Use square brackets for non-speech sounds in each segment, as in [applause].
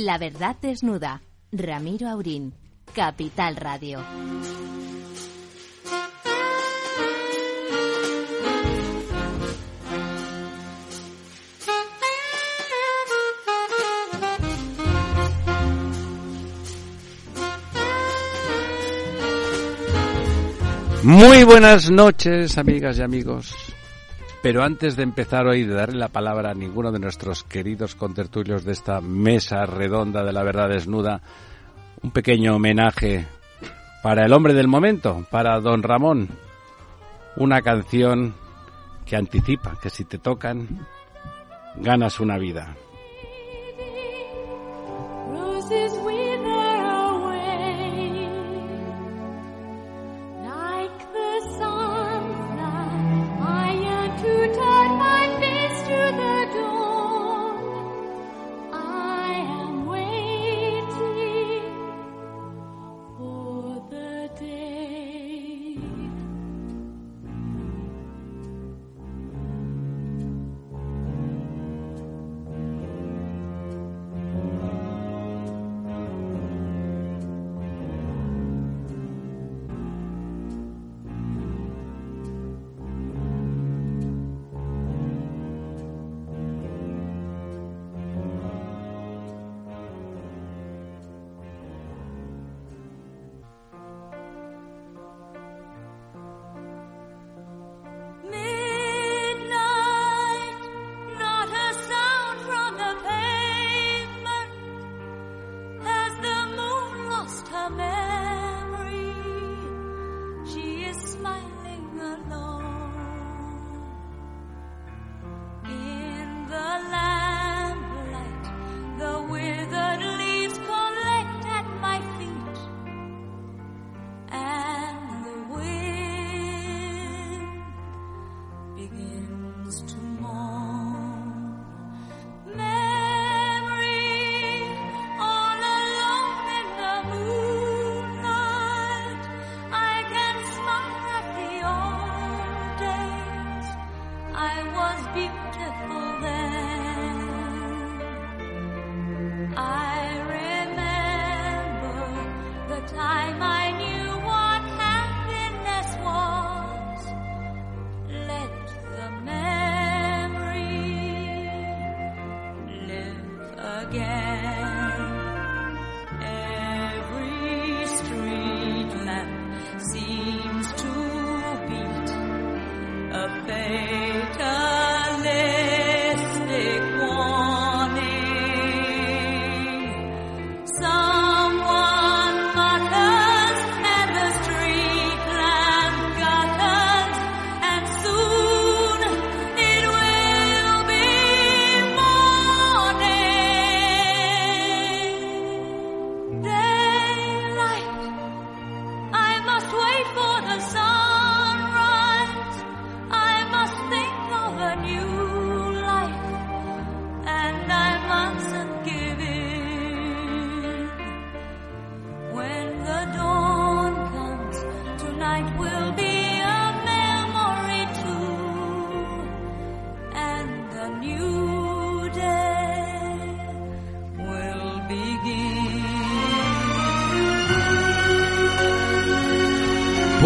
La verdad desnuda. Ramiro Aurín. Capital Radio. Muy buenas noches, amigas y amigos. Pero antes de empezar hoy, de darle la palabra a ninguno de nuestros queridos contertulios de esta mesa redonda de la verdad desnuda, un pequeño homenaje para el hombre del momento, para don Ramón. Una canción que anticipa que si te tocan, ganas una vida.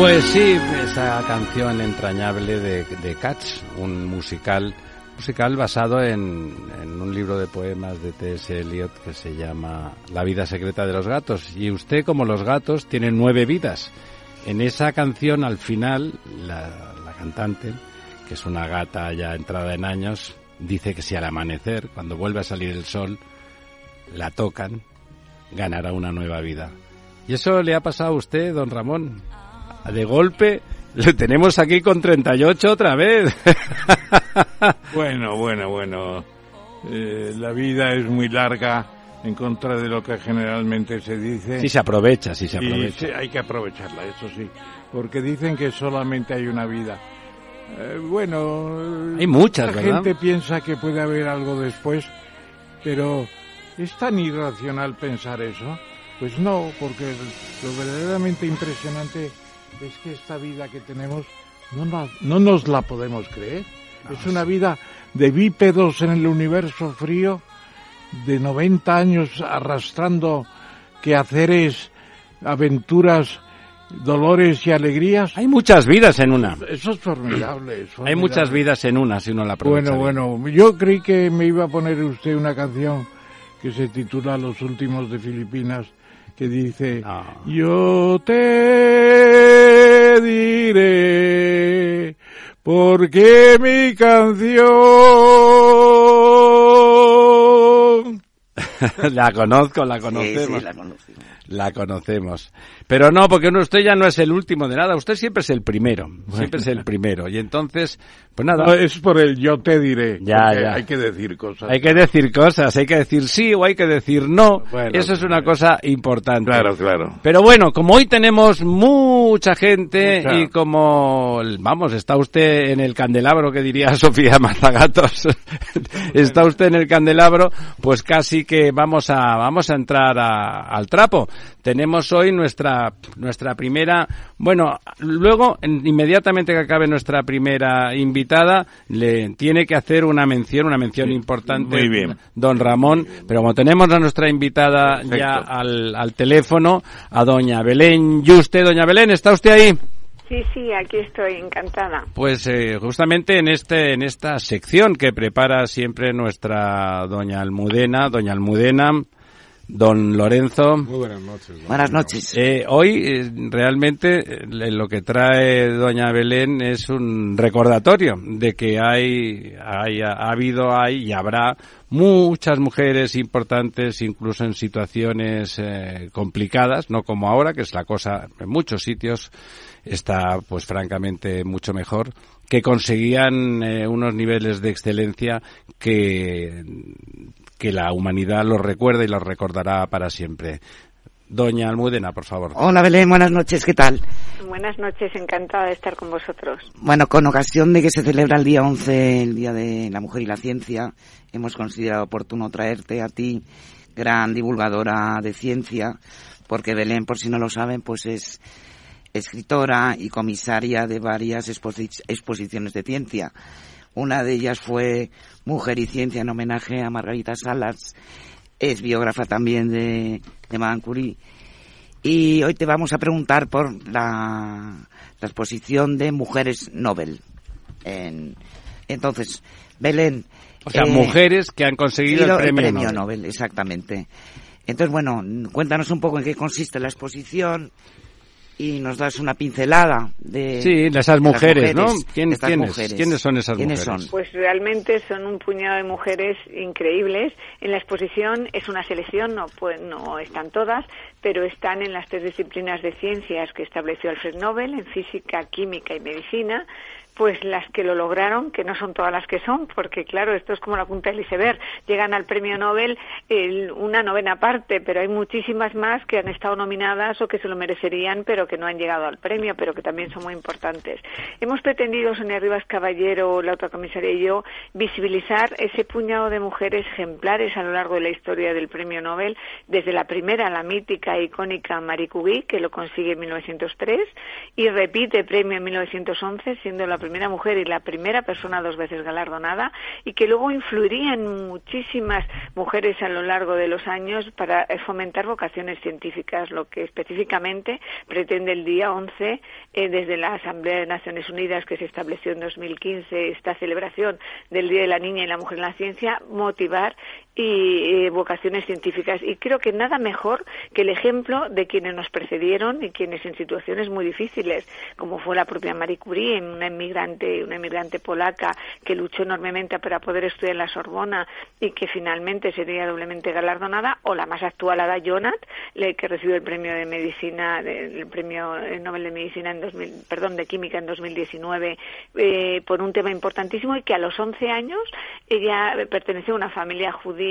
Pues sí, esa canción entrañable de, de Cats, un musical, musical basado en, un libro de poemas de T.S. Eliot que se llama La vida secreta de los gatos. Y usted, como los gatos, tiene nueve vidas. En esa canción, al final, la, la cantante, que es una gata ya entrada en años, dice que si al amanecer, cuando vuelve a salir el sol, la tocan, ganará una nueva vida. ¿Y eso le ha pasado a usted, don Ramón? De golpe le tenemos aquí con 38 otra vez. [laughs] bueno, bueno, bueno. Eh, la vida es muy larga en contra de lo que generalmente se dice. Sí se aprovecha, sí se aprovecha. hay que aprovecharla, eso sí. Porque dicen que solamente hay una vida. Eh, bueno, hay muchas, la gente piensa que puede haber algo después, pero ¿es tan irracional pensar eso? Pues no, porque lo verdaderamente impresionante es que esta vida que tenemos no, no nos la podemos creer. es una vida de bípedos en el universo frío de 90 años arrastrando quehaceres, aventuras, dolores y alegrías. Hay muchas vidas en una. Eso es formidable. Hay muchas vidas en una, si uno la aprovecha. Bueno, bueno, yo creí que me iba a poner usted una canción que se titula Los últimos de Filipinas, que dice, yo te diré, porque mi canción... [laughs] la conozco, la conocemos. la conocemos. Pero no, porque usted ya no es el último de nada, usted siempre es el primero, siempre es el primero. Y entonces, pues nada. es por el yo te diré. Ya, ya. Hay que decir cosas. Hay que decir cosas, hay que decir sí o hay que decir no. Eso es una cosa importante. Claro, claro. Pero bueno, como hoy tenemos mucha gente y como, vamos, está usted en el candelabro, que diría [laughs] Sofía Mazagatos, está usted en el candelabro, pues casi que vamos a, vamos a entrar al trapo. Tenemos hoy nuestra, nuestra primera, bueno, luego, inmediatamente que acabe nuestra primera invitada, le tiene que hacer una mención, una mención importante, Muy bien. don Ramón, pero como tenemos a nuestra invitada ya al, al teléfono, a doña Belén usted doña Belén, ¿está usted ahí? Sí, sí, aquí estoy, encantada. Pues eh, justamente en este en esta sección que prepara siempre nuestra doña Almudena, doña Almudena, Don Lorenzo. Muy buenas noches. Buenas noches. Eh, hoy eh, realmente eh, lo que trae Doña Belén es un recordatorio de que hay, hay ha habido, hay y habrá muchas mujeres importantes, incluso en situaciones complicadas, no como ahora, que es la cosa en muchos sitios está, pues francamente, mucho mejor que conseguían unos niveles de excelencia que que la humanidad los recuerde y los recordará para siempre. Doña Almudena, por favor. Hola Belén, buenas noches, ¿qué tal? Buenas noches, encantada de estar con vosotros. Bueno, con ocasión de que se celebra el día 11, el Día de la Mujer y la Ciencia, hemos considerado oportuno traerte a ti, gran divulgadora de ciencia, porque Belén, por si no lo saben, pues es escritora y comisaria de varias exposiciones de ciencia. Una de ellas fue Mujer y Ciencia en homenaje a Margarita Salas. Es biógrafa también de, de Madame Curie. Y hoy te vamos a preguntar por la, la exposición de Mujeres Nobel. En, entonces, Belén. O sea, eh, mujeres que han conseguido el premio, el premio Nobel. Nobel. Exactamente. Entonces, bueno, cuéntanos un poco en qué consiste la exposición y nos das una pincelada de, sí, de esas mujeres, de las mujeres ¿no? ¿Quién, estas quiénes, mujeres. ¿Quiénes son esas ¿Quiénes mujeres? son? Pues realmente son un puñado de mujeres increíbles. En la exposición es una selección, no, pues, no están todas, pero están en las tres disciplinas de ciencias que estableció Alfred Nobel, en física, química y medicina pues las que lo lograron, que no son todas las que son, porque claro, esto es como la punta del iceberg. Llegan al premio Nobel el, una novena parte, pero hay muchísimas más que han estado nominadas o que se lo merecerían, pero que no han llegado al premio, pero que también son muy importantes. Hemos pretendido, Sonia Rivas Caballero, la otra comisaria y yo, visibilizar ese puñado de mujeres ejemplares a lo largo de la historia del premio Nobel, desde la primera, la mítica e icónica Marie Curie, que lo consigue en 1903, y repite premio en 1911, siendo la primera mujer y la primera persona dos veces galardonada y que luego influiría en muchísimas mujeres a lo largo de los años para eh, fomentar vocaciones científicas, lo que específicamente pretende el día 11 eh, desde la Asamblea de Naciones Unidas que se estableció en 2015 esta celebración del Día de la Niña y la Mujer en la Ciencia, motivar y eh, vocaciones científicas. Y creo que nada mejor que el ejemplo de quienes nos precedieron y quienes en situaciones muy difíciles, como fue la propia Marie Curie, una inmigrante, una inmigrante polaca que luchó enormemente para poder estudiar en la Sorbona y que finalmente sería doblemente galardonada, o la más actual, Ada Jonat, que recibió el premio de medicina, el premio Nobel de medicina en 2000, perdón, de química en 2019 eh, por un tema importantísimo y que a los 11 años ella pertenecía a una familia judía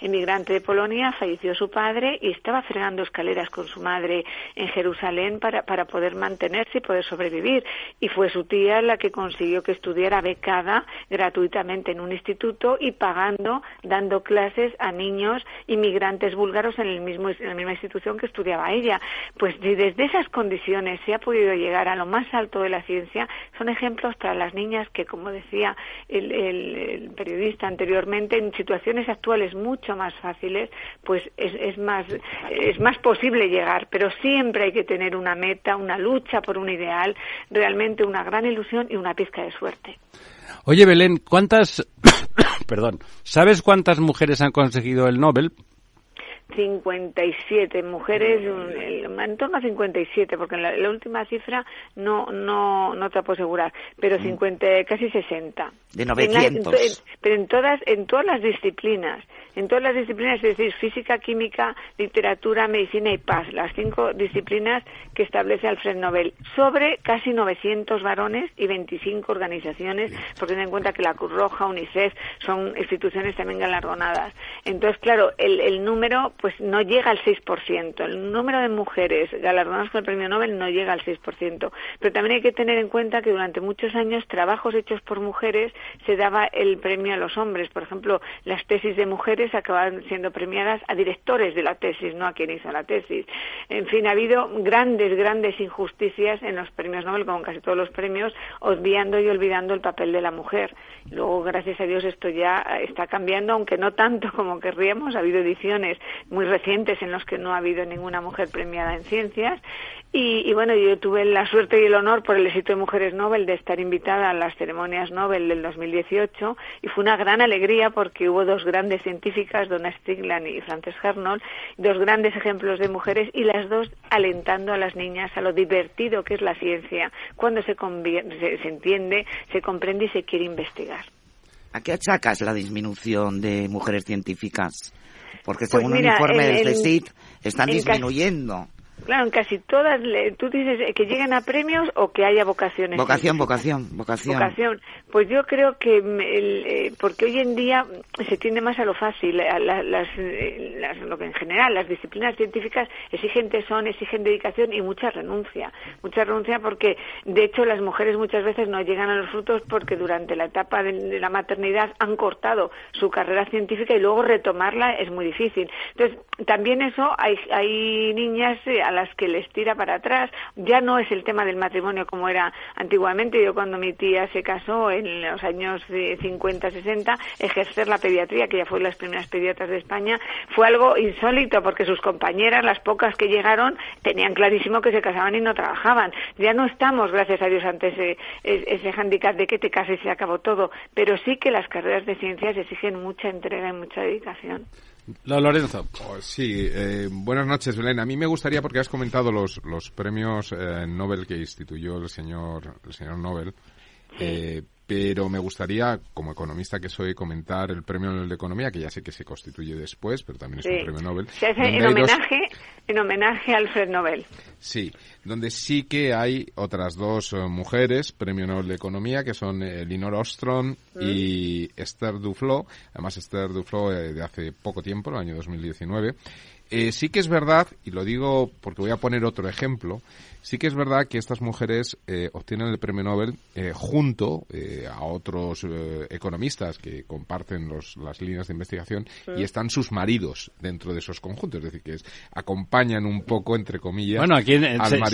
emigrante de Polonia, falleció su padre y estaba fregando escaleras con su madre en Jerusalén para, para poder mantenerse y poder sobrevivir. Y fue su tía la que consiguió que estudiara becada gratuitamente en un instituto y pagando, dando clases a niños inmigrantes búlgaros en, el mismo, en la misma institución que estudiaba ella. Pues desde esas condiciones se ha podido llegar a lo más alto de la ciencia, son ejemplos para las niñas que, como decía el, el, el periodista anteriormente, en situaciones actuales actuales mucho más fáciles, pues es, es, más, es más posible llegar. Pero siempre hay que tener una meta, una lucha por un ideal, realmente una gran ilusión y una pizca de suerte. Oye, Belén, ¿cuántas, [coughs] perdón, ¿sabes cuántas mujeres han conseguido el Nobel? 57 mujeres, en torno a 57, porque la, la última cifra no no no te puedo asegurar, pero 50, mm. casi 60. De 900. pero en todas en todas las disciplinas, en todas las disciplinas, es decir, física, química, literatura, medicina y paz, las cinco disciplinas que establece Alfred Nobel, sobre casi 900 varones y 25 organizaciones, porque ten en cuenta que la Cruz Roja, UNICEF, son instituciones también galardonadas. Entonces, claro, el, el número pues no llega al 6%. El número de mujeres galardonadas con el premio Nobel no llega al 6%. Pero también hay que tener en cuenta que durante muchos años trabajos hechos por mujeres se daba el premio a los hombres. Por ejemplo, las tesis de mujeres acababan siendo premiadas a directores de la tesis, no a quien hizo la tesis. En fin, ha habido grandes, grandes injusticias en los premios Nobel, como en casi todos los premios, obviando y olvidando el papel de la mujer. Luego, gracias a Dios, esto ya está cambiando, aunque no tanto como querríamos. Ha habido ediciones muy recientes en los que no ha habido ninguna mujer premiada en ciencias. Y, bueno, yo tuve la suerte y el honor por el éxito de Mujeres Nobel de estar invitada a las ceremonias Nobel del 2018 y fue una gran alegría porque hubo dos grandes científicas, Donna Stigland y Frances Arnold, dos grandes ejemplos de mujeres y las dos alentando a las niñas a lo divertido que es la ciencia cuando se, se, se entiende, se comprende y se quiere investigar. ¿A qué achacas la disminución de mujeres científicas? Porque pues según un informe del CSIC están disminuyendo. Claro, en casi todas, tú dices que lleguen a premios o que haya vocaciones. Vocación, vocación, vocación. Vocación. Pues yo creo que, eh, porque hoy en día se tiende más a lo fácil, a las, eh, las, lo que en general las disciplinas científicas exigen tesón, exigen dedicación y mucha renuncia. Mucha renuncia porque, de hecho, las mujeres muchas veces no llegan a los frutos porque durante la etapa de, la maternidad han cortado su carrera científica y luego retomarla es muy difícil. Entonces, también eso, hay, hay niñas eh, a las que les tira para atrás. Ya no es el tema del matrimonio como era antiguamente. Yo cuando mi tía se casó en los años 50, 60, ejercer la pediatría, que ya fue las primeras pediatras de España, fue algo insólito porque sus compañeras, las pocas que llegaron, tenían clarísimo que se casaban y no trabajaban. Ya no estamos, gracias a Dios, ante ese, ese handicap de que te cases y se acabó todo, pero sí que las carreras de ciencias exigen mucha entrega y mucha dedicación. Lorenzo. Oh, sí, eh, buenas noches, Belén. A mí me gustaría, porque has comentado los, los premios eh, Nobel que instituyó el señor, el señor Nobel, eh, pero me gustaría, como economista que soy, comentar el Premio Nobel de Economía, que ya sé que se constituye después, pero también es un premio Nobel. Se hace en homenaje, en homenaje a Alfred Nobel. Sí, donde sí que hay otras dos eh, mujeres, Premio Nobel de Economía, que son eh, Elinor Ostrom y mm. Esther Duflo. Además, Esther Duflo eh, de hace poco tiempo, el año 2019. sí que es verdad, y lo digo porque voy a poner otro ejemplo, Sí que es verdad que estas mujeres eh, obtienen el premio Nobel eh, junto eh, a otros economistas que comparten los, las líneas de investigación y están sus maridos dentro de esos conjuntos, es decir, que acompañan un poco, entre comillas, bueno, aquí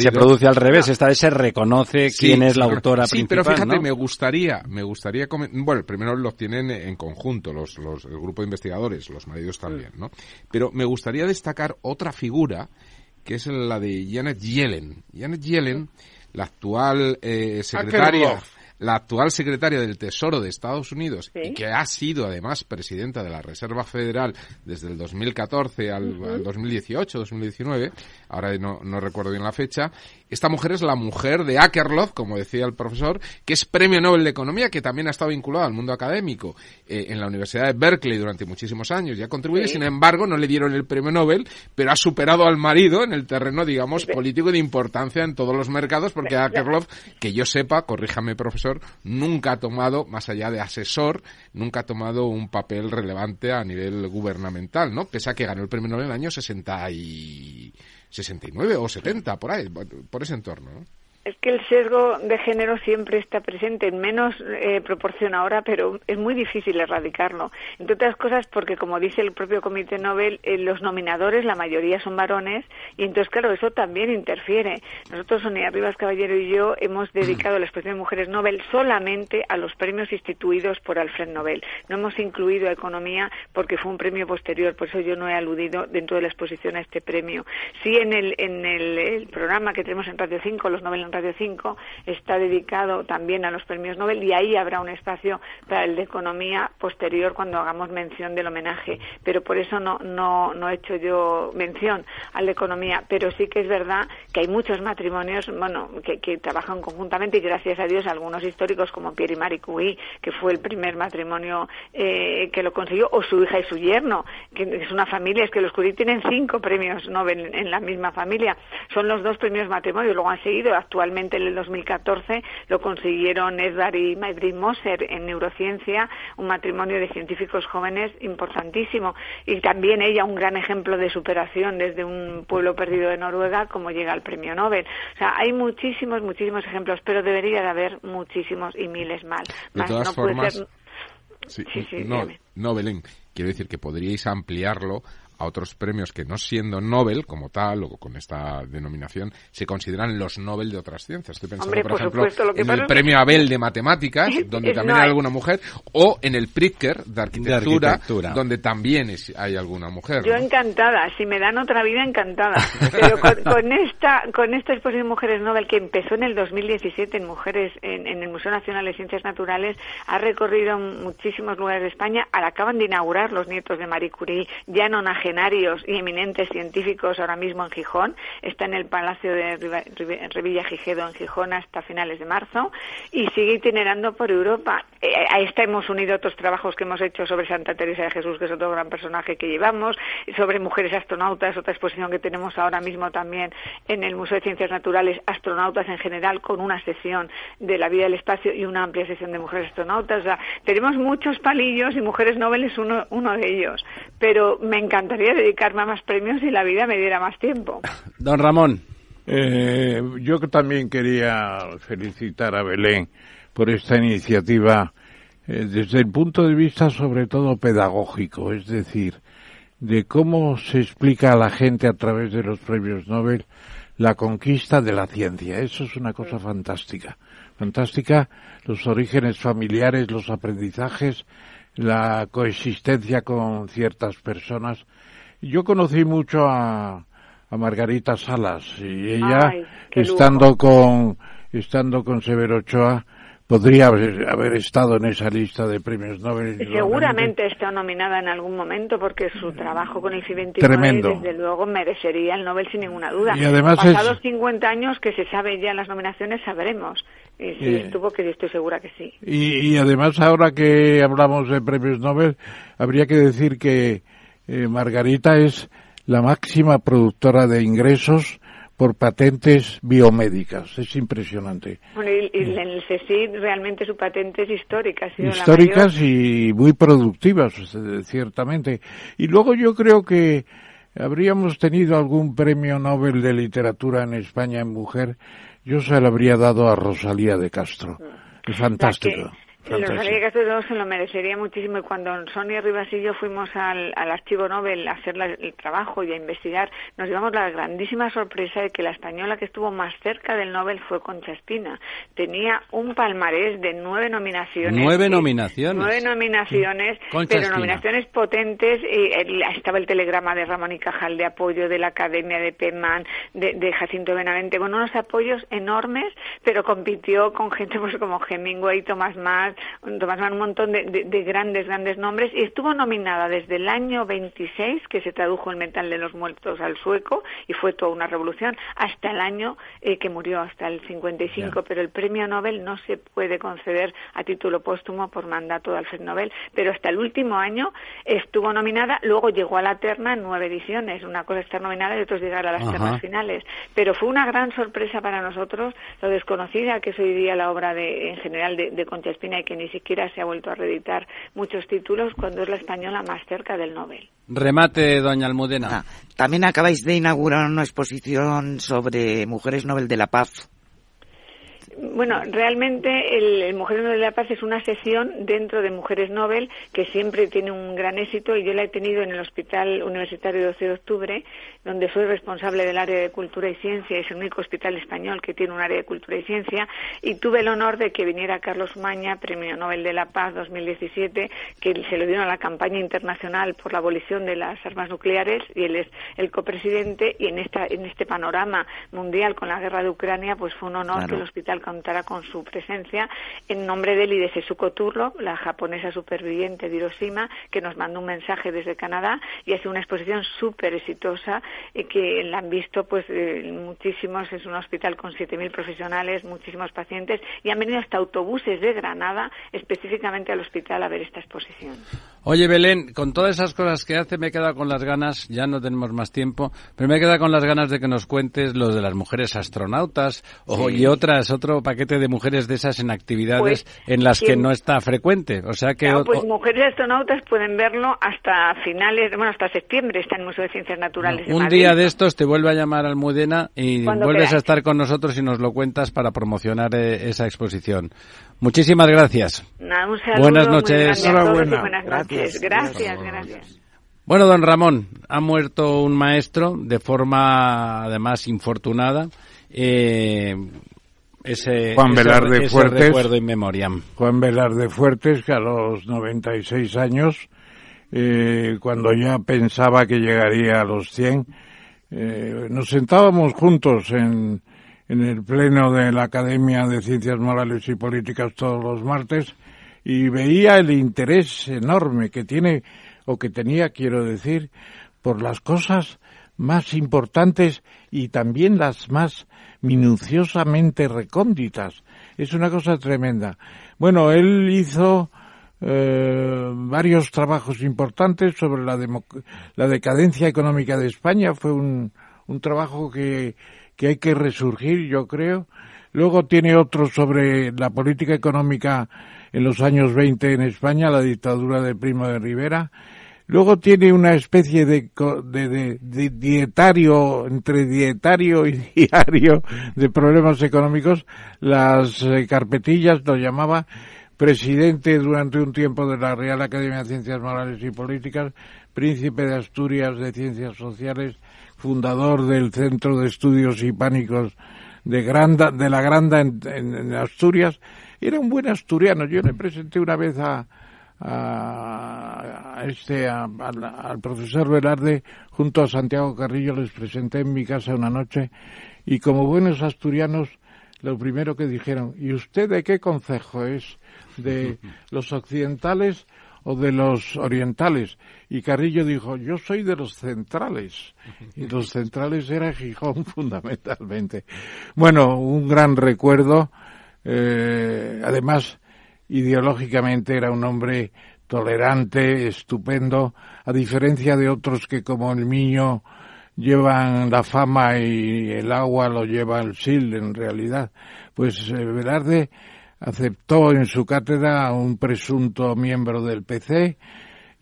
se, produce al revés, esta vez se reconoce quién es la autora sí, principal. Sí, pero fíjate, me gustaría, me gustaría, bueno, el premio Nobel lo obtienen en conjunto los, los, el grupo de investigadores, los maridos también, ¿no? Pero me gustaría destacar otra figura que es la de Janet Yellen. Janet Yellen, la actual eh, secretaria la actual secretaria del Tesoro de Estados Unidos y que ha sido además presidenta de la Reserva Federal desde el 2014 al, 2018, 2019, ahora no, no, recuerdo bien la fecha, esta mujer es la mujer de Akerlof, como decía el profesor, que es Premio Nobel de Economía, que también ha estado vinculado al mundo académico eh, en la Universidad de Berkeley durante muchísimos años y ha contribuido, sin embargo, no le dieron el Premio Nobel, pero ha superado al marido en el terreno, digamos, político de importancia en todos los mercados, porque Akerlof, que yo sepa, corríjame profesor, nunca ha tomado, más allá de asesor, nunca ha tomado un papel relevante a nivel gubernamental, ¿no? Pese a que ganó el premio Nobel en el año 60 y 69 o 70, por ahí, por ese entorno, Es que el sesgo de género siempre está presente, en menos eh, proporción ahora, pero es muy difícil erradicarlo. Entre otras cosas porque, como dice el propio Comité Nobel, eh, los nominadores, la mayoría son varones, y entonces, claro, eso también interfiere. Nosotros, Sonia Rivas Caballero y yo, hemos dedicado la exposición de Mujeres Nobel solamente a los premios instituidos por Alfred Nobel. No hemos incluido a Economía porque fue un premio posterior, por eso yo no he aludido dentro de la exposición a este premio. Sí, en el, en el, programa que tenemos en Radio 5, los Nobel Radio 5 está dedicado también a los premios Nobel y ahí habrá un espacio para el de economía posterior cuando hagamos mención del homenaje. Pero por eso no, no, no he hecho yo mención al de economía. Pero sí que es verdad que hay muchos matrimonios bueno, que, trabajan conjuntamente y gracias a Dios algunos históricos como Pierre y Marie Curie, que fue el primer matrimonio eh, que lo consiguió, o su hija y su yerno, que es una familia, es que los Curie tienen cinco premios Nobel en la misma familia. Son los dos primeros matrimonios, luego han seguido actualmente actualmente en el 2014 lo consiguieron Edward y Maybrit Moser en neurociencia, un matrimonio de científicos jóvenes importantísimo. Y también ella un gran ejemplo de superación desde un pueblo perdido de Noruega como llega al premio Nobel. O sea, hay muchísimos, muchísimos ejemplos, pero debería de haber muchísimos y miles más. De todas formas, no, no, Belén, quiero decir que podríais ampliarlo a otros premios que no siendo Nobel como tal o con esta denominación se consideran los Nobel de otras ciencias. Estoy pensando, por, ejemplo, en el premio Abel de matemáticas, [laughs] donde también hay alguna mujer, o en el Pritzker de arquitectura, donde también hay alguna mujer. Yo encantada, si me dan otra vida encantada. [laughs] Pero con, esta con esta exposición de Mujeres Nobel que empezó en el 2017 en mujeres en, el Museo Nacional de Ciencias Naturales, ha recorrido muchísimos lugares de España. Ahora acaban de inaugurar los nietos de Marie Curie, ya y eminentes científicos ahora mismo en Gijón. Está en el Palacio de Revilla Gijedo en Gijón hasta finales de marzo y sigue itinerando por Europa. Eh, a esta hemos unido otros trabajos que hemos hecho sobre Santa Teresa de Jesús, que es otro gran personaje que llevamos, sobre mujeres astronautas, otra exposición que tenemos ahora mismo también en el Museo de Ciencias Naturales, astronautas en general, con una sesión de la vida del espacio y una amplia sesión de mujeres astronautas. Tenemos muchos palillos y mujeres Nobel es uno, uno de ellos. Pero me encantaría dedicarme a más premios y la vida me diera más tiempo. [laughs] Don Ramón. Eh, yo también quería felicitar a Belén por esta iniciativa eh, desde el punto de vista sobre todo pedagógico, es decir, de cómo se explica a la gente a través de los premios Nobel la conquista de la ciencia. Eso es una cosa fantástica. Fantástica los orígenes familiares, los aprendizajes, la coexistencia con ciertas personas yo conocí mucho a, a Margarita Salas y ella, estando con estando con Severo Ochoa, podría haber, estado en esa lista de premios Nobel. Seguramente está nominada en algún momento porque su trabajo con el CIP29 desde luego merecería el Nobel sin ninguna duda. Y además Pasados 50 años que se sabe ya las nominaciones sabremos. Y si estuvo que estoy segura que sí. Y, y además ahora que hablamos de premios Nobel habría que decir que eh, Margarita es la máxima productora de ingresos por patentes biomédicas. Es impresionante. Bueno, y, en el CSIC realmente su patente es histórica. Históricas y muy productivas, eh, ciertamente. Y luego yo creo que habríamos tenido algún premio Nobel de literatura en España en mujer. Yo se lo habría dado a Rosalía de Castro. Mm. Es fantástico. Rosalía Castro se lo merecería muchísimo y cuando Sonia Rivas y yo fuimos al, Archivo Nobel a hacer el trabajo y a investigar, nos llevamos la grandísima sorpresa de que la española que estuvo más cerca del Nobel fue Concha Espina. Tenía un palmarés de nueve nominaciones. Nueve nominaciones. Nueve nominaciones, pero nominaciones potentes. Y, estaba el telegrama de Ramón y Cajal de apoyo de la Academia de Peman, de, Jacinto Benavente, con unos apoyos enormes, pero compitió con gente pues como Hemingway, Tomás Mann, Tomás un montón de, grandes, grandes nombres, y estuvo nominada desde el año 26, que se tradujo el Metal de los Muertos al sueco, y fue toda una revolución, hasta el año eh, que murió, hasta el 55, pero el premio Nobel no se puede conceder a título póstumo por mandato de Alfred Nobel, pero hasta el último año estuvo nominada, luego llegó a la terna en nueve ediciones, una cosa estar nominada y otra llegar a las ternas finales, pero fue una gran sorpresa para nosotros lo desconocida que es hoy día la obra de, en general de, de Concha Espina que ni siquiera se ha vuelto a reeditar muchos títulos cuando es la española más cerca del Nobel. Remate, doña Almudena. Ah, también acabáis de inaugurar una exposición sobre mujeres Nobel de la Paz. Bueno, realmente el, Mujeres Nobel de la Paz es una sesión dentro de Mujeres Nobel que siempre tiene un gran éxito y yo la he tenido en el Hospital Universitario 12 de Octubre, donde soy responsable del área de Cultura y Ciencia, es el único hospital español que tiene un área de Cultura y Ciencia y tuve el honor de que viniera Carlos Maña, Premio Nobel de la Paz 2017, que se lo dieron a la campaña internacional por la abolición de las armas nucleares y él es el copresidente y en esta en este panorama mundial con la guerra de Ucrania, pues fue un honor que el hospital contará con su presencia en nombre de él y de Sesuko Turlo, la japonesa superviviente de Hiroshima, que nos mandó un mensaje desde Canadá y ha sido una exposición súper exitosa y que la han visto pues eh, muchísimos, es un hospital con 7.000 profesionales, muchísimos pacientes y han venido hasta autobuses de Granada específicamente al hospital a ver esta exposición. Oye, Belén, con todas esas cosas que hace me he quedado con las ganas, ya no tenemos más tiempo, pero me he quedado con las ganas de que nos cuentes lo de las mujeres astronautas o, y otras, otro paquete de mujeres de esas en actividades pues, en las que no está frecuente. O sea que. pues mujeres astronautas pueden verlo hasta finales, bueno, hasta septiembre está en el Museo de Ciencias Naturales. un día de estos te vuelve a llamar Almudena y vuelves a estar con nosotros y nos lo cuentas para promocionar eh, esa exposición. Muchísimas gracias. buenas noches. Buenas noches. Gracias, gracias. Bueno, don Ramón, ha muerto un maestro de forma además infortunada. Eh, ese, Juan Velarde Fuertes, recuerdo in Juan Velarde Fuertes, que a los 96 años, eh, cuando ya pensaba que llegaría a los 100, eh, nos sentábamos juntos en, en el pleno de la Academia de Ciencias Morales y Políticas todos los martes y veía el interés enorme que tiene o que tenía, quiero decir, por las cosas más importantes y también las más minuciosamente recónditas. Es una cosa tremenda. Bueno, él hizo eh, varios trabajos importantes sobre la, la decadencia económica de España. Fue un, un trabajo que que hay que resurgir, yo creo. Luego tiene otro sobre la política económica en los años 20 en España, la dictadura de Primo de Rivera. Luego tiene una especie de, de, de, dietario, entre dietario y [laughs] diario de problemas económicos. Las eh, carpetillas lo llamaba presidente durante un tiempo de la Real Academia de Ciencias Morales y Políticas, príncipe de Asturias de Ciencias Sociales, fundador del Centro de Estudios Hispánicos de, Granda, de la Granda en, Asturias. Era un buen asturiano. Yo le presenté una vez a, a, este al profesor Velarde junto a Santiago Carrillo les presenté en mi casa una noche y como buenos asturianos lo primero que dijeron ¿y usted de qué concejo es? ¿de [laughs] los occidentales o de los orientales. Y Carrillo dijo, yo soy de los centrales. [laughs] Y los centrales era Gijón [laughs] fundamentalmente. Bueno, un gran recuerdo. Eh, además, ideológicamente era un hombre tolerante, estupendo, a diferencia de otros que como el niño llevan la fama y el agua lo lleva el SIL en realidad. Pues eh, Velarde aceptó en su cátedra a un presunto miembro del PC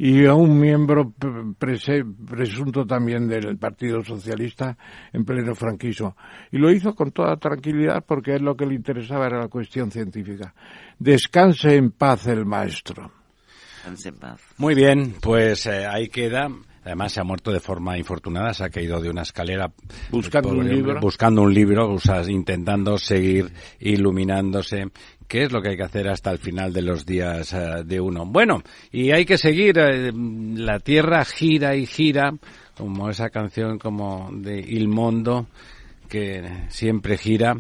y a un miembro presunto también del Partido Socialista en pleno franquismo. Y lo hizo con toda tranquilidad porque es lo que le interesaba era la cuestión científica. Descanse en paz el maestro. Muy bien, pues eh, ahí queda. Además se ha muerto de forma infortunada, se ha caído de una escalera buscando un libro, buscando un libro, intentando seguir iluminándose qué es lo que hay que hacer hasta el final de los días eh, de uno. Bueno, y hay que seguir, eh, la Tierra gira y gira, como esa canción como de Il Mondo, que siempre gira.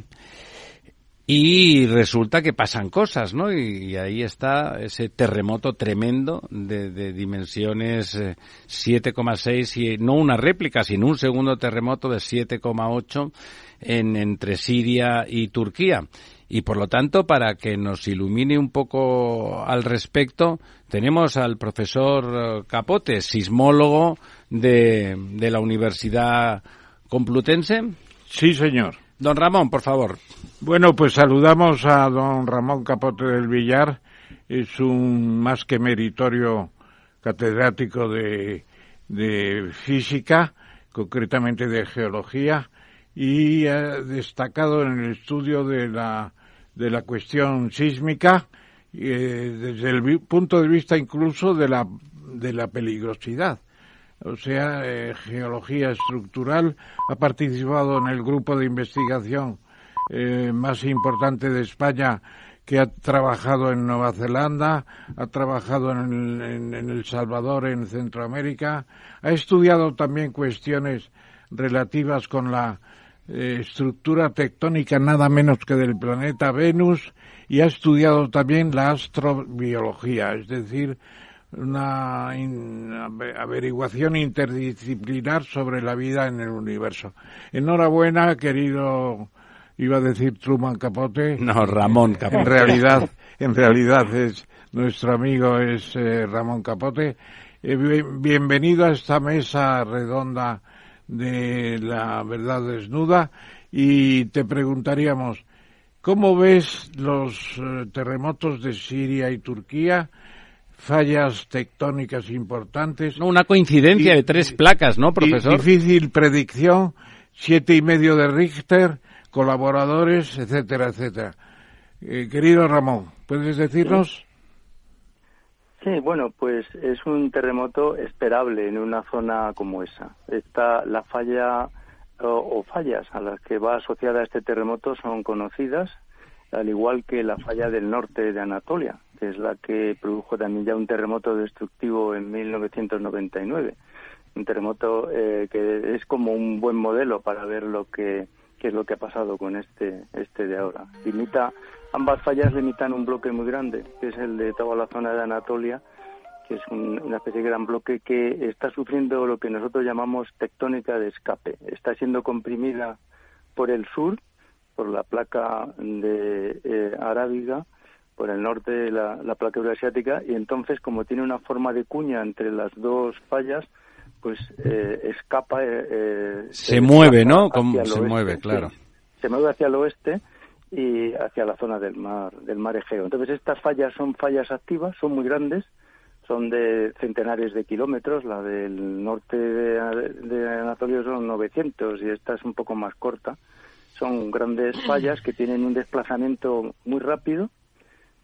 Y resulta que pasan cosas, ¿no? Y, ahí está ese terremoto tremendo de, dimensiones 7,6 eh, y no una réplica, sino un segundo terremoto de 7,8 en, entre Siria y Turquía. Y por lo tanto, para que nos ilumine un poco al respecto, tenemos al profesor eh, Capote, sismólogo de, de la Universidad Complutense. Sí, señor. Don Ramón, por favor. Bueno, pues saludamos a don Ramón Capote del Villar. Es un más que meritorio catedrático de, de física, concretamente de geología, y ha destacado en el estudio de la de la cuestión sísmica eh, desde el punto de vista incluso de la, de la peligrosidad. O sea, eh, geología estructural ha participado en el grupo de investigación eh, más importante de España que ha trabajado en Nueva Zelanda, ha trabajado en, en El Salvador, en Centroamérica, ha estudiado también cuestiones relativas con la estructura tectónica nada menos que del planeta Venus y ha estudiado también la astrobiología, es decir, una averiguación interdisciplinar sobre la vida en el universo. Enhorabuena, querido, iba a decir Truman Capote. No, Ramón Capote. En realidad, en realidad es nuestro amigo es eh, Ramón Capote. Eh, bienvenido a esta mesa redonda de la verdad desnuda y te preguntaríamos, ¿cómo ves los eh, terremotos de Siria y Turquía? fallas tectónicas importantes. No, una coincidencia de tres placas, ¿no, profesor? Difícil predicción, siete y medio de Richter, colaboradores, etcétera, etcétera. Eh, querido Ramón, ¿puedes decirnos? Sí, bueno, pues es un terremoto esperable en una zona como esa. Está la falla o, fallas a las que va asociada este terremoto son conocidas, al igual que la falla del norte de Anatolia, que es la que produjo también ya un terremoto destructivo en 1999. Un terremoto eh, que es como un buen modelo para ver lo que qué es lo que ha pasado con este este de ahora. Limita Ambas fallas limitan un bloque muy grande, que es el de toda la zona de Anatolia, que es una especie de gran bloque que está sufriendo lo que nosotros llamamos tectónica de escape. Está siendo comprimida por el sur, por la placa de eh, Arábiga, por el norte de la, placa euroasiática, y entonces, como tiene una forma de cuña entre las dos fallas, pues eh, escapa. Eh, se, mueve, ¿no? se mueve, claro. se mueve hacia el oeste y hacia la zona del mar del mar Egeo. Entonces estas fallas son fallas activas, son muy grandes, son de centenares de kilómetros. La del norte de, Anatolio son 900 y esta es un poco más corta. Son grandes fallas que tienen un desplazamiento muy rápido,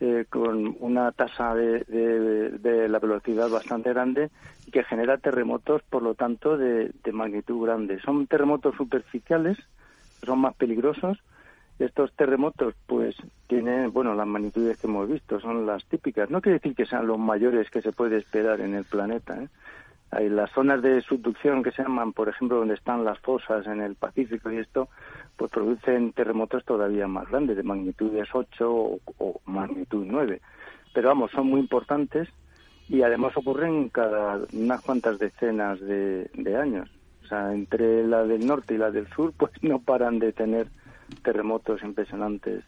eh, con una tasa de, de, la velocidad bastante grande y que genera terremotos, por lo tanto, de, de magnitud grande. Son terremotos superficiales, son más peligrosos, estos terremotos, pues, tienen, bueno, las magnitudes que hemos visto son las típicas. No quiere decir que sean los mayores que se puede esperar en el planeta. ¿eh? Hay las zonas de subducción que se llaman, por ejemplo, donde están las fosas en el Pacífico y esto, pues producen terremotos todavía más grandes, de magnitudes 8 o, magnitud 9. Pero vamos, son muy importantes y además ocurren cada unas cuantas decenas de, de años. O sea, entre la del norte y la del sur, pues [laughs] no paran de tener terremotos impresionantes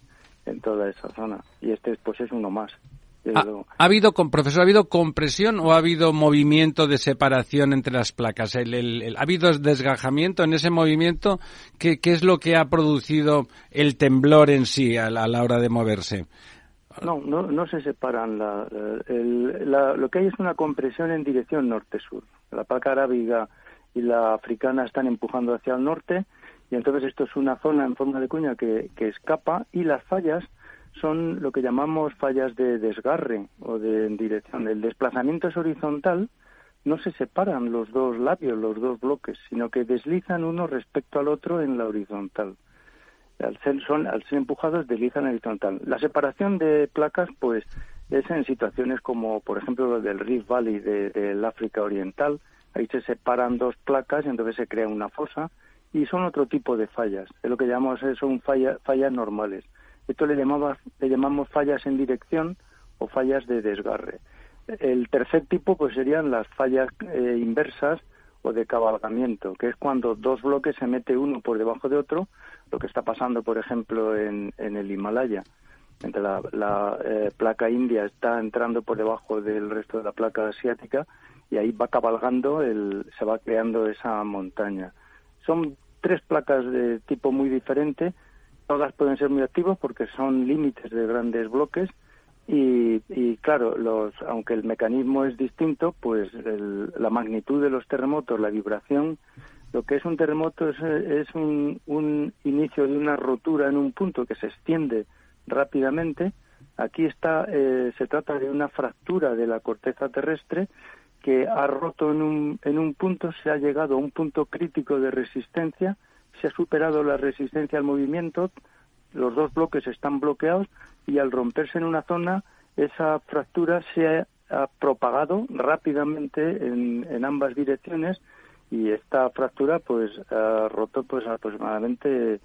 en toda esa zona. Y este pues es uno más. ¿Ha, habido, profesor, ha habido compresión o ha habido movimiento de separación entre las placas? El, ¿Ha habido desgajamiento en ese movimiento? ¿Qué, ¿Qué, es lo que ha producido el temblor en sí a la, hora de moverse? No, no, no se separan. La, la, lo que hay es una compresión en dirección norte-sur. La placa arábiga y la africana están empujando hacia el norte y entonces esto es una zona en forma de cuña que, que escapa y las fallas son lo que llamamos fallas de desgarre o de dirección. El desplazamiento es horizontal, no se separan los dos labios, los dos bloques, sino que deslizan uno respecto al otro en la horizontal. Al ser, son, al ser empujados, deslizan horizontal. La separación de placas, pues, es en situaciones como, por ejemplo, lo del Rift Valley del África Oriental. Ahí se separan dos placas y entonces se crea una fosa y son otro tipo de fallas. Es lo que llamamos son fallas normales. Esto le llamamos, le llamamos fallas en dirección o fallas de desgarre. El tercer tipo pues serían las fallas eh, inversas o de cabalgamiento, que es cuando dos bloques se mete uno por debajo de otro, lo que está pasando, por ejemplo, en, el Himalaya. Entre la, la eh, placa india está entrando por debajo del resto de la placa asiática y ahí va cabalgando, el, se va creando esa montaña. Son tres placas de tipo muy diferente, todas pueden ser muy activas porque son límites de grandes bloques y, claro, los, aunque el mecanismo es distinto, pues la magnitud de los terremotos, la vibración, lo que es un terremoto es, es un, un, inicio de una rotura en un punto que se extiende rápidamente. Aquí está, eh, se trata de una fractura de la corteza terrestre que ha roto en un, en un punto, se ha llegado a un punto crítico de resistencia, se ha superado la resistencia al movimiento, los dos bloques están bloqueados y al romperse en una zona, esa fractura se ha, propagado rápidamente en, en, ambas direcciones y esta fractura pues ha roto pues aproximadamente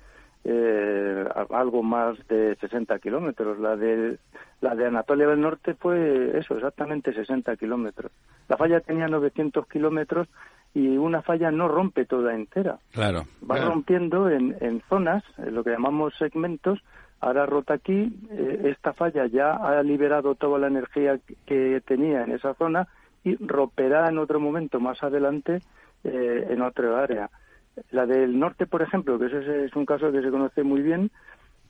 eh, algo más de 60 kilómetros. La de, la de Anatolia del Norte fue eso, exactamente 60 kilómetros. La falla tenía 900 kilómetros y una falla no rompe toda entera. Claro. Va rompiendo en, en zonas, en lo que llamamos segmentos. Ahora rota aquí, eh, esta falla ya ha liberado toda la energía que tenía en esa zona y romperá en otro momento más adelante eh, en otra área. La del norte, por ejemplo, que ese es un caso que se conoce muy bien,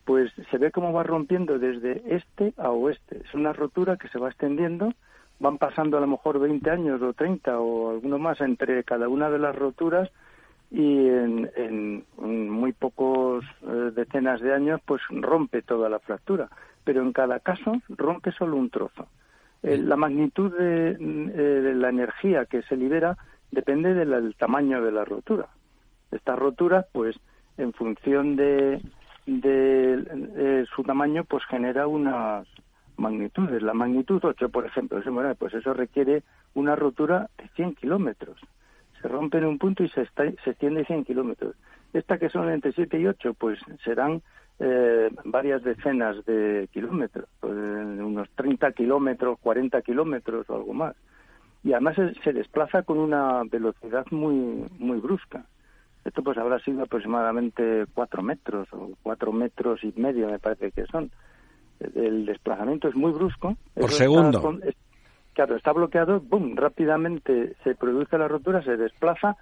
pues se ve cómo va rompiendo desde este a oeste. Es una rotura que se va extendiendo, van pasando a lo mejor 20 años o 30 o alguno más entre cada una de las roturas y en, muy pocos eh, decenas de años pues rompe toda la fractura. Pero en cada caso rompe solo un trozo. Eh, la magnitud de, eh, de, la energía que se libera depende del tamaño de la rotura. Estas roturas, pues, en función de, de, su tamaño, pues genera unas magnitudes. La magnitud 8, por ejemplo, pues eso requiere una rotura de 100 kilómetros. Se rompe en un punto y se, se extiende 100 kilómetros. Esta que son entre 7 y 8, pues serán eh, varias decenas de kilómetros, pues, unos 30 kilómetros, 40 kilómetros o algo más. Y además se, se desplaza con una velocidad muy, muy brusca. Esto pues habrá sido aproximadamente cuatro metros o cuatro metros y medio me parece que son. El desplazamiento es muy brusco. Por segundo. claro, está bloqueado, boom, rápidamente se produce la rotura, se desplaza,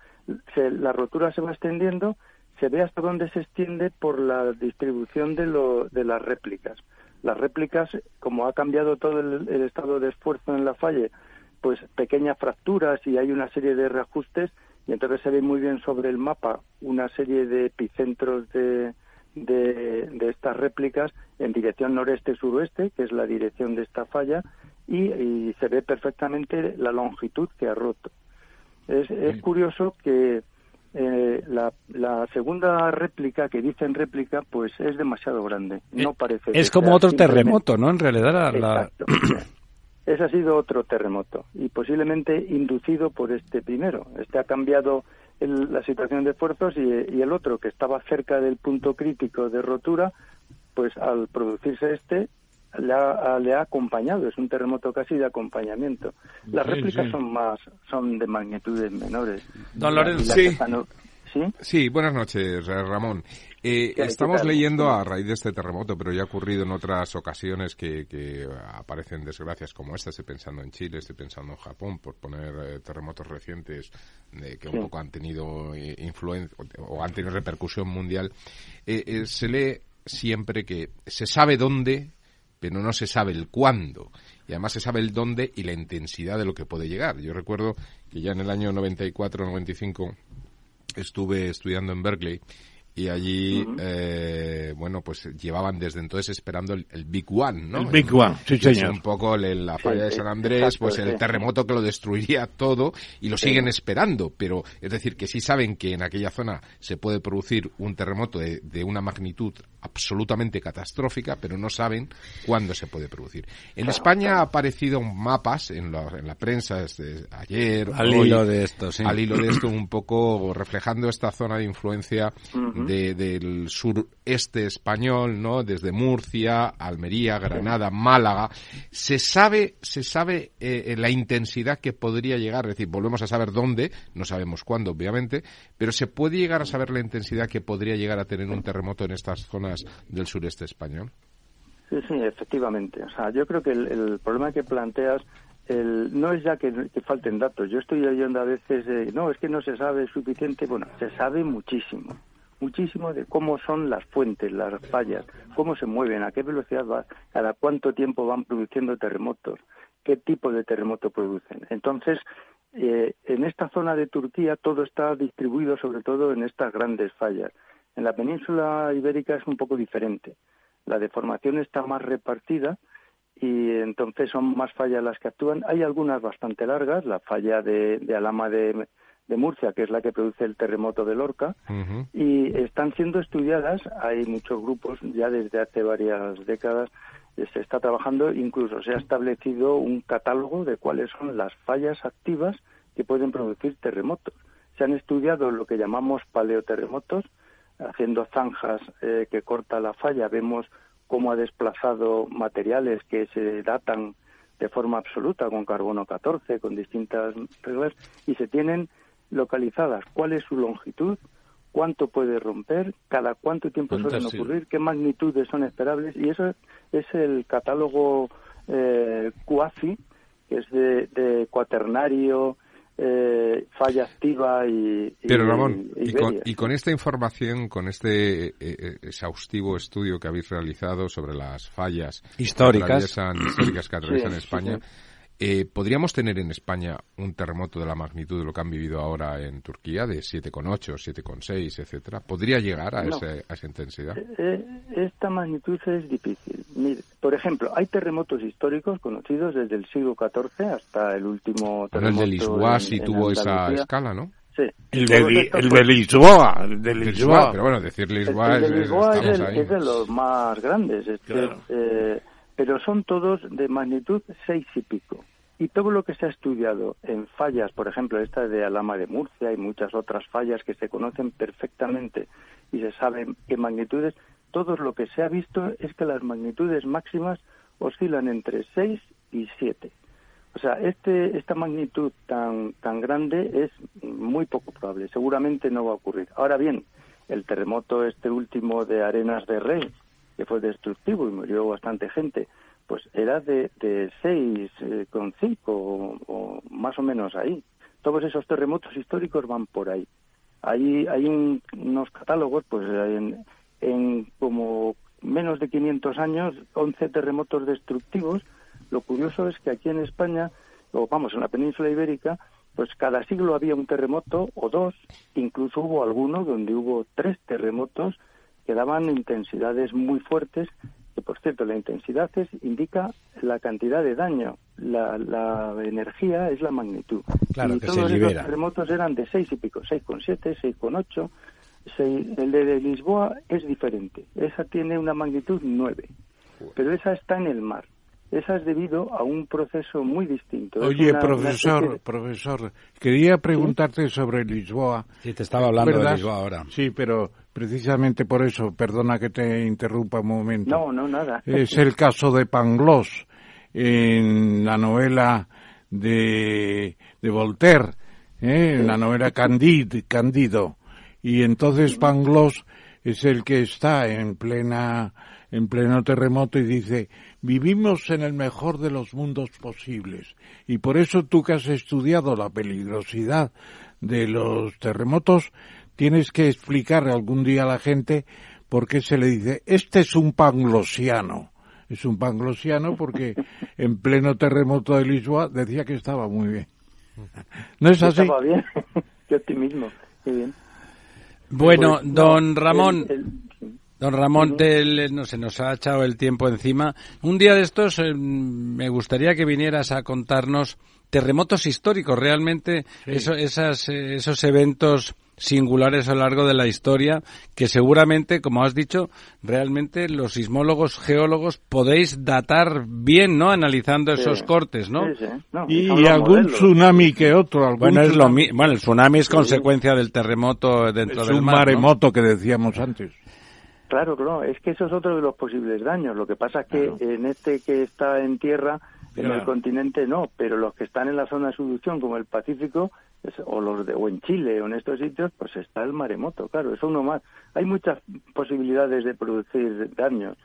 la rotura se va extendiendo, se ve hasta dónde se extiende por la distribución de, lo, de las réplicas. Las réplicas, como ha cambiado todo el, el estado de esfuerzo en la falla, pues pequeñas fracturas y hay una serie de reajustes, y entonces se ve muy bien sobre el mapa una serie de epicentros de, de, estas réplicas en dirección noreste-suroeste, que es la dirección de esta falla, y, se ve perfectamente la longitud que ha roto. Es, es curioso que eh, la, la, segunda réplica que dicen réplica, pues es demasiado grande. No eh, parece. Es como otro terremoto, ¿no? En realidad, la, [clears throat] Ese ha sido otro terremoto y posiblemente inducido por este primero. Este ha cambiado la situación de esfuerzos y, el otro, que estaba cerca del punto crítico de rotura, pues al producirse este, le ha, acompañado. Es un terremoto casi de acompañamiento. Las réplicas son más, son de magnitudes menores. Don Lorenzo, sí. ¿Sí? buenas noches, Ramón. Eh, estamos leyendo a raíz de este terremoto, pero ya ha ocurrido en otras ocasiones que, aparecen desgracias como esta. Estoy pensando en Chile, estoy pensando en Japón, por poner eh, terremotos recientes que un poco han tenido eh, influencia o han tenido repercusión mundial. se lee siempre que se sabe dónde, pero no se sabe el cuándo. Y además se sabe el dónde y la intensidad de lo que puede llegar. Yo recuerdo que ya en el año 94-95 estuve estudiando en Berkeley y allí, eh, bueno, pues llevaban desde entonces esperando el, Big One, ¿no? El Big One, sí, señor. un poco la falla de San Andrés, pues el terremoto que lo destruiría todo y lo siguen esperando, pero es decir, que sí saben que en aquella zona se puede producir un terremoto de, de una magnitud absolutamente catastrófica, pero no saben cuándo se puede producir. En España ha aparecido mapas en la, en la prensa desde ayer, al hilo de esto, sí. al hilo de esto un poco reflejando esta zona de influencia de, del sureste español, ¿no? Desde Murcia, Almería, Granada, Málaga. Se sabe, se sabe eh, la intensidad que podría llegar, es decir, volvemos a saber dónde, no sabemos cuándo, obviamente, pero se puede llegar a saber la intensidad que podría llegar a tener un terremoto en estas zonas del sureste español. Sí, sí, efectivamente. O sea, yo creo que el, problema que planteas el, no es ya que, falten datos. Yo estoy oyendo a veces, no, es que no se sabe suficiente. Bueno, se sabe muchísimo, muchísimo de cómo son las fuentes, las fallas, cómo se mueven, a qué velocidad va, cada cuánto tiempo van produciendo terremotos, qué tipo de terremoto producen. Entonces, eh, en esta zona de Turquía todo está distribuido sobre todo en estas grandes fallas. En la península ibérica es un poco diferente. la deformación está más repartida y entonces son más fallas las que actúan. Hay algunas bastante largas, la falla de, de Alama de, de Murcia, que es la que produce el terremoto de Lorca, y están siendo estudiadas, hay muchos grupos ya desde hace varias décadas, eh, se está trabajando, incluso se ha establecido un catálogo de cuáles son las fallas activas que pueden producir terremotos. Se han estudiado lo que llamamos paleoterremotos, haciendo zanjas eh, que corta la falla, vemos cómo ha desplazado materiales que se datan de forma absoluta con carbono 14, con distintas reglas, y se tienen localizadas. Cuál es su longitud, cuánto puede romper, cada cuánto tiempo suelen ocurrir, qué magnitudes son esperables, y eso es el catálogo eh, que es de cuaternario, eh, falla activa y, Pero Ramón, y, con, esta información, con este eh, eh, exhaustivo estudio que habéis realizado sobre las fallas históricas. que históricas que atraviesan España, eh, ¿Podríamos tener en España un terremoto de la magnitud de lo que han vivido ahora en Turquía, de 7,8, 7,6, etcétera? ¿Podría llegar a, esa intensidad? Eh, eh, esta magnitud es difícil. por ejemplo, hay terremotos históricos conocidos desde el siglo XIV hasta el último terremoto. el de Lisboa sí tuvo esa escala, ¿no? Sí. El de, el de Lisboa, el de Lisboa. Pero bueno, decir Lisboa, el, de Lisboa es, es, de los más grandes. Este, pero son todos de magnitud seis y pico. Y todo lo que se ha estudiado en fallas, por ejemplo, esta de Alama de Murcia y muchas otras fallas que se conocen perfectamente y se saben qué magnitudes, todo lo que se ha visto es que las magnitudes máximas oscilan entre 6 y 7. O sea, este, esta magnitud tan, tan grande es muy poco probable, seguramente no va a ocurrir. Ahora bien, el terremoto este último de Arenas de Rey, que fue destructivo y murió bastante gente, pues era de, de 6,5 eh, o, más o menos ahí. Todos esos terremotos históricos van por ahí. Hay, hay unos catálogos, pues en, en como menos de 500 años, 11 terremotos destructivos. Lo curioso es que aquí en España, o vamos, en la península ibérica, pues cada siglo había un terremoto o dos, incluso hubo algunos donde hubo tres terremotos que daban intensidades muy fuertes que por cierto la intensidad es, indica la cantidad de daño, la, la energía es la magnitud. Claro, y que todos se los terremotos eran de 6 y pico, 6,7, 6,8. El de Lisboa es diferente, esa tiene una magnitud 9, pero esa está en el mar. Esa es debido a un proceso muy distinto. Oye, profesor, profesor, quería preguntarte sobre Lisboa. Sí, te estaba hablando de Lisboa ahora. Sí, pero precisamente por eso, perdona que te interrumpa un momento. No, no, nada. Es el caso de Pangloss en la novela de, de Voltaire, ¿eh? en la novela Candide, Candido. Y entonces Pangloss es el que está en plena en pleno terremoto y dice vivimos en el mejor de los mundos posibles y por eso tú que has estudiado la peligrosidad de los terremotos tienes que explicar algún día a la gente por qué se le dice este es un panglosiano es un panglosiano porque [laughs] en pleno terremoto de Lisboa decía que estaba muy bien. No es así estaba bien. Qué optimismo qué bien. Bueno, pues, don Ramón, Don Ramón, no se nos ha echado el tiempo encima. Un día de estos eh, me gustaría que vinieras a contarnos terremotos históricos, realmente esas, eh, esos eventos singulares a lo largo de la historia que seguramente, como has dicho, realmente los sismólogos, geólogos podéis datar bien, ¿no? Analizando esos cortes, ¿no? y, algún tsunami que otro. bueno, es lo bueno, el tsunami es consecuencia del terremoto dentro del mar. un maremoto que decíamos antes. Claro, claro, es que eso es otro de los posibles daños. Lo que pasa es que en este que está en tierra, en el continente no, pero los que están en la zona de subducción, como el Pacífico, o los de, o en Chile o en estos sitios, pues está el maremoto, claro, es uno más. Hay muchas posibilidades de producir daños.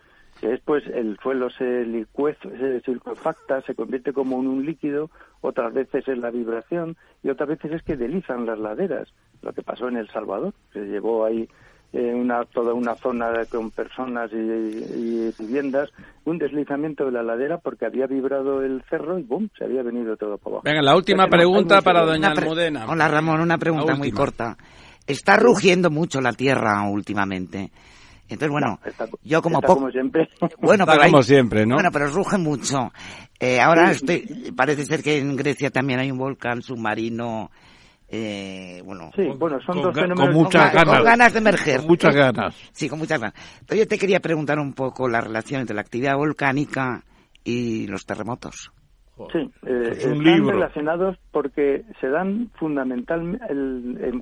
Después el suelo se licuece, se circunfacta, se convierte como en un líquido, otras veces es la vibración y otras veces es que delizan las laderas. Lo que pasó en El Salvador, se llevó ahí una, toda una zona con personas y, viviendas, un deslizamiento de la ladera porque había vibrado el cerro y ¡bum! se había venido todo por abajo. Venga, la última pregunta para doña Almudena. Hola Ramón, una pregunta muy corta. Está rugiendo mucho la tierra últimamente. Entonces, bueno, No, está- yo como poco... como siempre. [laughs] Bueno, Está pero hay- como siempre, ¿no? Bueno, pero ruge mucho. Eh, ahora estoy, parece ser que en Grecia también hay un volcán submarino, eh, bueno, Sí, bueno, son con dos ga- fenómenos. con muchas con, ganas. ganas de emerger. Con muchas ganas. Sí, con muchas ganas. Entonces yo te quería preguntar un poco la relación entre la actividad volcánica y los terremotos. Sí, eh, Es un están libro. relacionados porque se dan fundamentalmente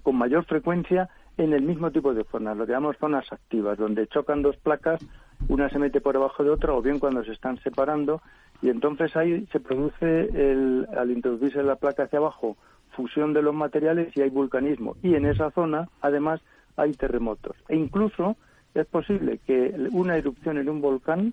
con mayor frecuencia en el mismo tipo de zonas, lo que llamamos zonas activas, donde chocan dos placas, una se mete por debajo de otra o bien cuando se están separando y entonces ahí se produce, el, al introducirse la placa hacia abajo, fusión de los materiales y hay vulcanismo. Y en esa zona, además, hay terremotos. E incluso es posible que una erupción en un volcán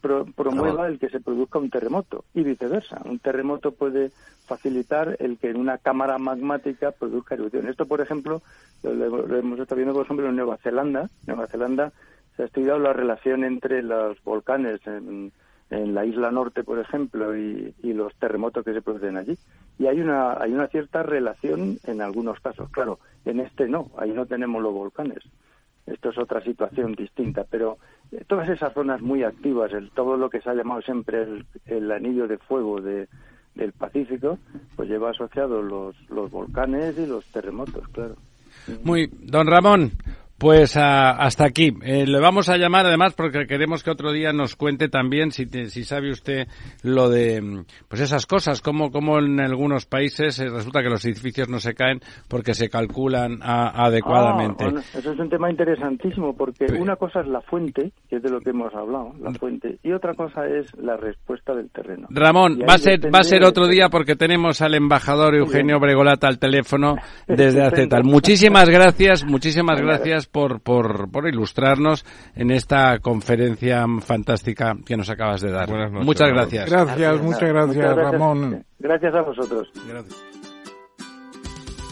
pro- promueva el que se produzca un terremoto y viceversa. Un terremoto puede facilitar el que en una cámara magmática produzca erupción. Esto, por ejemplo, lo, lo- hemos estado viendo, por ejemplo, en Nueva Zelanda. Nueva Zelanda se ha estudiado la relación entre los volcanes en, en la isla norte, por ejemplo, y, y los terremotos que se producen allí. Y hay una, hay una cierta relación en algunos casos. Claro, en este no, ahí no tenemos los volcanes. Esto es otra situación distinta, pero eh, todas esas zonas muy activas, el, todo lo que se ha llamado siempre el, el anillo de fuego de, del Pacífico, pues lleva asociado los, los volcanes y los terremotos, claro. Muy, don Ramón, pues ah, hasta aquí. Eh, le vamos a llamar además porque queremos que otro día nos cuente también si, te- si sabe usted lo de mm, pues esas cosas, como, como en algunos países eh, resulta que los edificios no se caen porque se calculan a- adecuadamente. Ah, bueno, eso es un tema interesantísimo porque Sí. una cosa es la fuente, que es de lo que hemos hablado, la fuente, y otra cosa es la respuesta del terreno. Ramón, va a ser va a ser otro día porque tenemos al embajador Eugenio Bregolata al teléfono [laughs] desde tal. Muchísimas gracias, muchísimas gracias por, por, por ilustrarnos en esta conferencia fantástica que nos acabas de dar. Buenas noches, Muchas Ramón. gracias. Gracias, muchas gracias, Ramón. Gracias a vosotros.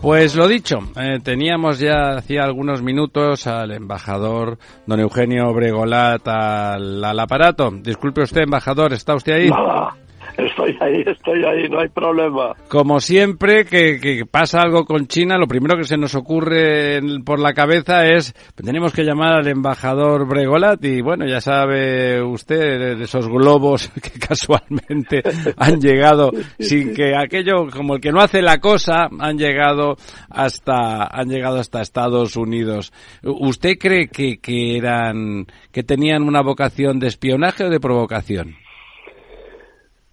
Pues lo dicho, eh, teníamos ya hacía algunos minutos al embajador don Eugenio Bregolat al, al aparato. Disculpe usted, embajador, ¿está usted ahí? Estoy ahí, estoy ahí, no hay problema. Como siempre que, que pasa algo con China, lo primero que se nos ocurre por la cabeza es tenemos que llamar al embajador Bregolat y bueno, ya sabe usted de de esos globos [laughs] que casualmente han llegado sin que aquello como el que no hace la cosa han llegado hasta han llegado hasta Estados Unidos. ¿Usted cree que, que eran que tenían una vocación de espionaje o de provocación?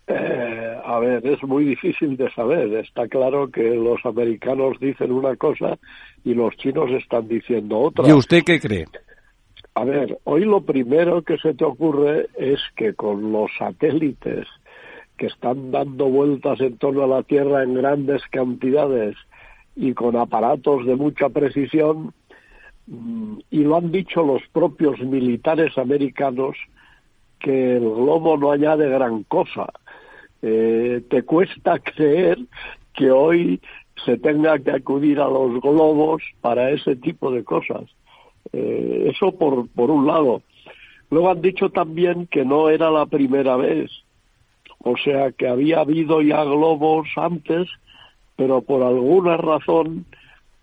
Eh, a ver, es muy difícil de saber. Está claro que los americanos dicen una cosa y los chinos están diciendo otra. ¿Y usted qué cree? A ver, hoy lo primero que se te ocurre es que con los satélites que están dando vueltas en torno a la Tierra en grandes cantidades y con aparatos de mucha precisión, mm, y lo han dicho los propios militares americanos, que el globo no añade gran cosa. Eh, te cuesta [laughs] creer que hoy se tenga que acudir a los globos para ese tipo de cosas. Eh, eso por, por un lado. Luego han dicho también que no era la primera vez. O sea, que había habido ya globos antes, pero por alguna razón,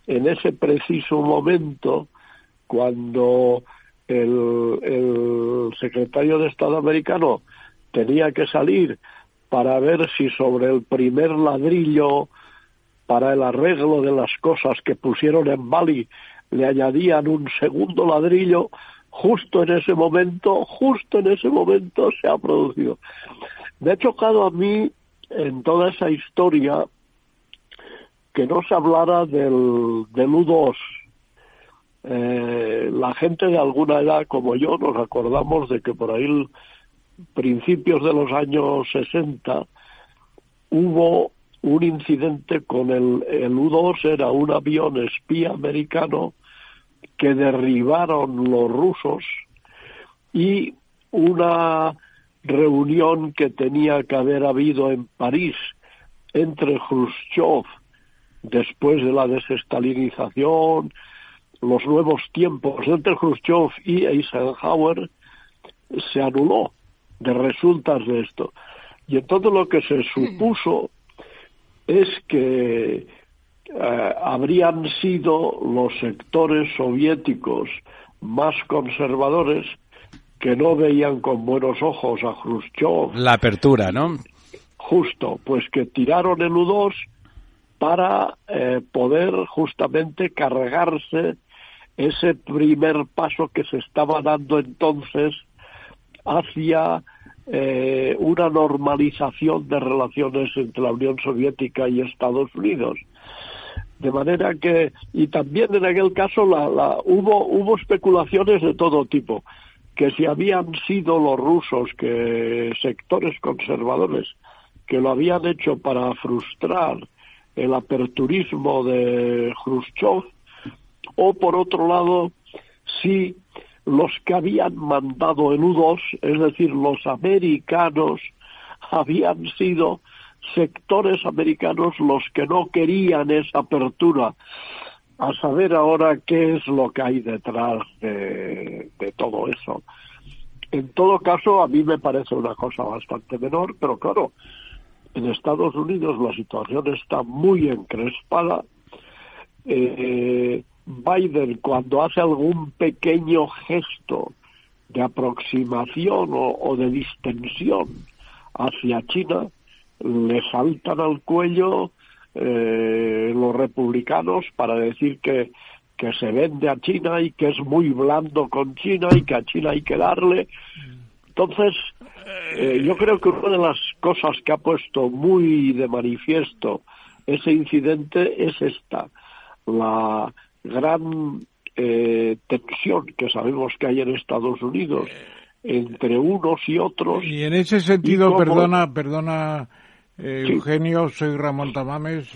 en ese preciso momento, cuando el, el secretario de Estado americano tenía que salir para ver si sobre el primer ladrillo para el arreglo de las cosas que pusieron en Bali le añadían un segundo ladrillo, justo en ese momento, justo en ese momento se ha producido. Me ha chocado a mí en toda esa historia que no se hablara del, del U2. Eh, la gente de alguna edad como yo nos acordamos de que por ahí principios de los años 60 hubo un incidente con el, el U-2, era un avión espía americano que derribaron los rusos y una reunión que tenía que haber habido en París entre Khrushchev después de la desestalinización, los nuevos tiempos entre Khrushchev y Eisenhower se anuló de resultas de esto. Y entonces lo que se supuso es que eh, habrían sido los sectores soviéticos más conservadores que no veían con buenos ojos a Khrushchev. La apertura, ¿no? Justo, pues que tiraron el U-2 para eh, poder justamente cargarse ese primer paso que se estaba dando entonces hacia eh, una normalización de relaciones entre la Unión Soviética y Estados Unidos. De manera que, y también en aquel caso la, la, hubo, hubo especulaciones de todo tipo, que si habían sido los rusos, que sectores conservadores, que lo habían hecho para frustrar el aperturismo de Khrushchev, o por otro lado, si los que habían mandado el U-2, es decir, los americanos, habían sido sectores americanos los que no querían esa apertura. A saber ahora qué es lo que hay detrás de, de todo eso. En todo caso, a mí me parece una cosa bastante menor, pero claro, en Estados Unidos la situación está muy encrespada. Eh, Biden cuando hace algún pequeño gesto de aproximación o, de distensión hacia China, le saltan al cuello eh, los republicanos para decir que, que se vende a China y que es muy blando con China y que a China hay que darle. Entonces, eh, yo creo que una de las cosas que ha puesto muy de manifiesto ese incidente es esta, la, gran eh, tensión que sabemos que hay en Estados Unidos entre unos y otros. Y en ese sentido, perdona, perdona, eh, Eugenio, soy Ramón Tamames.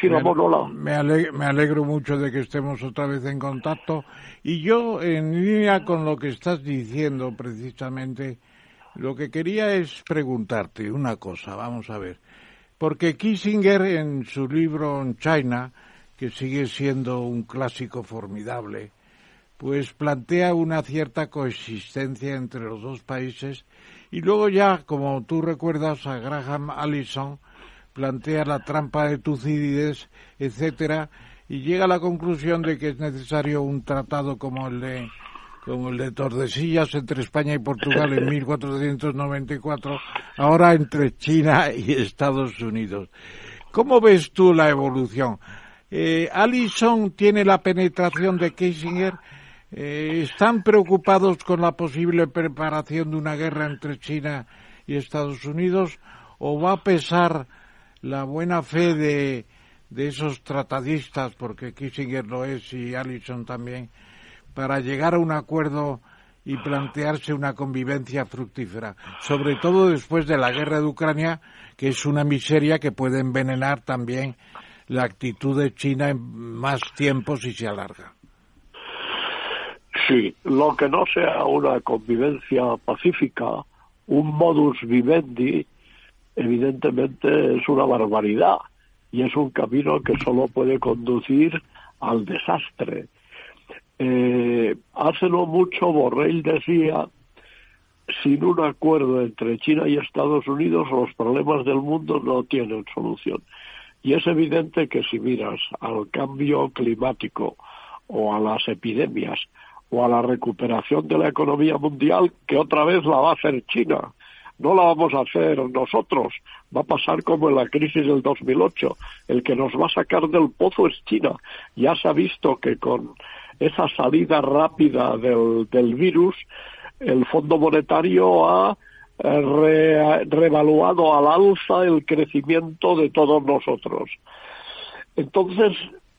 Sí, Ramón, hola. Me, alegro, me alegro mucho de que estemos otra vez en contacto. Y yo, en línea con lo que estás diciendo precisamente, lo que quería es preguntarte una cosa, vamos a ver. Porque Kissinger, en su libro China, que sigue siendo un clásico formidable, pues plantea una cierta coexistencia entre los dos países y luego ya, como tú recuerdas, a Graham Allison plantea la trampa de Tucídides, etcétera, y llega a la conclusión de que es necesario un tratado como el de como el de Tordesillas entre España y Portugal en [laughs] 1494, ahora entre China y Estados Unidos. ¿Cómo ves tú la evolución? Eh, Allison tiene la penetración de Kissinger. Eh, ¿Están preocupados con la posible preparación de una guerra entre China y Estados Unidos? ¿O va a pesar la buena fe de, de esos tratadistas, porque Kissinger lo es y Allison también, para llegar a un acuerdo y plantearse una convivencia fructífera, sobre todo después de la guerra de Ucrania, que es una miseria que puede envenenar también la actitud de China en más tiempo si se alarga. Sí, lo que no sea una convivencia pacífica, un modus vivendi, evidentemente es una barbaridad y es un camino que solo puede conducir al desastre. Eh, hace no mucho Borrell decía, sin un acuerdo entre China y Estados Unidos los problemas del mundo no tienen solución. Y es evidente que si miras al cambio climático o a las epidemias o a la recuperación de la economía mundial, que otra vez la va a hacer China, no la vamos a hacer nosotros. Va a pasar como en la crisis del 2008. El que nos va a sacar del pozo es China. Ya se ha visto que con esa salida rápida del, del virus, el Fondo Monetario ha re, revaluado al alza el crecimiento de todos nosotros. Entonces,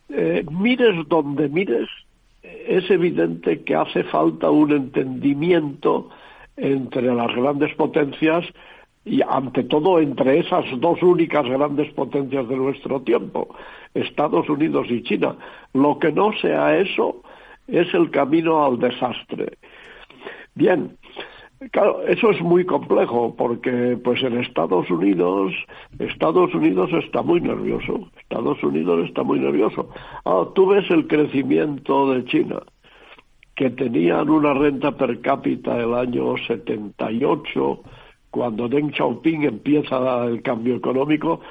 eh, mires donde mires, es evidente que hace falta un entendimiento entre las grandes potencias y ante todo entre esas dos únicas grandes potencias de nuestro tiempo, Estados Unidos y China. Lo que no sea eso es el camino al desastre. Bien, Claro, eso es muy complejo porque pues en Estados Unidos, Estados Unidos está muy nervioso, Estados Unidos está muy nervioso. Ah, tú ves el crecimiento de China, que tenían una renta per cápita el año 78, cuando Deng Xiaoping empieza el cambio económico,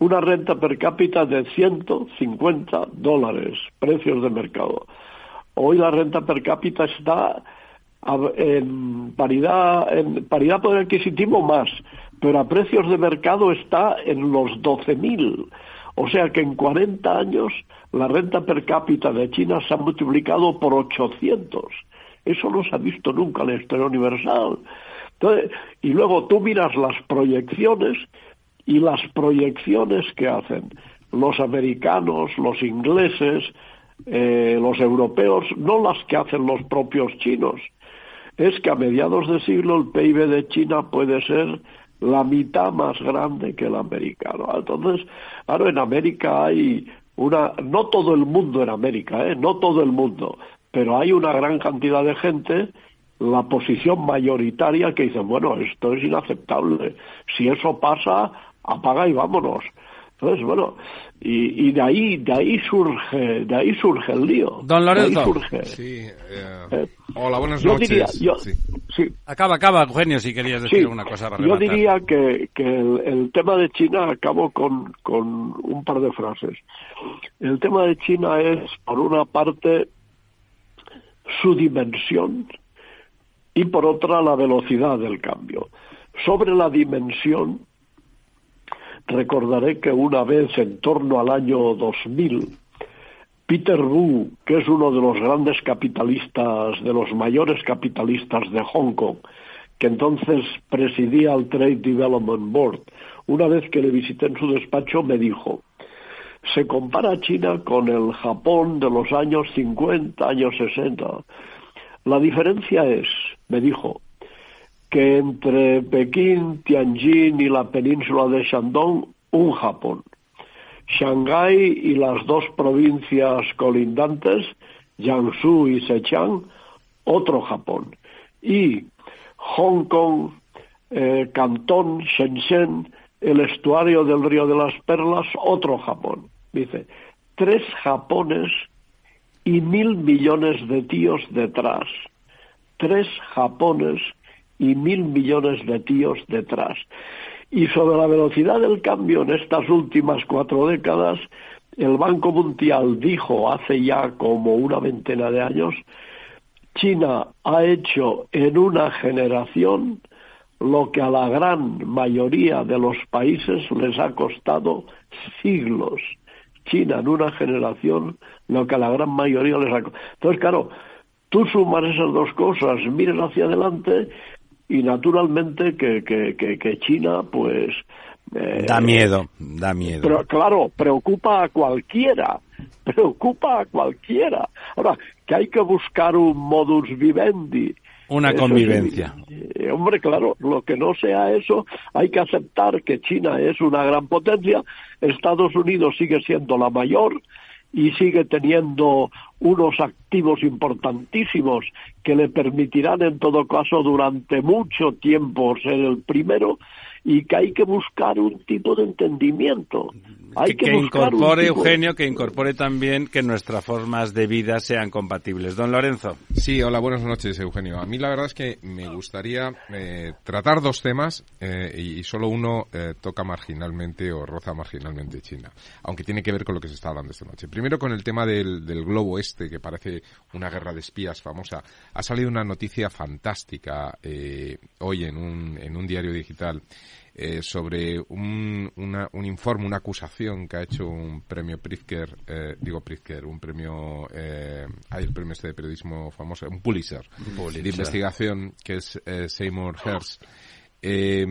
una renta per cápita de 150 dólares, precios de mercado. Hoy la renta per cápita está en paridad, en paridad poder adquisitivo más, pero a precios de mercado está en los 12.000. O sea que en 40 años la renta per cápita de China se ha multiplicado por 800. Eso no se ha visto nunca en la historia universal. y luego tú miras las proyecciones y las proyecciones que hacen los americanos, los ingleses, eh, los europeos, no las que hacen los propios chinos es que a mediados de siglo el PIB de China puede ser la mitad más grande que el americano. Entonces, claro, en América hay una, no todo el mundo en América, ¿eh? no todo el mundo, pero hay una gran cantidad de gente, la posición mayoritaria que dicen, bueno, esto es inaceptable, si eso pasa, apaga y vámonos. Entonces, bueno, y, y, de ahí de ahí surge de ahí surge el lío. Don Lorenzo. Sí, eh, eh, hola, buenas noches. Diría, yo, sí. Acaba, acaba, Eugenio, si querías decir una cosa para Yo diría que, que el, el, tema de China, acabo con, con un par de frases. El tema de China es, por una parte, su dimensión y por otra la velocidad del cambio. Sobre la dimensión, Recordaré que una vez en torno al año 2000, Peter Wu, que es uno de los grandes capitalistas, de los mayores capitalistas de Hong Kong, que entonces presidía el Trade Development Board, una vez que le visité en su despacho me dijo, se compara China con el Japón de los años 50, años 60. La diferencia es, me dijo, que entre Pekín, Tianjin y la península de Shandong, un Japón. Shanghái y las dos provincias colindantes, Jiangsu y Zhejiang, otro Japón. Y Hong Kong, eh, Cantón, Shenzhen, el estuario del río de las Perlas, otro Japón. Dice, tres Japones y mil millones de tíos detrás. Tres Japones y mil millones de tíos detrás. Y sobre la velocidad del cambio en estas últimas cuatro décadas, el Banco Mundial dijo hace ya como una veintena de años, China ha hecho en una generación lo que a la gran mayoría de los países les ha costado siglos. China en una generación lo que a la gran mayoría les ha costado. Entonces, claro, tú sumas esas dos cosas, miras hacia adelante y naturalmente que, que, que, China pues eh, da miedo da miedo. pero claro preocupa a cualquiera [laughs] preocupa a cualquiera. Ahora que hay que buscar un modus vivendi una convivencia. Eh, hombre, claro, lo que no sea eso, hay que aceptar que China es una gran potencia, Estados Unidos sigue siendo la mayor, y sigue teniendo unos activos importantísimos que le permitirán en todo caso durante mucho tiempo ser el primero y que hay que buscar un tipo de entendimiento. Hay que, incorpore, Eugenio, que incorpore también que nuestras formas de vida sean compatibles. Don Lorenzo. Sí, hola, buenas noches, Eugenio. A mí la verdad es que me gustaría eh, tratar dos temas eh, y, solo uno eh, toca marginalmente o roza marginalmente China, aunque tiene que ver con lo que se está hablando esta noche. Primero con el tema del, del globo este, que parece una guerra de espías famosa. Ha salido una noticia fantástica hoy en un, en un diario digital eh, sobre un, un, informe, una acusación que ha hecho un premio Pritzker, eh, digo Pritzker, un premio, eh, hay el premio este de periodismo famoso, un Pulitzer, de investigación, que es Seymour Hersh, eh,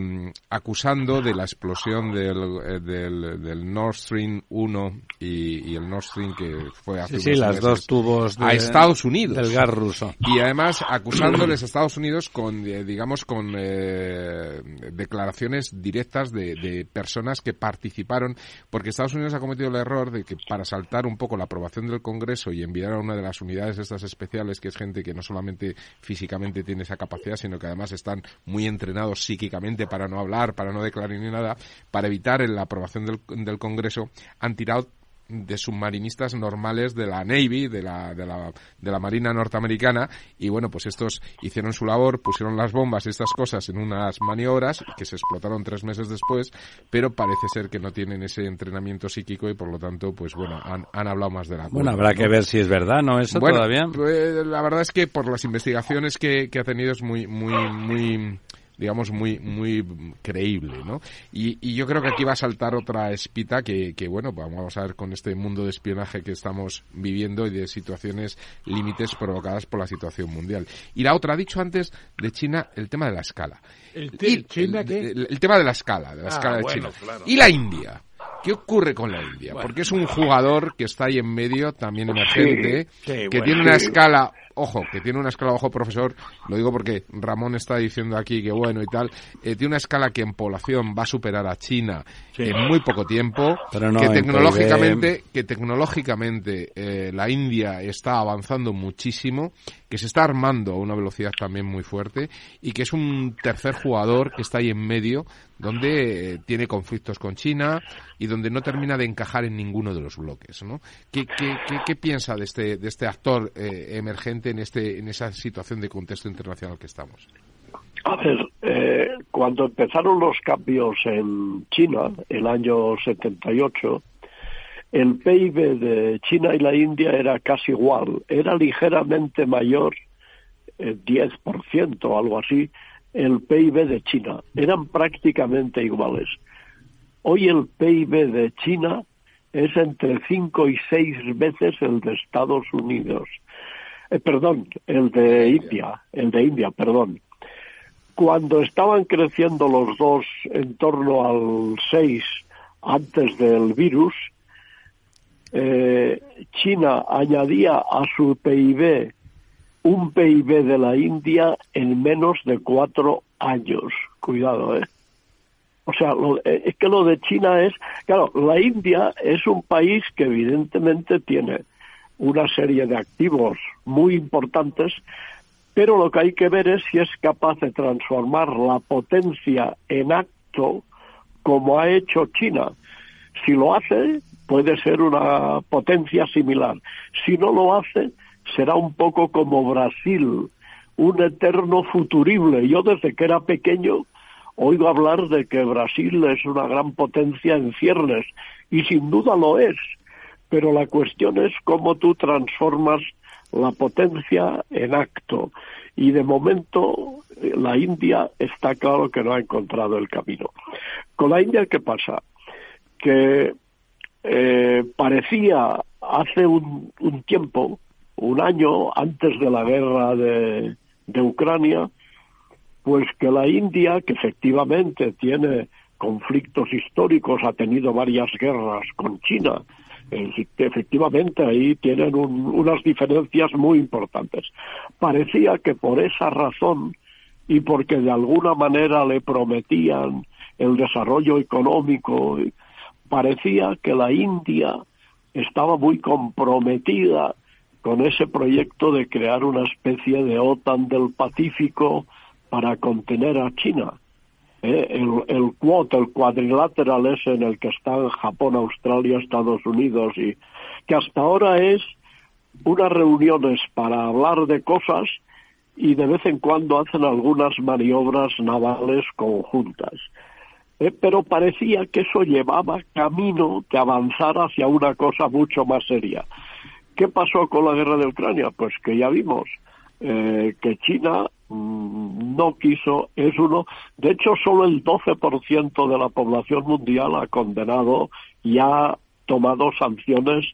acusando de la explosión del, eh, del, del, Nord Stream 1 y, y, el Nord Stream que fue hace sí, sí, las dos tubos de, a Estados Unidos. del gas ruso. Y además acusándoles a Estados Unidos con eh, digamos con eh, declaraciones directas de, de, personas que participaron porque Estados Unidos ha cometido el error de que para saltar un poco la aprobación del Congreso y enviar a una de las unidades estas especiales que es gente que no solamente físicamente tiene esa capacidad sino que además están muy entrenados psíquicamente para no hablar, para no declarar ni nada, para evitar la aprobación del, del Congreso, han tirado de submarinistas normales de la Navy, de la, de la, de la Marina norteamericana, y bueno, pues estos hicieron su labor, pusieron las bombas y estas cosas en unas maniobras que se explotaron tres meses después, pero parece ser que no tienen ese entrenamiento psíquico y por lo tanto, pues bueno, han, han hablado más de la Bueno, habrá que ver si es verdad, ¿no? Eso bueno, todavía. Pues, la verdad es que por las investigaciones que, que ha tenido es muy, muy, muy digamos, muy, muy creíble, ¿no? Y, y, yo creo que aquí va a saltar otra espita que, que, bueno, vamos a ver con este mundo de espionaje que estamos viviendo y de situaciones límites provocadas por la situación mundial. Y la otra, ha dicho antes de China el tema de la escala. ¿El, y, China el, qué? El, el, tema de la escala, de la ah, escala de bueno, China. Claro. Y la India. ¿Qué ocurre con la India? Bueno, Porque es un jugador que está ahí en medio, también emergente, Sí, sí, que bueno, tiene una sí. escala, ojo, que tiene una escala, ojo profesor, lo digo porque Ramón está diciendo aquí que bueno y tal, eh, tiene una escala que en población va a superar a China Sí. en muy poco tiempo, Pero no que en tecnológicamente, que tecnológicamente eh, la India está avanzando muchísimo, que se está armando a una velocidad también muy fuerte y que es un tercer jugador que está ahí en medio donde eh, tiene conflictos con China y donde no termina de encajar en ninguno de los bloques, ¿no? ¿Qué, qué, qué, qué piensa de este, de este actor eh, en, este, en esa situación de contexto internacional que estamos? A ver, eh, cuando empezaron los cambios en China, el año 78, el PIB de China y la India era casi igual, era ligeramente mayor, eh, 10% o algo así, el PIB de China, eran prácticamente iguales. Hoy el PIB de China es entre 5 y 6 veces el de Estados Unidos. Eh, perdón, el de India, el de India, perdón cuando estaban creciendo los dos en torno al 6 antes del virus, eh, China añadía a su PIB un PIB de la India en menos de cuatro años. Cuidado, ¿eh? O sea, lo, eh, es que lo de China es, claro, la India es un país que evidentemente tiene una serie de activos muy importantes, pero lo que hay que ver es si es capaz de transformar la potencia en acto como ha hecho China. Si lo hace, puede ser una potencia similar. Si no lo hace, será un poco como Brasil, un eterno futurible. Yo desde que era pequeño oigo hablar de que Brasil es una gran potencia en ciernes, y sin duda lo es, pero la cuestión es cómo tú transformas la potencia en acto. Y de momento la India está claro que no ha encontrado el camino. Con la India, ¿qué pasa? Que eh, parecía hace un, tiempo, un año antes de la guerra de Ucrania, pues que la India, que efectivamente tiene conflictos históricos, ha tenido varias guerras con China, efectivamente ahí tienen un, unas diferencias muy importantes. Parecía que por esa razón y porque de alguna manera le prometían el desarrollo económico, parecía que la India estaba muy comprometida con ese proyecto de crear una especie de OTAN del Pacífico para contener a China. Eh, el, el Quad, el cuadrilateral ese en el que están Japón, Australia, Estados Unidos y que hasta ahora es unas reuniones para hablar de cosas y de vez en cuando hacen algunas maniobras navales conjuntas. Eh, pero parecía que eso llevaba camino de avanzar hacia una cosa mucho más seria. ¿Qué pasó con la guerra de Ucrania? Pues que ya vimos eh, que China mmm, no quiso, es uno, de hecho solo el 12% de la población mundial ha condenado y ha tomado sanciones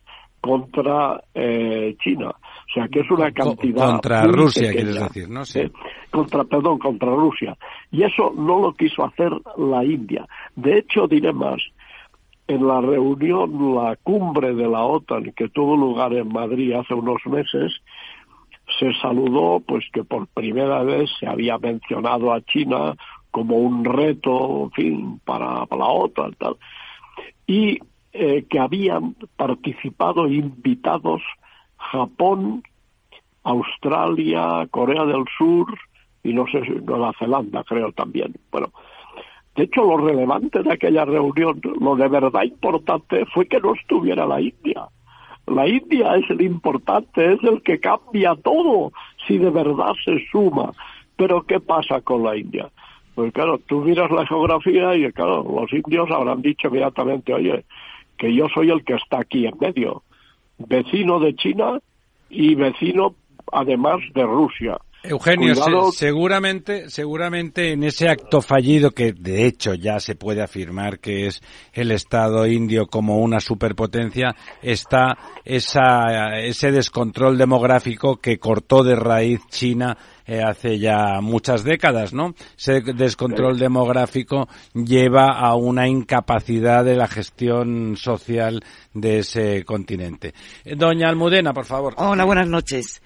contra eh, China. O sea que es una cantidad. contra Rusia, quieres decir, ¿no? Sí. contra, perdón, contra Rusia. Y eso no lo quiso hacer la India. De hecho, diré más. En la reunión, la cumbre de la OTAN que tuvo lugar en Madrid hace unos meses, se saludó pues que por primera vez se había mencionado a China como un reto, fin, para, la OTAN, tal. Y eh, que habían participado invitados Japón, Australia, Corea del Sur y no sé, Nueva Zelanda creo también. Bueno, de hecho lo relevante de aquella reunión, lo de verdad importante fue que no estuviera la India. La India es el importante, es el que cambia todo si de verdad se suma. Pero ¿qué pasa con la India? Pues claro, tú miras la geografía y claro, los indios habrán dicho inmediatamente, oye, que yo soy el que está aquí en medio, vecino de China y vecino además de Rusia. Eugenio, seguramente, seguramente en ese acto fallido que de hecho ya se puede afirmar que es el Estado indio como una superpotencia, está esa, ese descontrol demográfico que cortó de raíz China eh, hace ya muchas décadas, ¿no? Ese descontrol demográfico lleva a una incapacidad de la gestión social de ese continente. Eh, doña Almudena, por favor. Hola, buenas noches.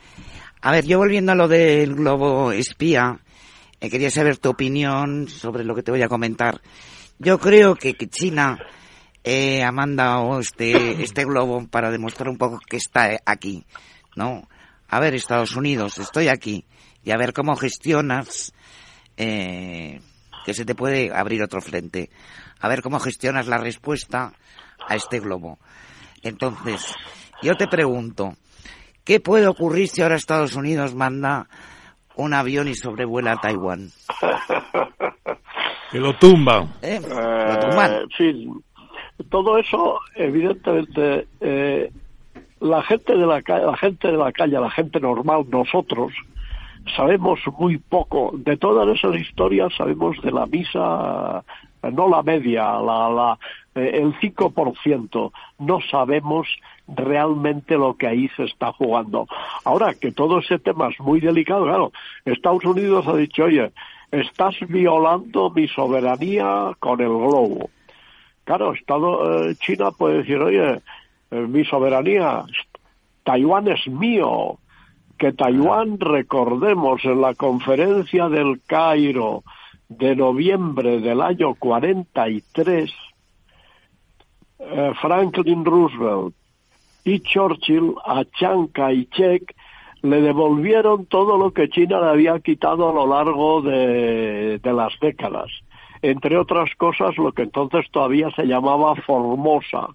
A ver, yo volviendo a lo del globo espía, eh, quería saber tu opinión sobre lo que te voy a comentar. Yo creo que, China eh, ha mandado este, [coughs] este globo para demostrar un poco que está aquí, ¿no? A ver, Estados Unidos, estoy aquí y a ver cómo gestionas eh, que se te puede abrir otro frente. A ver cómo gestionas la respuesta a este globo. Entonces, yo te pregunto, ¿qué puede ocurrir si ahora Estados Unidos manda un avión y sobrevuela a Taiwán? que lo tumban. ¿Eh? Lo tumban. Eh, sí, todo eso, evidentemente, eh, la gente de la la gente de la calle, la gente normal, nosotros, sabemos muy poco. De todas esas historias sabemos de la misa, no la media, la, la, eh, el 5%. No sabemos realmente lo que ahí se está jugando. Ahora que todo ese tema es muy delicado, claro, Estados Unidos ha dicho, oye, estás violando mi soberanía con el globo. Claro, Estado, eh, China puede decir, oye, eh, mi soberanía, Taiwán es mío, que Taiwán, recordemos, en la conferencia del Cairo de noviembre del año 43, eh, Franklin Roosevelt y Churchill a Chiang Kai-shek le devolvieron todo lo que China le había quitado a lo largo de, las décadas. Entre otras cosas, lo que entonces todavía se llamaba Formosa.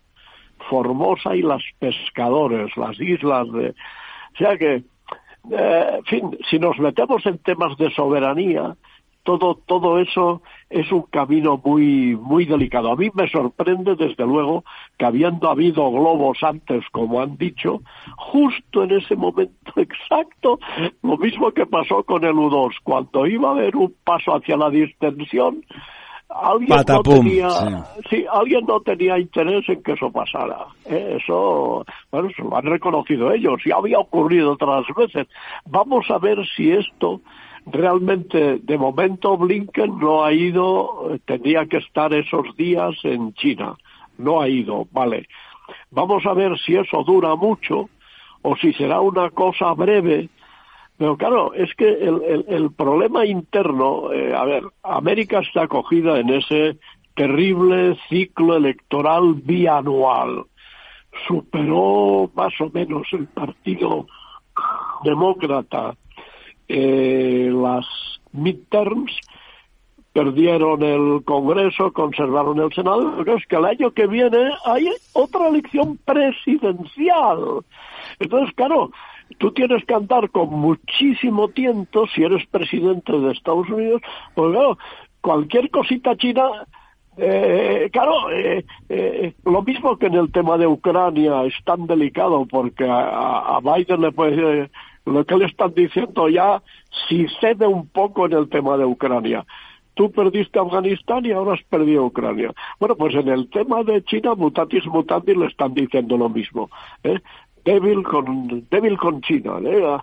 Formosa y las pescadores, las islas de... O sea que eh, en fin, si nos metemos en temas de soberanía, todo, todo eso es un camino muy, muy delicado. A mí me sorprende, desde luego, que habiendo habido globos antes, como han dicho, justo en ese momento [laughs] exacto, lo mismo que pasó con el U2, cuando iba a haber un paso hacia la distensión, alguien no tenía sí. alguien no tenía interés en que eso pasara eh, eso bueno se lo han reconocido ellos y había ocurrido otras veces vamos a ver si esto realmente de momento Blinken no ha ido tendría que estar esos días en China. No ha ido vale. Vamos a ver si eso dura mucho o si será una cosa breve. Pero claro, es que el, el, problema interno, eh, a ver, América está acogida en ese terrible ciclo electoral bianual. Superó más o menos el Partido Demócrata eh, las midterms, perdieron el Congreso, conservaron el Senado, pero es que el año que viene hay otra elección presidencial. Entonces, claro, tú tienes que andar con muchísimo tiento si eres presidente de Estados Unidos, porque claro, cualquier cosita china eh, claro, eh, eh, lo mismo que en el tema de Ucrania es tan delicado porque a, a Biden le puede lo que le están diciendo ya si cede un poco en el tema de Ucrania. Tú perdiste Afganistán y ahora has perdido Ucrania. Bueno, pues en el tema de China, mutatis mutandis le están diciendo lo mismo. ¿eh? débil con, débil con China. ¿eh?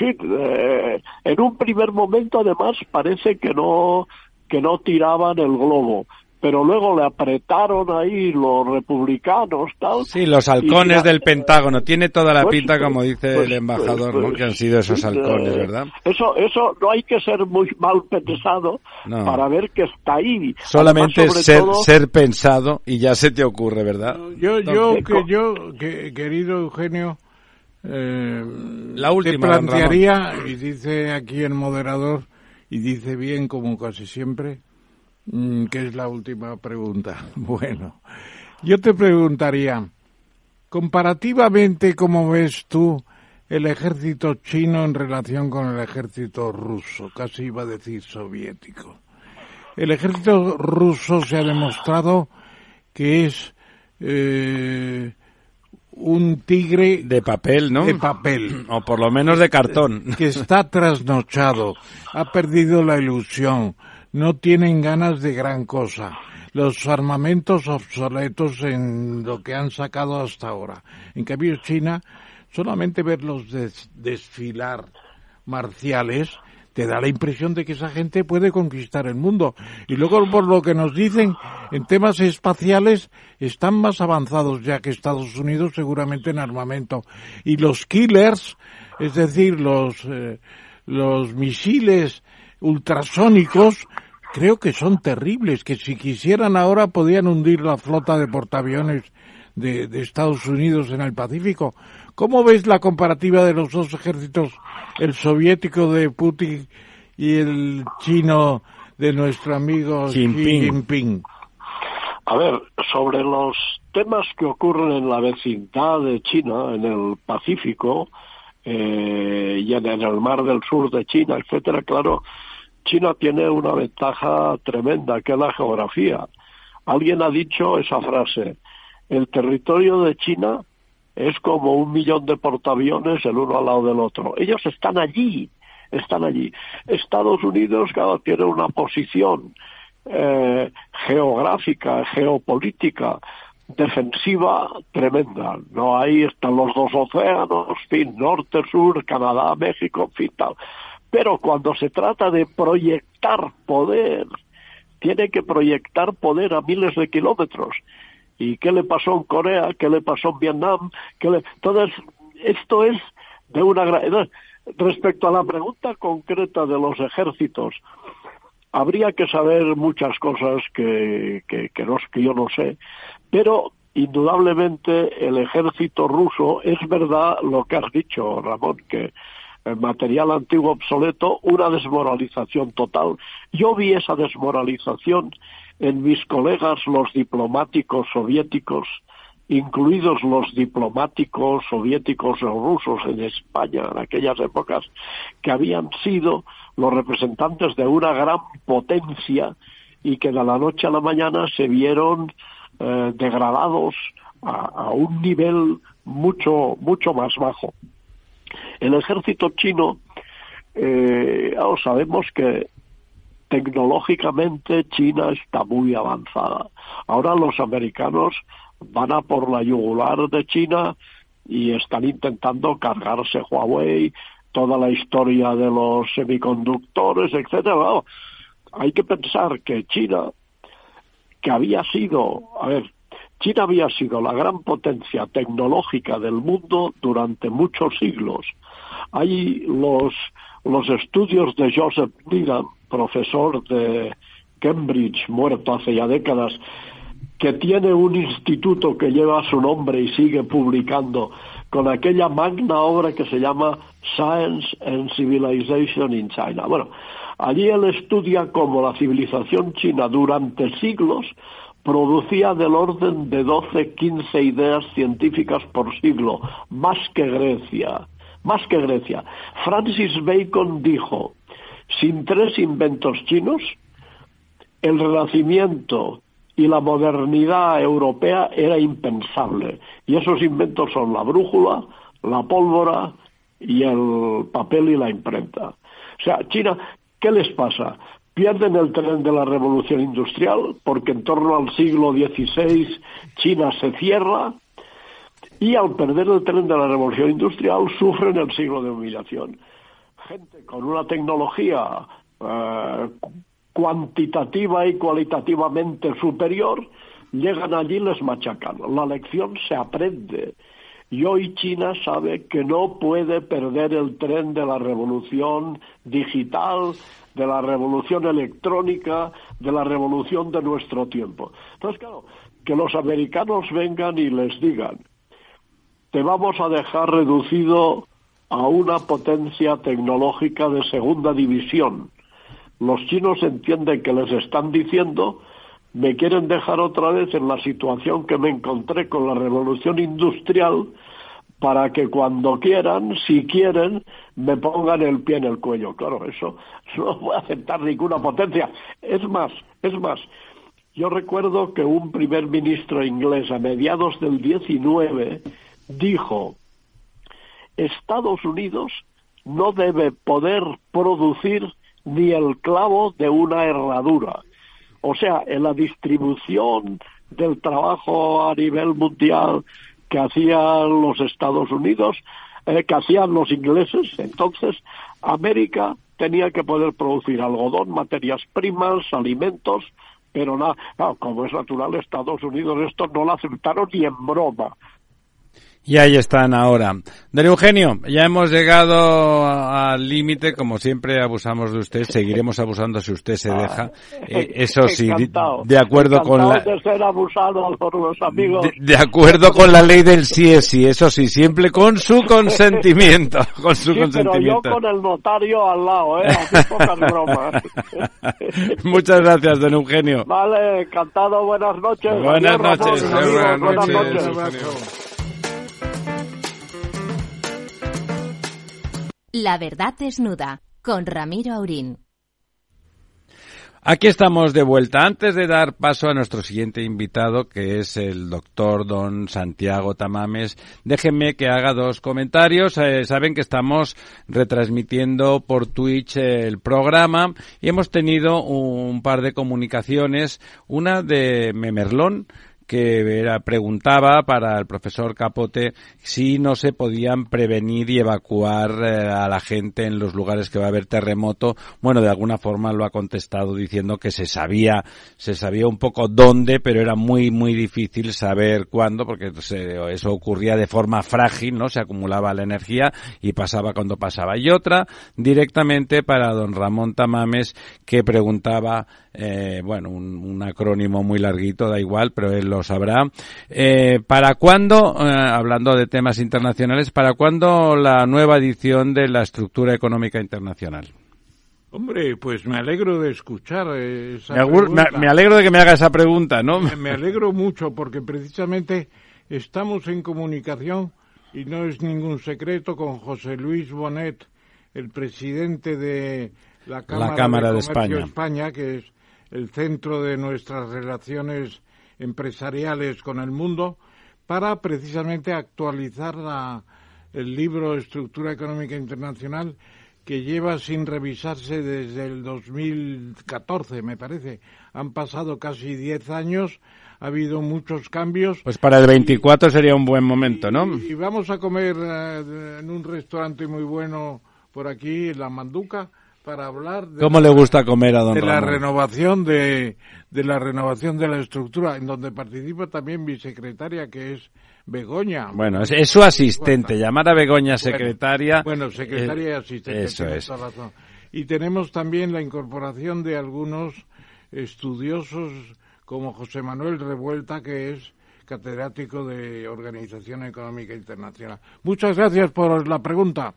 eh, en un primer momento, además, parece que no, que no tiraban el globo pero luego le apretaron ahí los republicanos, tal. Sí, los halcones del Pentágono. Tiene toda la pues, pinta, como dice pues, el embajador, ¿no? Pues, que han sido esos halcones, eh, ¿verdad? Eso, eso no hay que ser muy mal pensado para ver que está ahí. Solamente ser, ser pensado y ya se te ocurre, ¿verdad? Yo, yo, que, yo, que, querido Eugenio, eh, la última, te plantearía, y dice aquí el moderador, y dice bien como casi siempre, Mm, ¿Qué es la última pregunta? [laughs] Bueno, yo te preguntaría, comparativamente, ¿cómo ves tú el ejército chino en relación con el ejército ruso? Casi iba a decir soviético. El ejército ruso se ha demostrado que es eh, un tigre de papel, ¿no? De papel. [clears throat] O por lo menos de cartón. Que está trasnochado, ha perdido la ilusión, no tienen ganas de gran cosa. Los armamentos obsoletos en lo que han sacado hasta ahora. En cambio, China, solamente verlos desfilar marciales, te da la impresión de que esa gente puede conquistar el mundo. Y luego, por lo que nos dicen, en temas espaciales están más avanzados ya que Estados Unidos, seguramente en armamento. Y los killers, es decir, los, eh, los misiles ultrasónicos, creo que son terribles, que si quisieran ahora podían hundir la flota de portaaviones de, Estados Unidos en el Pacífico. ¿Cómo ves la comparativa de los dos ejércitos, el soviético de Putin y el chino de nuestro amigo Xi Jinping? A ver, sobre los temas que ocurren en la vecindad de China, en el Pacífico eh, y en el mar del sur de China, etcétera, claro, China tiene una ventaja tremenda, que es la geografía. Alguien ha dicho esa frase, el territorio de China es como un millón de portaaviones el uno al lado del otro. Ellos están allí, están allí. Estados Unidos, claro, tiene una posición eh, geográfica, geopolítica, defensiva tremenda. No ahí están los dos océanos, fin, norte, sur, Canadá, México, fin, tal. Pero cuando se trata de proyectar poder, tiene que proyectar poder a miles de kilómetros. ¿Y qué le pasó en Corea? ¿Qué le pasó en Vietnam? ¿Qué le... Entonces, esto es de una gran... Respecto a la pregunta concreta de los ejércitos, habría que saber muchas cosas que, que, que, no, que yo no sé, pero indudablemente el ejército ruso es verdad lo que has dicho, Ramón, que material antiguo obsoleto, una desmoralización total. Yo vi esa desmoralización en mis colegas los diplomáticos soviéticos, incluidos los diplomáticos soviéticos o rusos en España en aquellas épocas, que habían sido los representantes de una gran potencia y que de la noche a la mañana se vieron eh, degradados a, a un nivel mucho mucho más bajo. El ejército chino, eh, sabemos que tecnológicamente China está muy avanzada. Ahora los americanos van a por la yugular de China y están intentando cargarse Huawei, toda la historia de los semiconductores, etcétera. hay que pensar que China, que había sido, a ver, China había sido la gran potencia tecnológica del mundo durante muchos siglos. Hay los, los estudios de Joseph Needham, profesor de Cambridge, muerto hace ya décadas, que tiene un instituto que lleva su nombre y sigue publicando con aquella magna obra que se llama Science and Civilization in China. Bueno, allí él estudia cómo la civilización china durante siglos producía del orden de 12, 15 ideas científicas por siglo, más que Grecia, más que Grecia. Francis Bacon dijo, sin tres inventos chinos, el renacimiento y la modernidad europea era impensable. Y esos inventos son la brújula, la pólvora y el papel y la imprenta. O sea, China, ¿qué les pasa? Pierden el tren de la revolución industrial porque en torno al siglo XVI China se cierra y al perder el tren de la revolución industrial sufren el siglo de humillación. Gente con una tecnología eh, cuantitativa y cualitativamente superior llegan allí y les machacan. La lección se aprende. Y hoy China sabe que no puede perder el tren de la revolución digital, de la revolución electrónica, de la revolución de nuestro tiempo. Entonces, claro, que los americanos vengan y les digan, te vamos a dejar reducido a una potencia tecnológica de segunda división. Los chinos entienden que les están diciendo me quieren dejar otra vez en la situación que me encontré con la revolución industrial para que cuando quieran, si quieren, me pongan el pie en el cuello. Claro, eso [laughs] no voy a aceptar ninguna potencia. Es más, es más, yo recuerdo que un primer ministro inglés a mediados del 19 dijo, Estados Unidos no debe poder producir ni el clavo de una herradura. O sea, en la distribución del trabajo a nivel mundial que hacían los Estados Unidos, eh, que hacían los ingleses, entonces América tenía que poder producir algodón, materias primas, alimentos, pero nada, como es natural, Estados Unidos esto no lo aceptaron ni en broma. Y ahí están ahora. Don Eugenio, ya hemos llegado al límite, como siempre abusamos de usted, seguiremos abusando si usted se deja. Ah, [laughs] eh, eso sí, de acuerdo con la... De ser abusado por los amigos. De, acuerdo con la ley del sí es sí, eso sí, siempre con su consentimiento, con su sí, consentimiento. Pero yo con el notario al lado, ¿eh? [laughs] Hace pocas bromas. [laughs] Muchas gracias, don Eugenio. Vale, encantado, buenas noches. Buenas noches. Ramón, amigos, Buenas buenas noches, noches. La verdad desnuda, con Ramiro Aurín. Aquí estamos de vuelta. Antes de dar paso a nuestro siguiente invitado, que es el doctor don Santiago Tamames, déjenme que haga dos comentarios. Eh, saben que estamos retransmitiendo por Twitch el programa y hemos tenido un par de comunicaciones. Una de Memerlón, que era, preguntaba para el profesor Capote si no se podían prevenir y evacuar eh, a la gente en los lugares que va a haber terremoto. Bueno, de alguna forma lo ha contestado diciendo que se sabía, se sabía un poco dónde, pero era muy, muy difícil saber cuándo, porque se- eso ocurría de forma frágil, ¿no? Se acumulaba la energía y pasaba cuando pasaba. Y otra, directamente para don Ramón Tamames, que preguntaba, eh, bueno, un, un acrónimo muy larguito, da igual, pero él lo sabrá. Eh, ¿Para cuándo, eh, hablando de temas internacionales, para cuándo la nueva edición de la estructura económica internacional? Hombre, pues me alegro de escuchar esa Me, agur- me- pregunta. me alegro de que me haga esa pregunta, ¿no? Me- Me alegro mucho porque precisamente estamos en comunicación y no es ningún secreto con José Luis Bonet, el presidente de la Cámara, Cámara de Comercio España. que es el centro de nuestras relaciones empresariales con el mundo, para precisamente actualizar la- el libro Estructura Económica Internacional que lleva sin revisarse desde el 2014, me parece. Han pasado casi 10 años, ha habido muchos cambios. Pues para el 24 sería un buen momento, ¿no? Y vamos a comer eh, en un restaurante muy bueno por aquí, en La Manduca, para hablar de, ¿Cómo le gusta comer a don de la renovación de, de la renovación de la estructura, en donde participa también mi secretaria, que es Begoña. Bueno, es, es su asistente. Llamar a Begoña secretaria. Bueno, secretaria y eh, asistente. Eso es. razón. Y tenemos también la incorporación de algunos estudiosos como José Manuel Revuelta, que es catedrático de Organización Económica Internacional. Muchas gracias por la pregunta.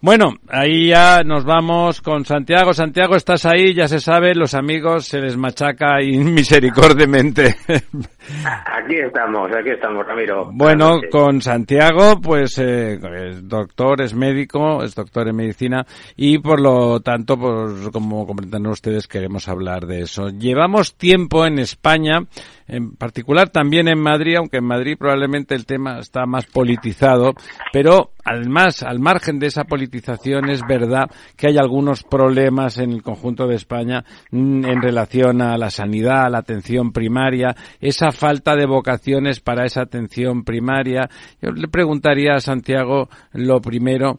Bueno, ahí ya nos vamos con Santiago. Santiago, estás ahí, ya se sabe, los amigos se les machaca [laughs] inmisericordiamente. Aquí estamos, aquí estamos, Ramiro. Bueno, con Santiago, pues eh, es doctor, es médico, es doctor en medicina y por lo tanto, pues como comprenderán ustedes, queremos hablar de eso. Llevamos tiempo en España, en particular también en Madrid, aunque en Madrid probablemente el tema está más politizado, pero además, al margen de esa politización, es verdad que hay algunos problemas en el conjunto de España mm, en relación a la sanidad, a la atención primaria, esa falta de vocaciones para esa atención primaria. Yo le preguntaría a Santiago lo primero,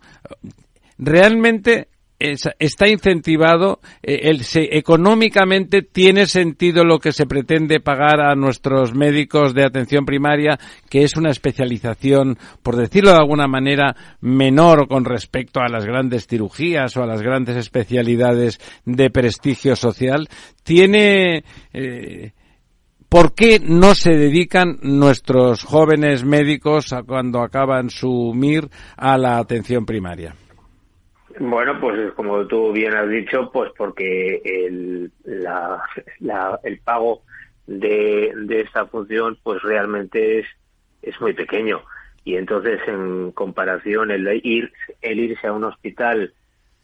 ¿realmente está incentivado, eh, el, económicamente tiene sentido lo que se pretende pagar a nuestros médicos de atención primaria, que es una especialización, por decirlo de alguna manera, menor con respecto a las grandes cirugías o a las grandes especialidades de prestigio social. Tiene, eh, ¿Por qué no se dedican nuestros jóvenes médicos a cuando acaban su MIR a la atención primaria? Bueno, pues como tú bien has dicho, pues porque el, el pago de, de esta función pues realmente es, es muy pequeño. Y entonces en comparación el ir el irse a un hospital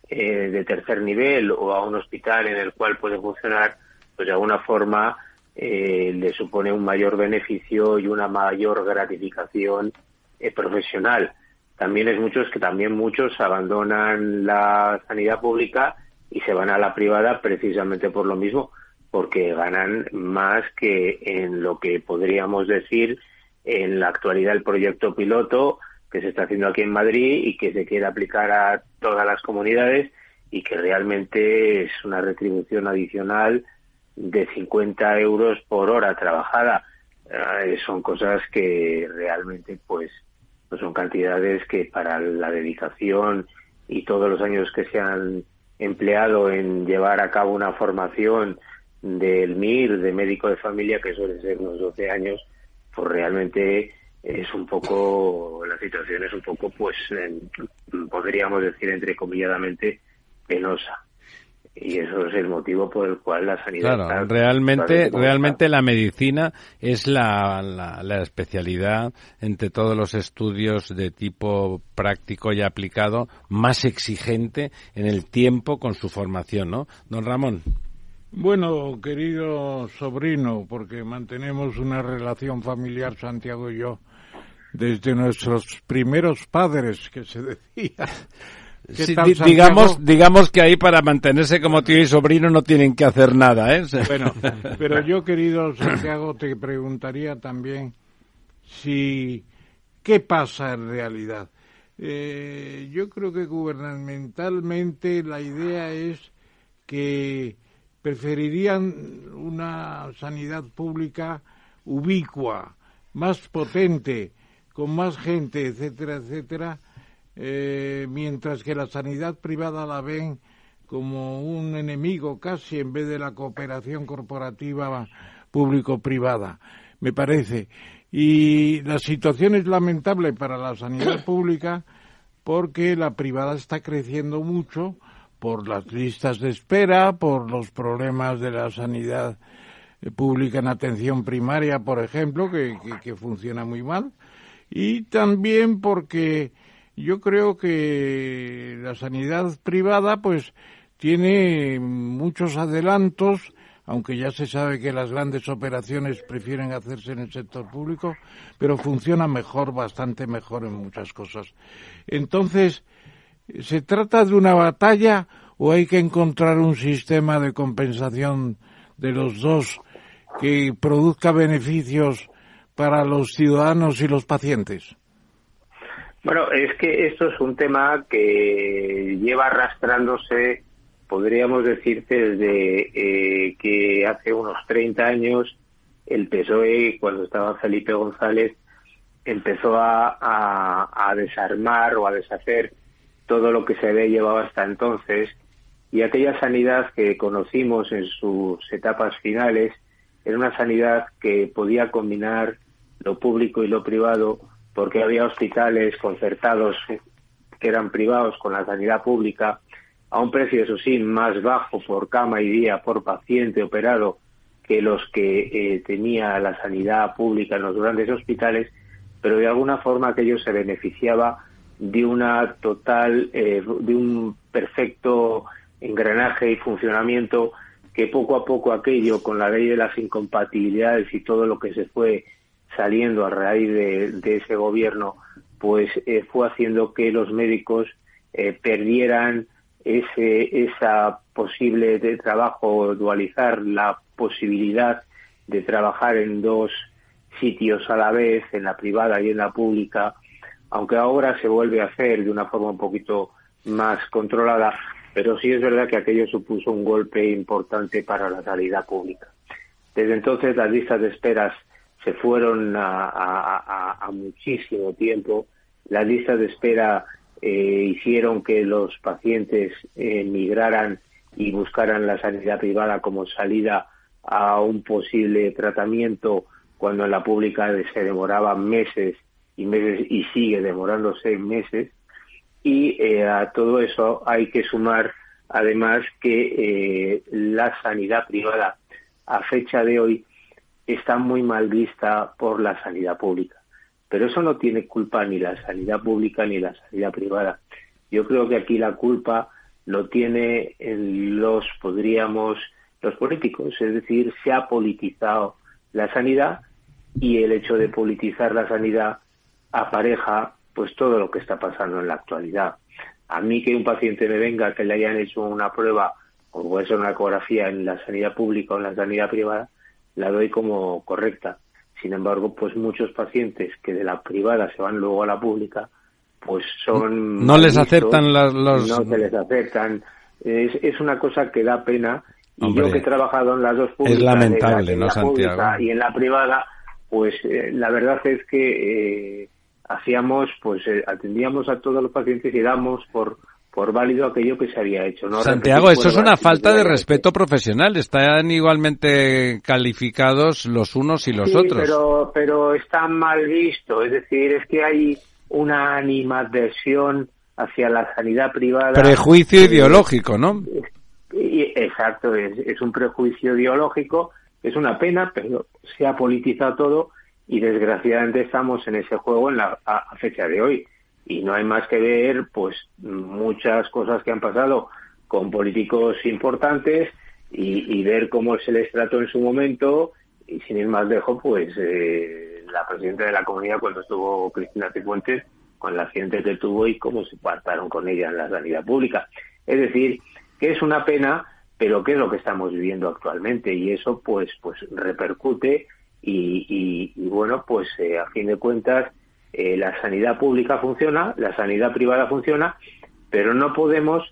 eh, de tercer nivel o a un hospital en el cual puede funcionar pues de alguna forma eh, le supone un mayor beneficio y una mayor gratificación eh, profesional también es muchos que también muchos abandonan la sanidad pública y se van a la privada precisamente por lo mismo, porque ganan más que en lo que podríamos decir en la actualidad el proyecto piloto que se está haciendo aquí en Madrid y que se quiere aplicar a todas las comunidades y que realmente es una retribución adicional de 50 euros por hora trabajada. Eh, son cosas que realmente pues pues son cantidades que para la dedicación y todos los años que se han empleado en llevar a cabo una formación del MIR, de médico de familia, que suele ser unos 12 años, pues realmente es un poco, la situación es un poco, pues, podríamos decir entrecomilladamente, penosa y eso es el motivo por el cual la sanidad claro realmente realmente la medicina es la, la, especialidad entre todos los estudios de tipo práctico y aplicado más exigente en el tiempo con su formación no don Ramón. Bueno querido sobrino porque mantenemos una relación familiar Santiago y yo desde nuestros primeros padres que se [laughs] decía digamos, digamos que ahí para mantenerse como tío y sobrino no tienen que hacer nada, ¿eh? Bueno, [laughs] pero yo, querido Santiago, te preguntaría también si qué pasa en realidad. Eh, yo creo que gubernamentalmente la idea es que preferirían una sanidad pública ubicua, más potente, con más gente, etcétera, etcétera, eh, mientras que la sanidad privada la ven como un enemigo casi en vez de la cooperación corporativa público-privada, me parece. Y la situación es lamentable para la sanidad [coughs] pública porque la privada está creciendo mucho por las listas de espera, por los problemas de la sanidad pública en atención primaria, por ejemplo, que funciona muy mal, y también porque yo creo que la sanidad privada pues tiene muchos adelantos, aunque ya se sabe que las grandes operaciones prefieren hacerse en el sector público, pero funciona mejor, bastante mejor en muchas cosas. Entonces, ¿se trata de una batalla o hay que encontrar un sistema de compensación de los dos que produzca beneficios para los ciudadanos y los pacientes? Bueno, es que esto es un tema que lleva arrastrándose, podríamos decirte, desde eh, que hace unos 30 años el PSOE, cuando estaba Felipe González, empezó a, a, desarmar o a deshacer todo lo que se había llevado hasta entonces. Y aquella sanidad que conocimos en sus etapas finales era una sanidad que podía combinar lo público y lo privado porque había hospitales concertados que eran privados con la sanidad pública a un precio, eso sí, más bajo por cama y día por paciente operado que los que eh, tenía la sanidad pública en los grandes hospitales, pero de alguna forma aquello se beneficiaba de una total, eh, de un perfecto engranaje y funcionamiento que poco a poco aquello, con la ley de las incompatibilidades y todo lo que se fue saliendo a raíz de, ese gobierno, pues eh, fue haciendo que los médicos eh, perdieran ese esa posible de trabajo dualizar la posibilidad de trabajar en dos sitios a la vez, en la privada y en la pública, aunque ahora se vuelve a hacer de una forma un poquito más controlada, pero sí es verdad que aquello supuso un golpe importante para la sanidad pública. Desde entonces las listas de esperas se fueron a, muchísimo tiempo. Las listas de espera eh, hicieron que los pacientes eh, migraran y buscaran la sanidad privada como salida a un posible tratamiento cuando en la pública se demoraba meses y meses y sigue demorándose meses y eh, a todo eso hay que sumar además que la sanidad privada a fecha de hoy está muy mal vista por la sanidad pública. Pero eso no tiene culpa ni la sanidad pública ni la sanidad privada. Yo creo que aquí la culpa lo tiene los, podríamos, los políticos, es decir, se ha politizado la sanidad y el hecho de politizar la sanidad apareja pues todo lo que está pasando en la actualidad. A mí que un paciente me venga que le hayan hecho una prueba o puede ser una ecografía en la sanidad pública o en la sanidad privada, la doy como correcta. Sin embargo, pues muchos pacientes que de la privada se van luego a la pública, pues son... No les aceptan los... No se les aceptan. Es, es una cosa que da pena. Y yo que he trabajado en las dos públicas... Es lamentable, ¿no, Santiago? Y en la privada, pues eh, la verdad es que eh, hacíamos, pues eh, atendíamos a todos los pacientes y damos por por válido aquello que se había hecho. ¿no? Santiago, eso es una falta de respeto profesional. Están igualmente calificados los unos y los sí, otros. Pero, pero está mal visto. Es decir, es que hay una animadversión hacia la sanidad privada. Prejuicio ideológico, ¿no? exacto, es, es un prejuicio ideológico. Es una pena, pero se ha politizado todo y desgraciadamente estamos en ese juego en la a fecha de hoy y no hay más que ver pues muchas cosas que han pasado con políticos importantes y, ver cómo se les trató en su momento. Y sin ir más lejos pues eh, la presidenta de la comunidad cuando estuvo Cristina Cifuentes con la accidente que tuvo y cómo se partaron con ella en la sanidad pública. Es decir que es una pena pero que es lo que estamos viviendo actualmente y eso pues pues repercute y, bueno pues eh, a fin de cuentas eh, la sanidad pública funciona, la sanidad privada funciona, pero no podemos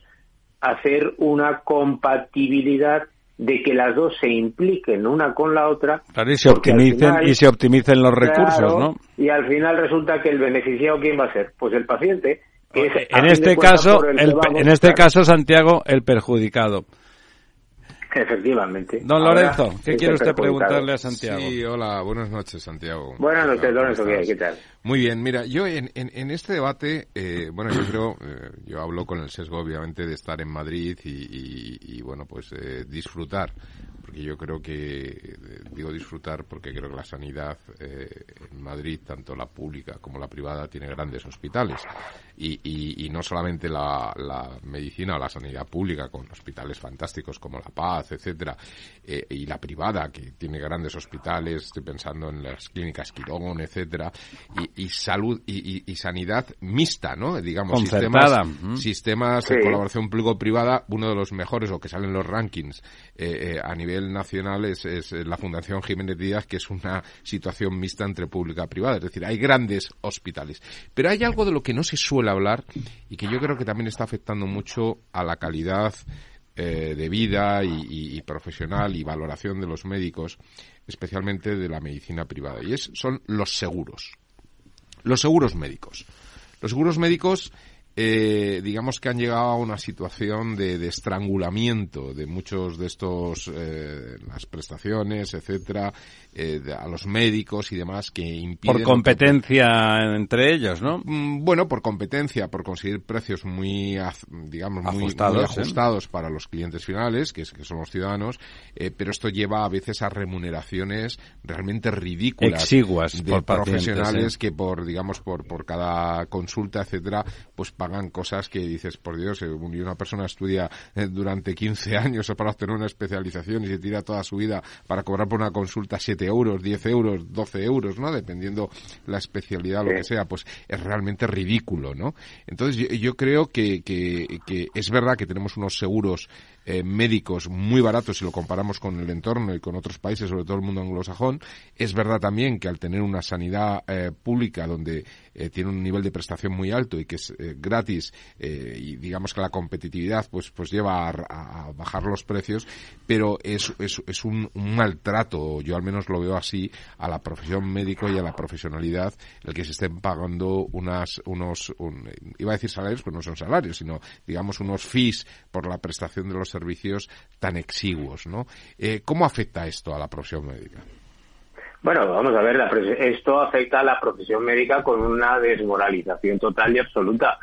hacer una compatibilidad de que las dos se impliquen una con la otra. y se optimicen, y se optimicen los recursos, ¿no? Y al final resulta que el beneficiado, ¿quién va a ser? Pues el paciente. en este caso, en este caso, Santiago, el perjudicado. Efectivamente. Don Lorenzo, ¿qué quiere usted preguntarle a Santiago? Sí, hola, buenas noches, Santiago. Buenas noches, Lorenzo, ¿qué, tal? Muy bien, mira, yo en, en, este debate, eh, bueno, yo creo, eh, yo hablo con el sesgo, obviamente, de estar en Madrid y, bueno, pues eh, disfrutar porque yo creo que, digo disfrutar porque creo que la sanidad en Madrid, tanto la pública como la privada, tiene grandes hospitales. Y, y, no solamente la, la, medicina o la sanidad pública con hospitales fantásticos como La Paz, etcétera, eh, y la privada que tiene grandes hospitales, estoy pensando en las clínicas Quirón, etcétera, y, y salud y, y, sanidad mixta, ¿no? Digamos, sistemas, sistemas de colaboración público-privada, uno de los mejores o que salen los rankings eh, eh, a nivel nacional es, es la Fundación Jiménez Díaz, que es una situación mixta entre pública y privada, es decir, hay grandes hospitales, pero hay algo de lo que no se suele hablar y que yo creo que también está afectando mucho a la calidad eh, de vida y, profesional y valoración de los médicos, especialmente de la medicina privada. Y es, son los seguros. Los seguros médicos. Los seguros médicos eh, digamos que han llegado a una situación de, estrangulamiento de muchos de estos eh, las prestaciones etcétera eh, a los médicos y demás que impiden por competencia entre ellos no mm, bueno por competencia por conseguir precios muy digamos muy ajustados, para los clientes finales que, que son los ciudadanos pero esto lleva a veces a remuneraciones realmente ridículas exiguas de profesionales que por digamos por por cada consulta etcétera pues pagan cosas que dices, por Dios, eh, una persona estudia eh, durante 15 años [laughs] para obtener una especialización y se tira toda su vida para cobrar por una consulta 7 euros, 10 euros, 12 euros, ¿no? Dependiendo la especialidad, lo que sea, pues es realmente ridículo, ¿no? Entonces yo, creo que, que, es verdad que tenemos unos seguros eh, médicos muy baratos si lo comparamos con el entorno y con otros países, sobre todo el mundo anglosajón. Es verdad también que al tener una sanidad eh, pública donde eh, tiene un nivel de prestación muy alto y que es gratis y digamos que la competitividad pues pues lleva a, bajar los precios, pero es, es, es un, maltrato, yo al menos lo veo así, a la profesión médico y a la profesionalidad el que se estén pagando unas unos iba a decir salarios, pues no son salarios, sino digamos unos fees por la prestación de los servicios tan exiguos, ¿no? Eh, ¿Cómo afecta esto a la profesión médica? Bueno, vamos a ver, esto afecta a la profesión médica con una desmoralización total y absoluta,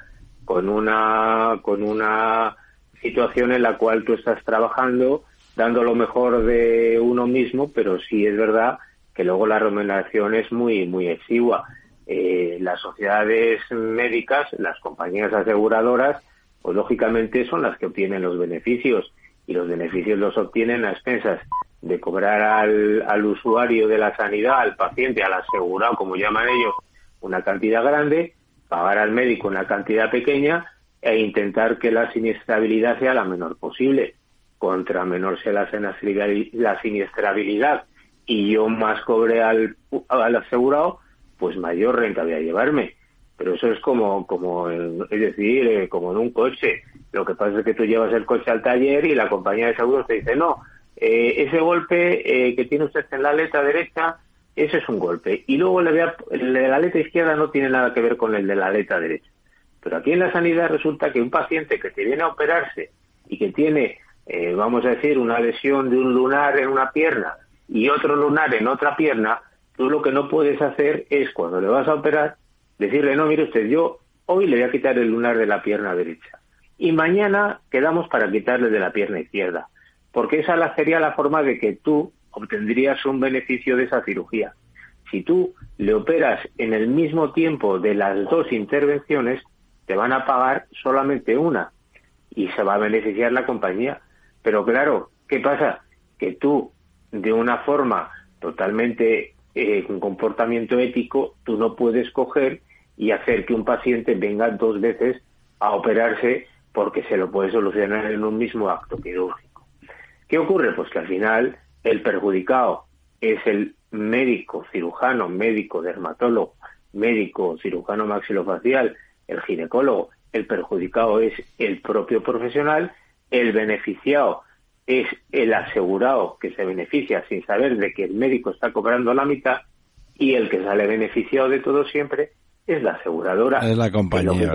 con una, con una situación en la cual tú estás trabajando, dando lo mejor de uno mismo, pero sí es verdad que luego la remuneración es muy, muy exigua. Eh, las sociedades médicas, las compañías aseguradoras, pues lógicamente son las que obtienen los beneficios y los beneficios los obtienen a expensas de cobrar al, al usuario de la sanidad, al paciente, al asegurado, como llaman ellos, una cantidad grande, pagar al médico una cantidad pequeña e intentar que la siniestrabilidad sea la menor posible. Contra menor sea la siniestrabilidad y yo más cobre al, al asegurado, pues mayor renta voy a llevarme pero eso es como, como es decir, eh, como en un coche. Lo que pasa es que tú llevas el coche al taller y la compañía de seguros te dice, no, eh, ese golpe eh, que tiene usted en la aleta derecha, ese es un golpe. Y luego el de la aleta izquierda no tiene nada que ver con el de la aleta derecha. Pero aquí en la sanidad resulta que un paciente que te viene a operarse y que tiene, vamos a decir, una lesión de un lunar en una pierna y otro lunar en otra pierna, tú lo que no puedes hacer es cuando le vas a operar decirle, no, mire usted, yo hoy le voy a quitar el lunar de la pierna derecha y mañana quedamos para quitarle de la pierna izquierda, porque esa sería la forma de que tú obtendrías un beneficio de esa cirugía. Si tú le operas en el mismo tiempo de las dos intervenciones, te van a pagar solamente una y se va a beneficiar la compañía. Pero claro, ¿qué pasa? Que tú, de una forma totalmente eh, comportamiento ético, tú no puedes coger y hacer que un paciente venga dos veces a operarse porque se lo puede solucionar en un mismo acto quirúrgico. ¿Qué ocurre? Pues que al final el perjudicado es el médico cirujano, médico dermatólogo, médico cirujano maxilofacial, el ginecólogo, el perjudicado es el propio profesional, el beneficiado es el asegurado que se beneficia sin saber de que el médico está cobrando la mitad y el que sale beneficiado de todo siempre es la aseguradora. Es la compañía.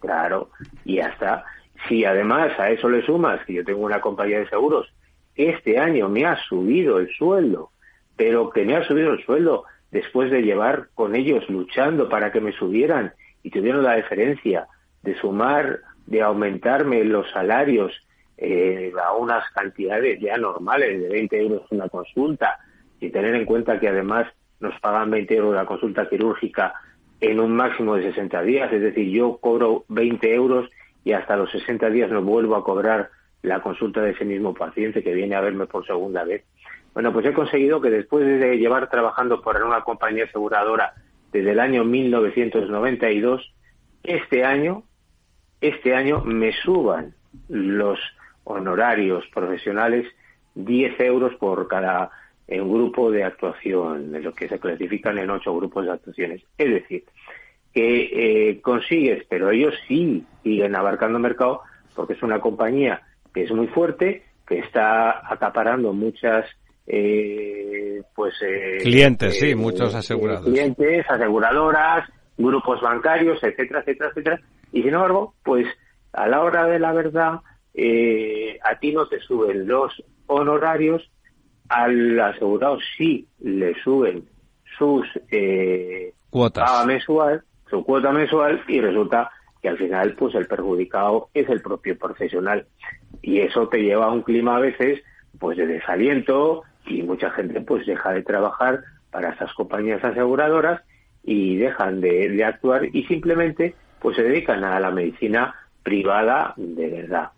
Claro, y hasta Si además a eso le sumas que yo tengo una compañía de seguros este año me ha subido el sueldo, pero que me ha subido el sueldo después de llevar con ellos luchando para que me subieran y tuvieron la diferencia de sumar, de aumentarme los salarios eh, a unas cantidades ya normales de 20 euros una consulta y tener en cuenta que además nos pagan 20 euros la consulta quirúrgica en un máximo de 60 días, es decir, yo cobro 20 euros y hasta los 60 días no vuelvo a cobrar la consulta de ese mismo paciente que viene a verme por segunda vez. Bueno, pues he conseguido que después de llevar trabajando por una compañía aseguradora desde el año 1992, este año, este año me suban los honorarios profesionales 10 euros por cada en un grupo de actuación, de lo que se clasifican en ocho grupos de actuaciones. Es decir, que eh, consigues, pero ellos sí siguen abarcando mercado porque es una compañía que es muy fuerte, que está acaparando muchas eh, pues eh, clientes, sí, muchos asegurados. Clientes, aseguradoras, grupos bancarios, etcétera, etcétera, etcétera. Y sin embargo, pues a la hora de la verdad, a ti no te suben los honorarios al asegurado sí le suben sus eh, cuotas mensual, su cuota mensual y resulta que al final pues el perjudicado es el propio profesional y eso te lleva a un clima a veces pues de desaliento y mucha gente pues deja de trabajar para estas compañías aseguradoras y dejan de, de actuar y simplemente pues se dedican a la medicina privada de verdad.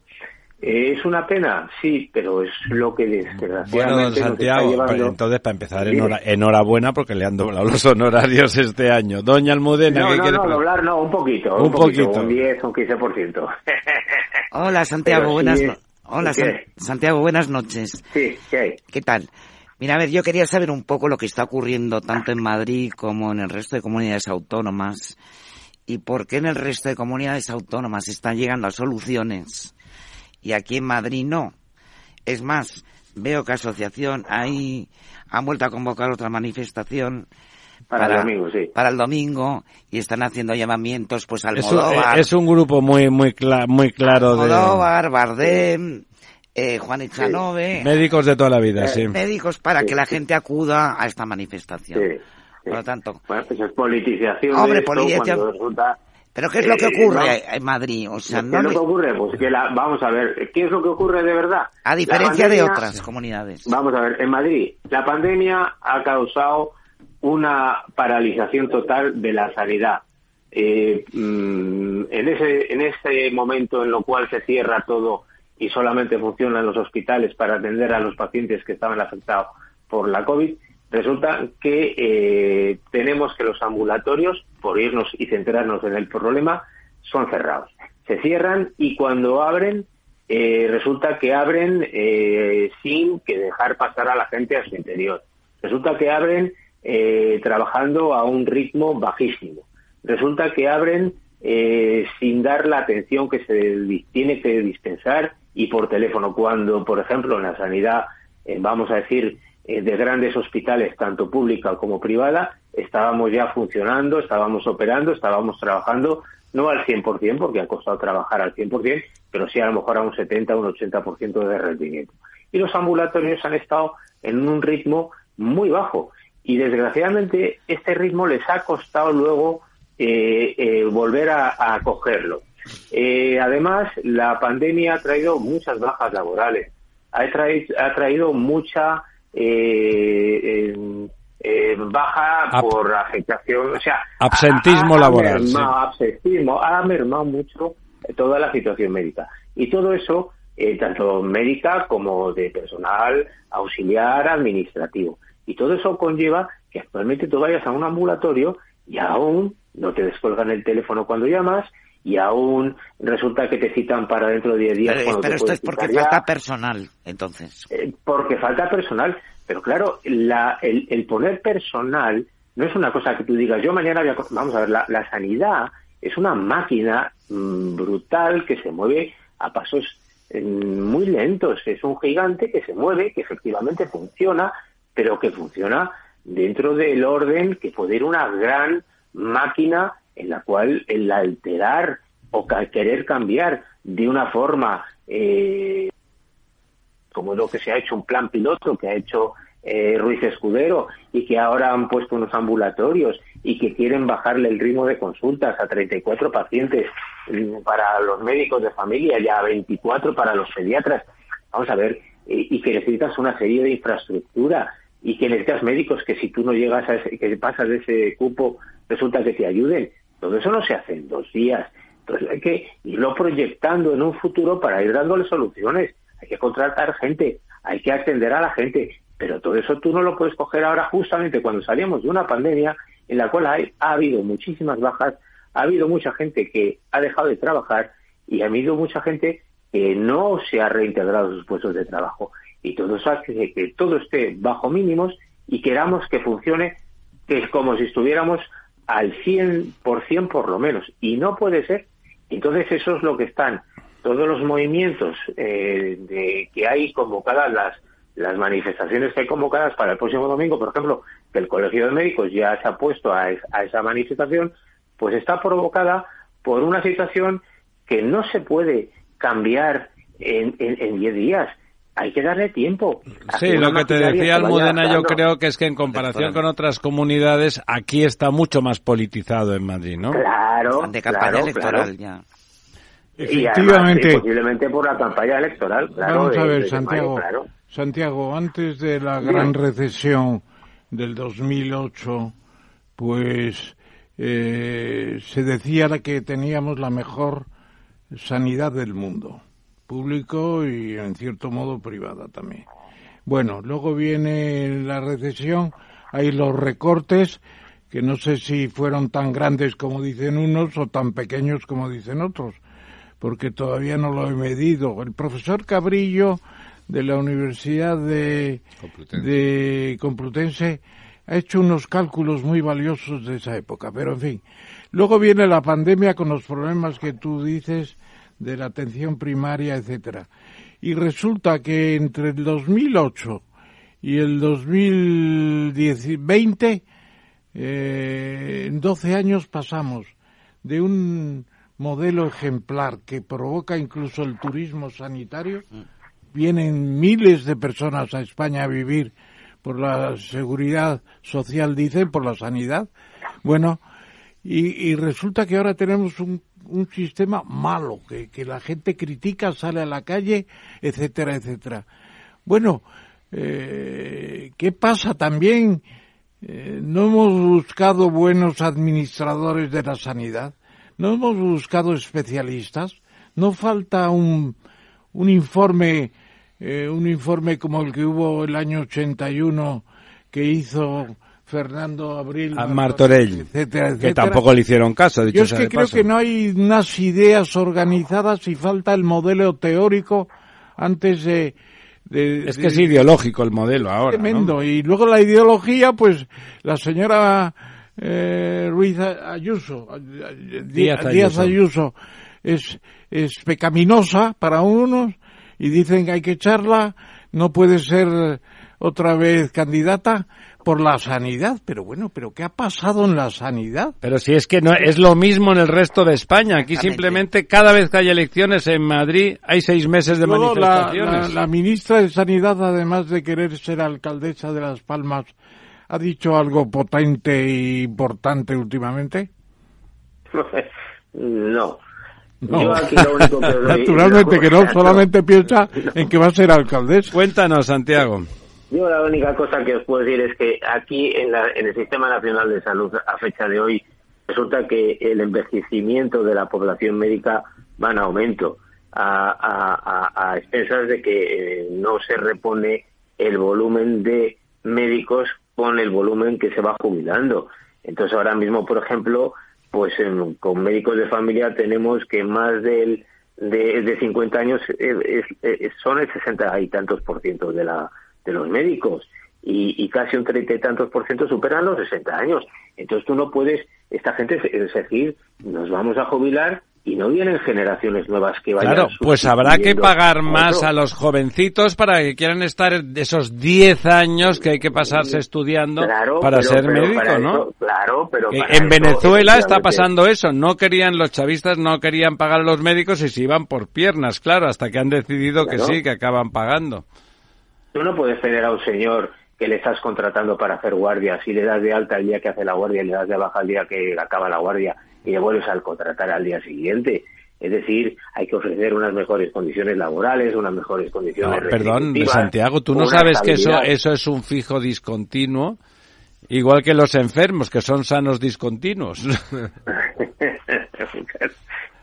¿Es una pena? Sí, pero es lo que desgraciadamente Bueno, don Santiago, entonces para empezar, enhorabuena porque le han doblado los [laughs] honorarios este año. Doña Almudena, no, ¿qué no, quiere? No, doblar no, un poquito. Un, poquito, Un 10, un 15%. [laughs] Hola, Santiago, buenas, Hola, Santiago, buenas noches. Sí, ¿qué hay? ¿Qué tal? Mira, a ver, yo quería saber un poco lo que está ocurriendo tanto en Madrid como en el resto de comunidades autónomas y por qué en el resto de comunidades autónomas están llegando a soluciones y aquí en Madrid no. Es más, veo que asociación ahí han vuelto a convocar otra manifestación para, el domingo, sí. Para el domingo y están haciendo llamamientos pues al es, es un grupo muy muy muy claro Almodóvar, de Bardem, eh, Juan Echanove. Médicos de toda la vida, eh, sí. Médicos para que la gente acuda a esta manifestación. Por lo tanto. Bueno, pues es politización. Hombre, politización. Pero ¿qué es lo que eh, ocurre en Madrid? O sea, ¿Qué es lo que ocurre? Pues que la, vamos a ver, ¿qué es lo que ocurre de verdad? A diferencia de otras comunidades. Vamos a ver, en Madrid la pandemia ha causado una paralización total de la sanidad. Eh, mm, en, ese, en ese momento en lo cual se cierra todo y solamente funcionan los hospitales para atender a los pacientes que estaban afectados por la COVID, resulta que eh, tenemos que los ambulatorios, por irnos y centrarnos en el problema, son cerrados. Se cierran y cuando abren, eh, resulta que abren sin que dejar pasar a la gente a su interior. Resulta que abren eh, trabajando a un ritmo bajísimo. Resulta que abren eh, sin dar la atención que se tiene que dispensar y por teléfono, cuando, por ejemplo, en la sanidad, eh, vamos a decir, de grandes hospitales, tanto pública como privada, estábamos ya funcionando, estábamos operando, estábamos trabajando, no al 100%, porque ha costado trabajar al 100%, pero sí a lo mejor a un 70, un 80% de rendimiento. Y los ambulatorios han estado en un ritmo muy bajo y desgraciadamente este ritmo les ha costado luego eh, eh, volver a, cogerlo. Eh, además, la pandemia ha traído muchas bajas laborales, ha traído, ha traído mucha baja por afectación, o sea, absentismo laboral. absentismo, ha mermado mucho toda la situación médica. Y todo eso, tanto médica como de personal auxiliar administrativo. Y todo eso conlleva que actualmente tú vayas a un ambulatorio y aún no te descuelgan el teléfono cuando llamas y aún resulta que te citan para dentro de 10 días. Pero, esto es porque falta personal, entonces. Eh, porque falta personal. Pero claro, la, el, poner personal no es una cosa que tú digas, yo mañana voy a... Vamos a ver, la, sanidad es una máquina mm, brutal que se mueve a pasos mm, muy lentos. Es un gigante que se mueve, que efectivamente funciona, pero que funciona dentro del orden que puede ir una gran máquina en la cual el alterar o querer cambiar de una forma eh, como lo que se ha hecho un plan piloto que ha hecho eh, Ruiz Escudero y que ahora han puesto unos ambulatorios y que quieren bajarle el ritmo de consultas a 34 pacientes mm, para los médicos de familia y a 24 para los pediatras. Vamos a ver, eh, y que necesitas una serie de infraestructura y que necesitas médicos que si tú no llegas a ese, que pasas de ese cupo, resulta que te ayuden. Todo eso no se hace en dos días. Entonces hay que irlo proyectando en un futuro para ir dándole soluciones. Hay que contratar gente, hay que atender a la gente, pero todo eso tú no lo puedes coger ahora justamente cuando salimos de una pandemia en la cual hay, ha habido muchísimas bajas, ha habido mucha gente que ha dejado de trabajar y ha habido mucha gente que no se ha reintegrado a sus puestos de trabajo y todo eso hace que todo esté bajo mínimos y queramos que funcione que es como si estuviéramos al 100% por lo menos. Y no puede ser. Entonces eso es lo que están todos los movimientos eh, de que hay convocadas las las manifestaciones que hay convocadas para el próximo domingo, por ejemplo, que el Colegio de Médicos ya se ha puesto a, esa manifestación, pues está provocada por una situación que no se puede cambiar en 10 días hay que darle tiempo. Sí, lo que te decía Almudena yo creo que es que en comparación con otras comunidades, aquí está mucho más politizado en Madrid, ¿no? Claro, de campaña electoral ya. Efectivamente. posiblemente por la campaña electoral, claro. Vamos a ver, Santiago. Santiago, antes de la gran recesión del 2008, pues eh, se decía que teníamos la mejor sanidad del mundo público y en cierto modo privada también. Bueno, luego viene la recesión, hay los recortes, que no sé si fueron tan grandes como dicen unos o tan pequeños como dicen otros, porque todavía no lo he medido. El profesor Cabrillo de la Universidad de Complutense. de Complutense ha hecho unos cálculos muy valiosos de esa época, pero en fin. Luego viene la pandemia con los problemas que tú dices de la atención primaria, etcétera. Y resulta que entre el 2008 y el 2020, eh, en 12 años pasamos de un modelo ejemplar que provoca incluso el turismo sanitario, vienen miles de personas a España a vivir por la seguridad social, dicen, por la sanidad. Bueno, y, y resulta que ahora tenemos un, un sistema malo, que, que la gente critica, sale a la calle, etcétera, etcétera. Bueno, eh, ¿qué pasa también? Eh, no hemos buscado buenos administradores de la sanidad, no hemos buscado especialistas, no falta un, un informe, eh, un informe como el que hubo el año 81 que hizo Fernando Abril, A Martorell, etcétera, que etcétera. tampoco le hicieron caso, dicho Yo es que creo paso. que no hay unas ideas organizadas y falta el modelo teórico antes de... de- Es de- que es ideológico el modelo ahora, ¿no? Tremendo. Y luego la ideología, pues la señora eh, Ruiz Ayuso, Díaz Ayuso. Ayuso, es, es pecaminosa para unos y dicen que hay que echarla, no puede ser otra vez candidata por la sanidad. Pero bueno, ¿pero qué ha pasado en la sanidad? Pero si es que no es lo mismo en el resto de España. Aquí simplemente cada vez que hay elecciones en Madrid hay seis meses de Luego la, manifestaciones. la- la ministra de Sanidad, además de querer ser alcaldesa de Las Palmas, ha dicho algo potente e importante últimamente. [laughs] no. No. Yo aquí lo único que [laughs] doy- Naturalmente que no, No. solamente piensa [laughs] en que va a ser alcaldesa. Cuéntanos, Santiago. Yo la única cosa que os puedo decir es que aquí en, la- en el Sistema Nacional de Salud a fecha de hoy resulta que el envejecimiento de la población médica va en aumento a, expensas de que eh, no se repone el volumen de médicos con el volumen que se va jubilando. Entonces ahora mismo, por ejemplo, pues en- con médicos de familia tenemos que más del de, de 50 años eh, es- es- son el 60 y tantos por ciento de la de los médicos y, y casi un 30 y tantos por ciento superan los 60 años. Entonces tú no puedes, esta gente, es decir, nos vamos a jubilar y no vienen generaciones nuevas que vayan Claro, pues habrá que pagar más a los jovencitos para que quieran estar esos 10 años que hay que pasarse estudiando Claro, para pero- ser pero médico, para ¿no? eso- claro, pero para en eso, Venezuela está pasando eso. No querían, los chavistas no querían pagar a los médicos y se iban por piernas, claro, hasta que han decidido que sí, que acaban pagando. Tú no puedes tener a un señor que le estás contratando para hacer guardia, si le das de alta el día que hace la guardia y le das de baja el día que acaba la guardia y le vuelves a contratar al día siguiente. Es decir, hay que ofrecer unas mejores condiciones laborales, unas mejores No, condiciones perdón, retributivas, Santiago, tú no sabes que eso, eso es un fijo discontinuo, igual que los enfermos, que son sanos discontinuos. [laughs]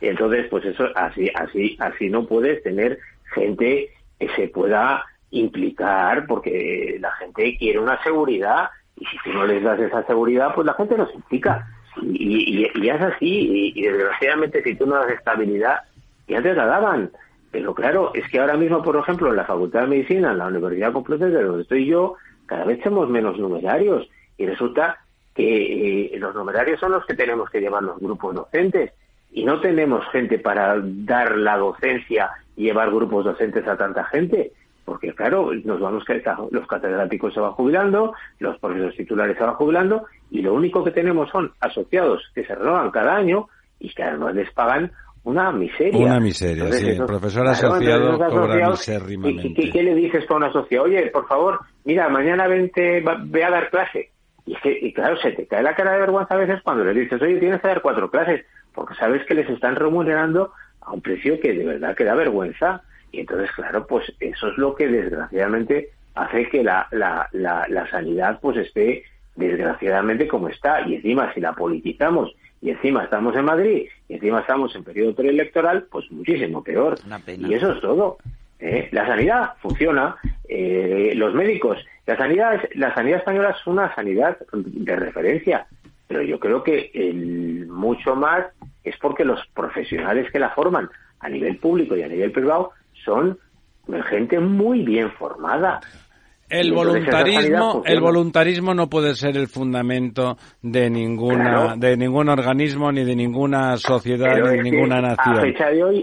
y entonces, pues eso, así, así, así no puedes tener gente que se pueda implicar, porque la gente quiere una seguridad, y si tú no les das esa seguridad, pues la gente no se implica. Y, y, y es así, y, y desgraciadamente si tú no das estabilidad, ya te la daban. Pero claro, es que ahora mismo, por ejemplo, en la Facultad de Medicina, en la Universidad Complutense, donde estoy yo, cada vez somos menos numerarios. Y resulta que eh, los numerarios son los que tenemos que llevar los grupos docentes. Y no tenemos gente para dar la docencia y llevar grupos docentes a tanta gente. Porque claro, nos vamos que los catedráticos se van jubilando, los profesores titulares se van jubilando, y lo único que tenemos son asociados que se renovan cada año y que además les pagan una miseria. Una miseria, sí. El profesor asociado entonces esos cobra asociados, misérrimamente. ¿y qué, qué le dices tú a un asociado? Oye, por favor, mira, mañana vente, va- ve a dar clase. Y, es que, y claro, se te cae la cara de vergüenza a veces cuando le dices, oye, tienes que dar cuatro clases, porque sabes que les están remunerando a un precio que de verdad que da vergüenza. Y entonces, claro, pues eso es lo que desgraciadamente hace que la, la, la, la sanidad pues esté desgraciadamente como está. Y encima, si la politizamos y encima estamos en Madrid y encima estamos en periodo preelectoral, pues muchísimo peor. Y eso es todo. ¿eh? La sanidad funciona, eh, los médicos, la sanidad, la sanidad española es una sanidad de referencia, pero yo creo que el, mucho más es porque los profesionales que la forman, a nivel público y a nivel privado son gente muy bien formada el voluntarismo el voluntarismo no puede ser el fundamento de ninguna de ningún organismo ni de ninguna sociedad ni de ninguna nación.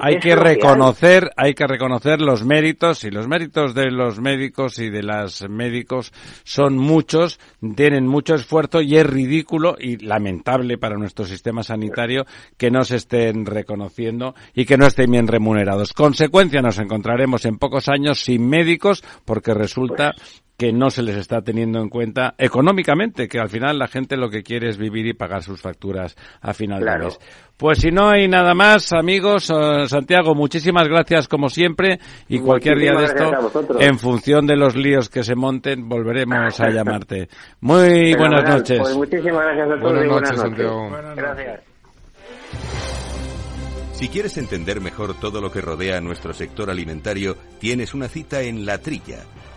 hay que reconocer hay. que reconocer los méritos y los méritos de los médicos y de las médicos son muchos tienen mucho esfuerzo y es ridículo y lamentable para nuestro sistema sanitario que no se estén reconociendo y que no estén bien remunerados. Consecuencia nos encontraremos en pocos años sin médicos porque resulta pues que no se les está teniendo en cuenta económicamente, que al final la gente lo que quiere es vivir y pagar sus facturas a final de mes. Pues si no hay nada más, amigos, eh, Santiago, muchísimas gracias como siempre y cualquier día de esto, en función de los líos que se monten, volveremos a [laughs] llamarte. Muy buenas noches. Pues muchísimas gracias a todos buenas noches, Santiago. Gracias. Si quieres entender mejor todo lo que rodea a nuestro sector alimentario, tienes una cita en La Trilla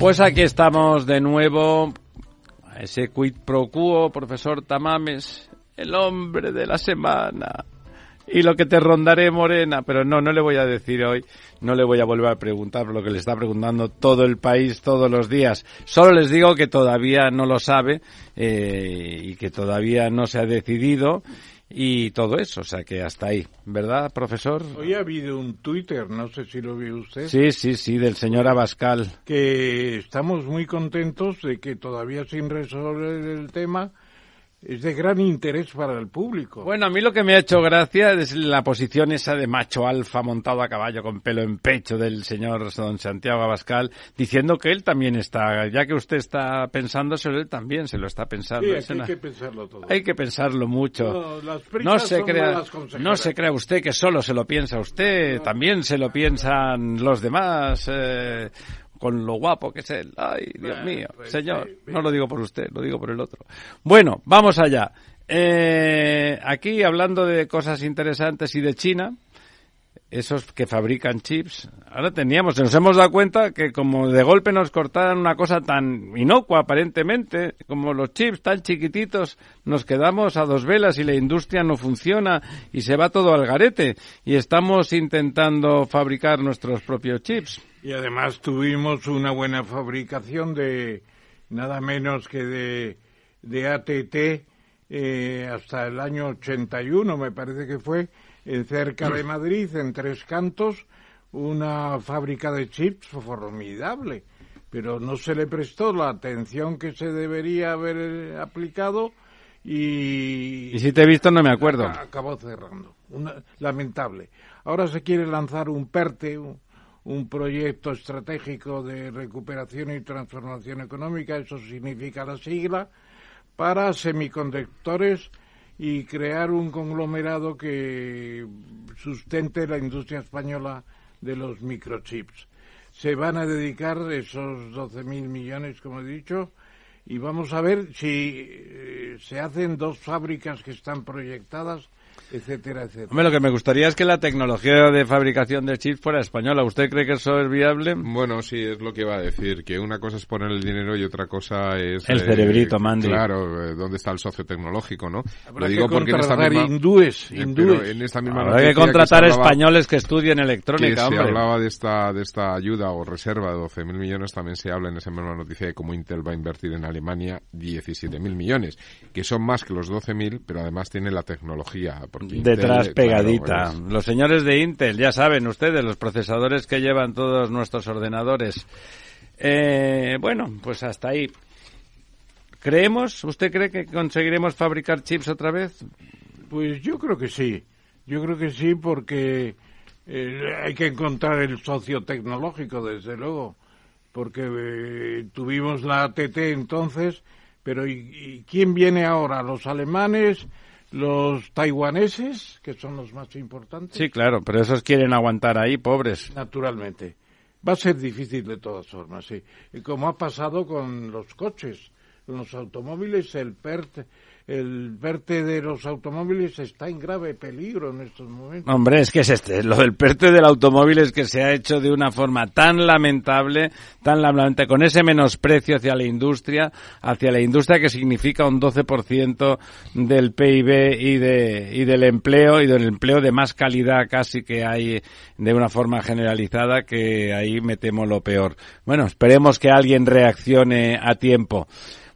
Pues aquí estamos de nuevo. Ese quid pro quo, profesor Tamames, el hombre de la semana. Y lo que te rondaré, Morena. Pero no, no le voy a decir hoy, no le voy a volver a preguntar lo que le está preguntando todo el país todos los días. Solo les digo que todavía no lo sabe eh, y que todavía no se ha decidido y todo eso, o sea que hasta ahí, ¿verdad, profesor? Hoy ha habido un Twitter, no sé si lo vio usted. Sí, sí, sí, del señor Abascal. Que estamos muy contentos de que todavía sin resolver el tema es de gran interés para el público. Bueno, a mí lo que me ha hecho gracia es la posición esa de macho alfa montado a caballo con pelo en pecho del señor don Santiago Abascal, diciendo que él también está, ya que usted está pensándoselo, él también se lo está pensando. Sí, hay que pensarlo todo. Hay que pensarlo mucho. No, se crea, no se crea usted que solo se lo piensa usted, también se lo piensan los demás. Eh, con lo guapo que es él. Ay, Dios mío, pues, señor, no lo digo por usted, lo digo por el otro. Bueno, vamos allá. Eh, aquí hablando de cosas interesantes y de China, esos que fabrican chips. Ahora teníamos, nos hemos dado cuenta que como de golpe nos cortaran una cosa tan inocua aparentemente, como los chips tan chiquititos, nos quedamos a dos velas y la industria no funciona y se va todo al garete y estamos intentando fabricar nuestros propios chips. Y además tuvimos una buena fabricación de nada menos que de, de ATT eh, hasta el año 81, me parece que fue, en cerca de Madrid, en Tres Cantos, una fábrica de chips formidable, pero no se le prestó la atención que se debería haber aplicado y... Y si te he visto no me acuerdo. Acabó cerrando. lamentable. Ahora se quiere lanzar un PERTE, un proyecto estratégico de recuperación y transformación económica, eso significa la sigla, para semiconductores y crear un conglomerado que sustente la industria española de los microchips. Se van a dedicar esos 12.000 millones, como he dicho, y vamos a ver si eh, se hacen dos fábricas que están proyectadas etcétera, etcétera. Hombre, lo que me gustaría es que la tecnología de fabricación de chips fuera española. ¿Usted cree que eso es viable? Bueno, sí, es lo que iba a decir, que una cosa es poner el dinero y otra cosa es... El cerebrito, eh, Mandy. Claro, eh, ¿dónde está el socio tecnológico, no? Habrá lo digo que porque en esta misma... hindúes, eh, en esta misma Habrá que contratar españoles que estudien electrónica, que se hablaba de esta, de esta ayuda o reserva de 12.000 millones, también se habla en esa misma noticia de cómo Intel va a invertir en Alemania 17.000 millones, que son más que los 12.000, pero además tiene la tecnología. Porque Detrás pegadita. Los señores de Intel, ya saben ustedes, los procesadores que llevan todos nuestros ordenadores. Eh, bueno, pues hasta ahí. ¿Creemos? ¿Usted cree que conseguiremos fabricar chips otra vez? Pues yo creo que sí. Yo creo que sí porque eh, hay que encontrar el socio tecnológico, desde luego. Porque eh, tuvimos la ATT entonces, pero ¿y, quién viene ahora? ¿Los alemanes? Los taiwaneses, que son los más importantes. Sí, claro, pero esos quieren aguantar ahí, pobres. Naturalmente. Va a ser difícil de todas formas, sí. Y como ha pasado con los coches, con los automóviles, el PERT el verte de los automóviles está en grave peligro en estos momentos. Hombre, es que es este, lo del PERTE del automóvil es que se ha hecho de una forma tan lamentable, tan lamentable, con ese menosprecio hacia la industria, hacia la industria que significa un 12% del PIB y, de, y del empleo, y del empleo de más calidad casi que hay de una forma generalizada, que ahí metemos lo peor. Bueno, esperemos que alguien reaccione a tiempo.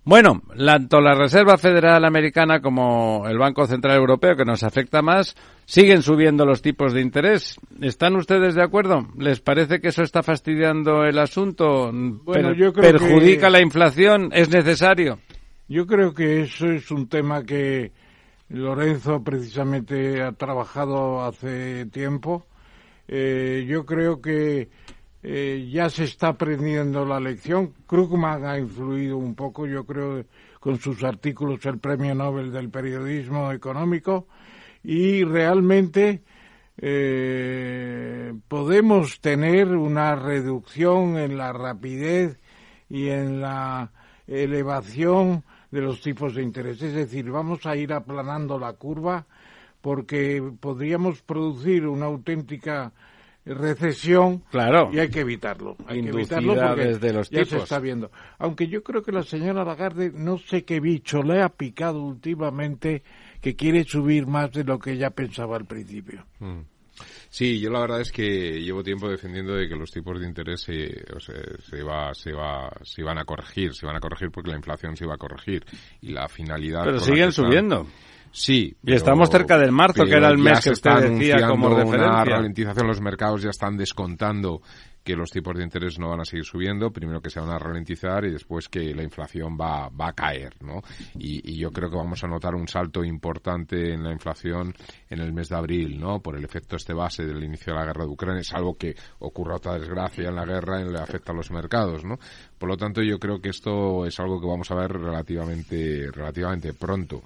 Bueno, tanto la Reserva Federal Americana como el Banco Central Europeo, que nos afecta más, siguen subiendo los tipos de interés. ¿Están ustedes de acuerdo? ¿Les parece que eso está fastidiando el asunto? Bueno, yo creo ¿Perjudica la inflación? ¿Es necesario? Yo creo que eso es un tema que Lorenzo precisamente ha trabajado hace tiempo. Eh, yo creo que eh, ya se está aprendiendo la lección. Krugman ha influido un poco, yo creo, con sus artículos el Premio Nobel del Periodismo Económico y realmente eh, podemos tener una reducción en la rapidez y en la elevación de los tipos de interés. Es decir, vamos a ir aplanando la curva porque podríamos producir una auténtica recesión claro. y hay que evitarlo. Hay que evitarlo porque los ya se está viendo. Aunque yo creo que la señora Lagarde, no sé qué bicho le ha picado últimamente que quiere subir más de lo que ella pensaba al principio. Mm. Sí, yo la verdad es que llevo tiempo defendiendo de que los tipos de interés se, o sea, se, va, se, va, se iban a corregir, se van a corregir porque la inflación se iba a corregir y la finalidad. Pero siguen subiendo. Sí. Y estamos cerca del marzo, que era el mes que usted decía como referencia. Una ralentización, los mercados ya están descontando que los tipos de interés no van a seguir subiendo, primero que se van a ralentizar y después que la inflación va, va a caer, ¿no? Y, y, yo creo que vamos a notar un salto importante en la inflación en el mes de abril, ¿no? Por el efecto este base del inicio de la guerra de Ucrania, es algo que ocurra otra desgracia en la guerra y le afecta a los mercados, ¿no? Por lo tanto, yo creo que esto es algo que vamos a ver relativamente, relativamente pronto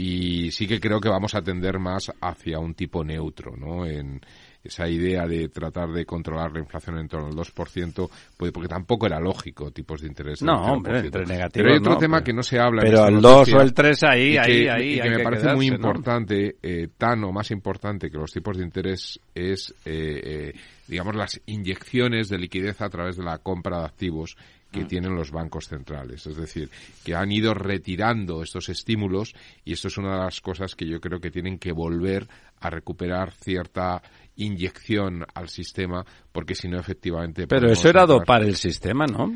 y sí que creo que vamos a tender más hacia un tipo neutro, ¿no? En esa idea de tratar de controlar la inflación en torno al 2%, pues porque tampoco era lógico tipos de interés. No, hombre, entre negativos Pero hay otro tema que no se habla. Pero el 2 o el 3 ahí, ahí, ahí. Y que me parece muy importante, eh, tan o más importante que los tipos de interés es, eh, eh, digamos, las inyecciones de liquidez a través de la compra de activos que mm. tienen los bancos centrales. Es decir, que han ido retirando estos estímulos y esto es una de las cosas que yo creo que tienen que volver a recuperar cierta inyección al sistema porque si no efectivamente... Pero eso era dopar el sistema, ¿no?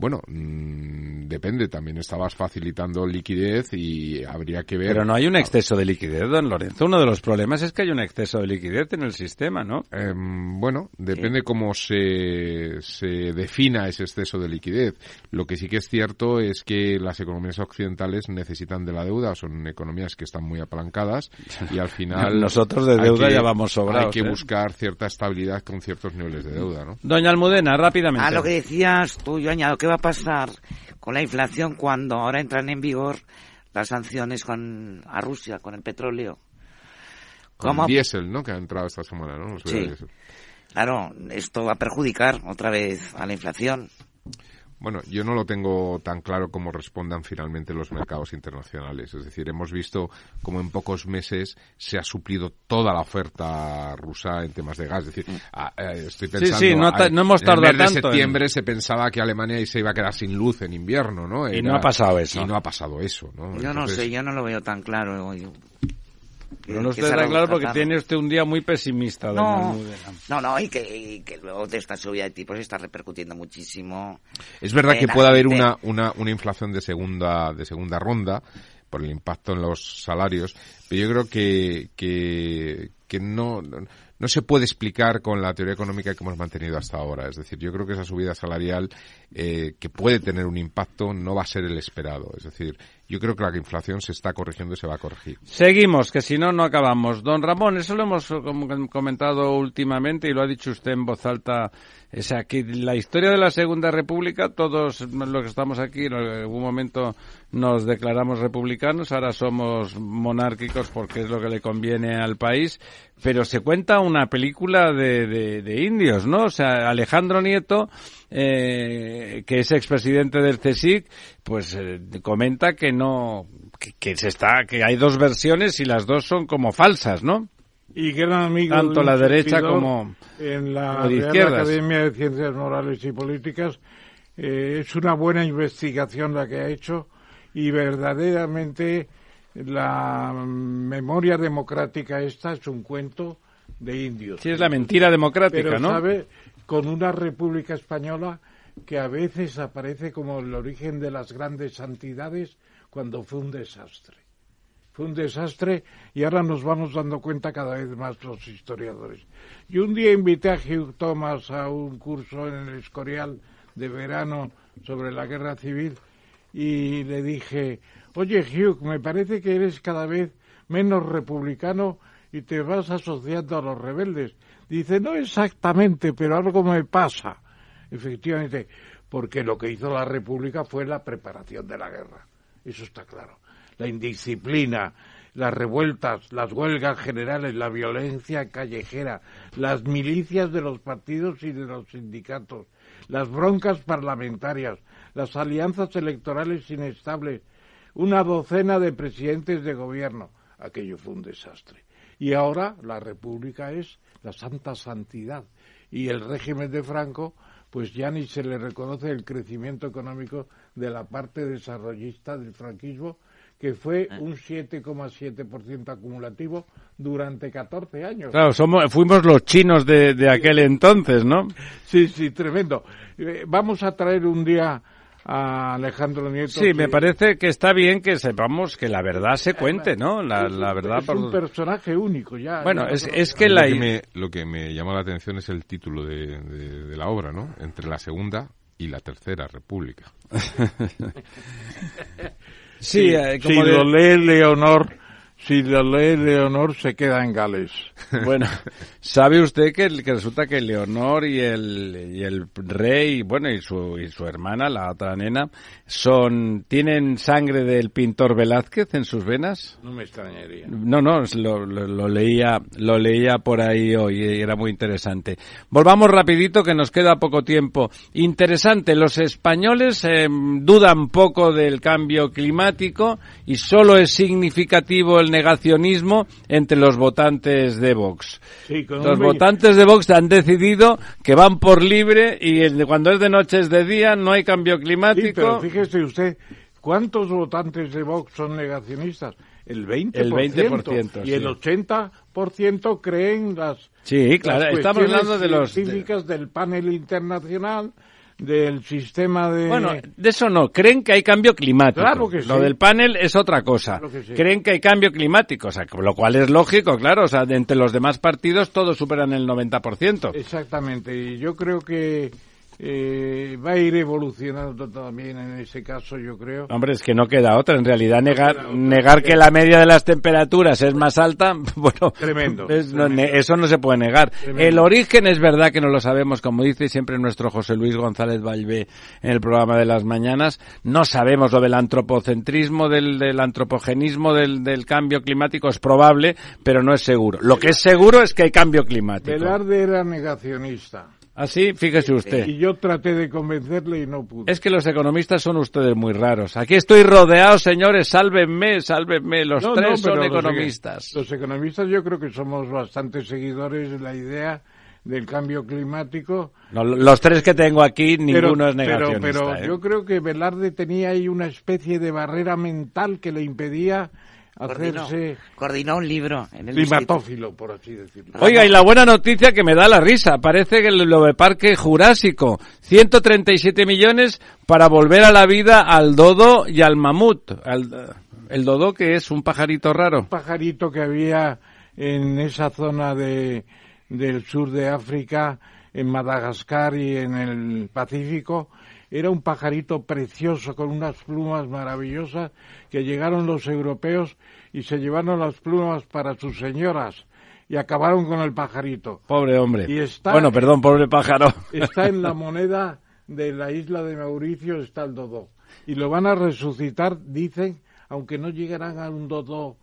Bueno, mmm, depende. También estabas facilitando liquidez y habría que ver. Pero no hay un exceso de liquidez, don Lorenzo. Uno de los problemas es que hay un exceso de liquidez en el sistema, ¿no? Eh, bueno, depende cómo se, se defina ese exceso de liquidez. Lo que sí que es cierto es que las economías occidentales necesitan de la deuda. Son economías que están muy apalancadas y al final. [laughs] Nosotros de deuda ya vamos sobrados. Hay que ¿eh? buscar cierta estabilidad con ciertos niveles de deuda, ¿no? Doña Almudena, rápidamente. A lo que decías tú, yo añado ¿qué va a pasar con la inflación cuando ahora entran en vigor las sanciones con a Rusia con el petróleo? Con el diésel, ¿no? Que ha entrado esta semana, ¿no? sí. Claro, esto va a perjudicar otra vez a la inflación. Bueno, yo no lo tengo tan claro cómo respondan finalmente los mercados internacionales. Es decir, hemos visto como en pocos meses se ha suplido toda la oferta rusa en temas de gas. Es decir, eh, estoy pensando... Sí, sí, no, no hemos tardado en el mes de septiembre se pensaba que Alemania se iba a quedar sin luz en invierno, ¿no? y no ha pasado eso. Y no ha pasado eso, ¿no? Yo no sé, yo no lo veo tan claro. Pero no está claro porque tiene usted un día muy pesimista. No, no, no, y que, que, luego de esta subida de tipos está repercutiendo muchísimo. Es verdad que puede haber una, una, una inflación de segunda, de segunda ronda por el impacto en los salarios, pero yo creo que, que, que no, no se puede explicar con la teoría económica que hemos mantenido hasta ahora. Es decir, yo creo que esa subida salarial eh, que puede tener un impacto no va a ser el esperado. Es decir, yo creo que la inflación se está corrigiendo y se va a corregir. Seguimos, que si no, no acabamos. Don Ramón, eso lo hemos comentado últimamente y lo ha dicho usted en voz alta. O sea, que la historia de la Segunda República, todos los que estamos aquí en algún momento nos declaramos republicanos, ahora somos monárquicos porque es lo que le conviene al país, pero se cuenta una película de, de, indios, ¿no? O sea, Alejandro Nieto, eh, que es expresidente del CSIC, pues eh, comenta que no, que, se está, que hay dos versiones y las dos son como falsas, ¿no? Y gran amigo tanto la derecha como en la Real Academia de Ciencias Morales y Políticas eh, es una buena investigación la que ha hecho y verdaderamente la memoria democrática esta es un cuento de indios. Sí, es la mentira democrática, Pero, ¿no? ¿sabe? Con una república española que a veces aparece como el origen de las grandes santidades cuando fue un desastre. Fue un desastre y ahora nos vamos dando cuenta cada vez más los historiadores. Yo un día invité a Hugh Thomas a un curso en el Escorial de verano sobre la guerra civil y le dije, oye Hugh, me parece que eres cada vez menos republicano y te vas asociando a los rebeldes. Dice, no exactamente, pero algo me pasa. Efectivamente, porque lo que hizo la República fue la preparación de la guerra. Eso está claro. La indisciplina, las revueltas, las huelgas generales, la violencia callejera, las milicias de los partidos y de los sindicatos, las broncas parlamentarias, las alianzas electorales inestables, una docena de presidentes de gobierno. Aquello fue un desastre. Y ahora la República es la santa santidad. Y el régimen de Franco, pues ya ni se le reconoce el crecimiento económico de la parte desarrollista del franquismo, que fue ah. un 7,7% acumulativo durante 14 años. Claro, somos, fuimos los chinos de, de aquel entonces, ¿no? Sí, sí, tremendo. Eh, vamos a traer un día a Alejandro Nieto. Sí, me parece que está bien que sepamos que la verdad se cuente, ¿no? La, la verdad. Es un personaje único ya. Bueno, es, es que la... Lo que, me, lo que me llama la atención es el título de, de la obra, ¿no? Entre la segunda y la tercera república. [laughs] sí, eh, como si lo lee Leonor si lo lee Leonor se queda en Gales. [laughs] Bueno, sabe usted que, resulta que Leonor y el, y el rey, bueno, y su, y su hermana, la otra nena, son, tienen sangre del pintor Velázquez en sus venas. No me extrañaría. No, no, lo, lo, leía, lo leía por ahí hoy y era muy interesante. Volvamos rapidito que nos queda poco tiempo. Interesante, los españoles eh, dudan poco del cambio climático y solo es significativo el negacionismo entre los votantes de Vox. los votantes de Vox han decidido que van por libre y cuando es de noche es de día, no hay cambio climático. Sí, pero fíjese usted, ¿cuántos votantes de Vox son negacionistas? El 20%. El 20% y el 80% creen las, sí, claro, estamos hablando de los científicas del panel internacional del sistema de... Bueno, de eso no. Creen que hay cambio climático. Claro que sí. Lo del panel es otra cosa. Creen que hay cambio climático, o sea, lo cual es lógico, claro. O sea, de entre los demás partidos todos superan el 90%. Exactamente. Y yo creo que eh, va a ir evolucionando también en ese caso, yo creo. Hombre, es que no queda otra. En realidad, negar, negar que la media de las temperaturas es más alta, [laughs] bueno, tremendo, eso no se puede negar. El origen es verdad que no lo sabemos, como dice siempre nuestro José Luis González Valvé en el programa de las mañanas. No sabemos lo del antropocentrismo, del, del antropogenismo, del, del cambio climático. Es probable, pero no es seguro. Lo que es seguro es que hay cambio climático. Velarde era negacionista. Así, fíjese usted. Y yo traté de convencerle y no pude. Es que los economistas son ustedes muy raros. Aquí estoy rodeado, señores, sálvenme, sálvenme. Los tres son economistas. Los, economistas yo creo que somos bastante seguidores de la idea del cambio climático. los tres que tengo aquí, ninguno es negacionista. Pero, pero ¿eh? yo creo que Velarde tenía ahí una especie de barrera mental que le impedía hacerse... Coordinó, un libro en el climatófilo, por así decirlo. Oiga, y la buena noticia que me da la risa, parece que el Parque Jurásico, 137 millones para volver a la vida al dodo y al mamut. el dodo que es un pajarito raro. Un pajarito que había en esa zona de, del sur de África, en Madagascar y en el Pacífico, era un pajarito precioso con unas plumas maravillosas que llegaron los europeos y se llevaron las plumas para sus señoras y acabaron con el pajarito. Pobre hombre. Y está- bueno, perdón, pobre pájaro. Está en la [laughs] moneda de la isla de Mauricio, está el dodo. Y lo van a resucitar, dicen, aunque no llegarán a un dodo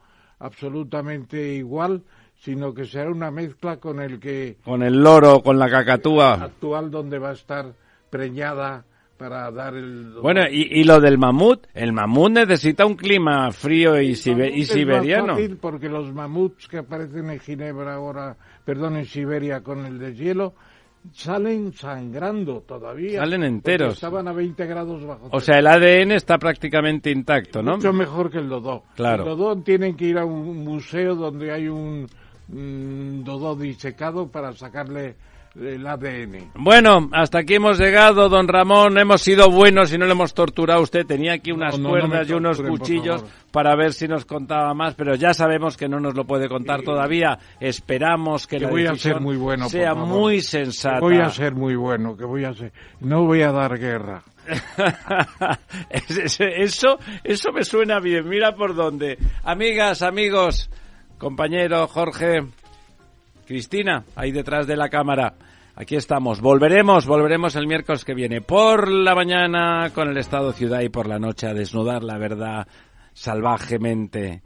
absolutamente igual, sino que será una mezcla con el que Con el loro, con la cacatúa. actual donde va a estar preñada para dar el. Bueno, y, y lo del mamut, el mamut necesita un clima frío y, sibe- y Es siberiano. fácil porque los mamuts que aparecen en Ginebra ahora, perdón, en Siberia con el deshielo, salen sangrando todavía. Salen enteros. Estaban a 20 grados bajo O sea, el ADN está prácticamente intacto, ¿no? Mucho mejor que el dodó. Claro. El dodó tienen que ir a un museo donde hay un mm, dodó disecado para sacarle el ADN. Bueno, hasta aquí hemos llegado, don Ramón. Hemos sido buenos y no le hemos torturado a usted. Tenía aquí unas No, no, no cuerdas y unos cuchillos para ver si nos contaba más, pero ya sabemos que no nos lo puede contar todavía. Esperamos que, Que la voy a ser muy bueno, sea muy Que sensata. Voy a ser muy bueno, que voy a ser. No voy a dar guerra. [laughs] Es- es- eso, eso me suena bien. Mira por dónde. Amigas, amigos, compañero Jorge, Cristina, ahí detrás de la cámara. Aquí estamos. Volveremos, volveremos el miércoles que viene por la mañana con el Estado Ciudad y por la noche a desnudar la verdad salvajemente.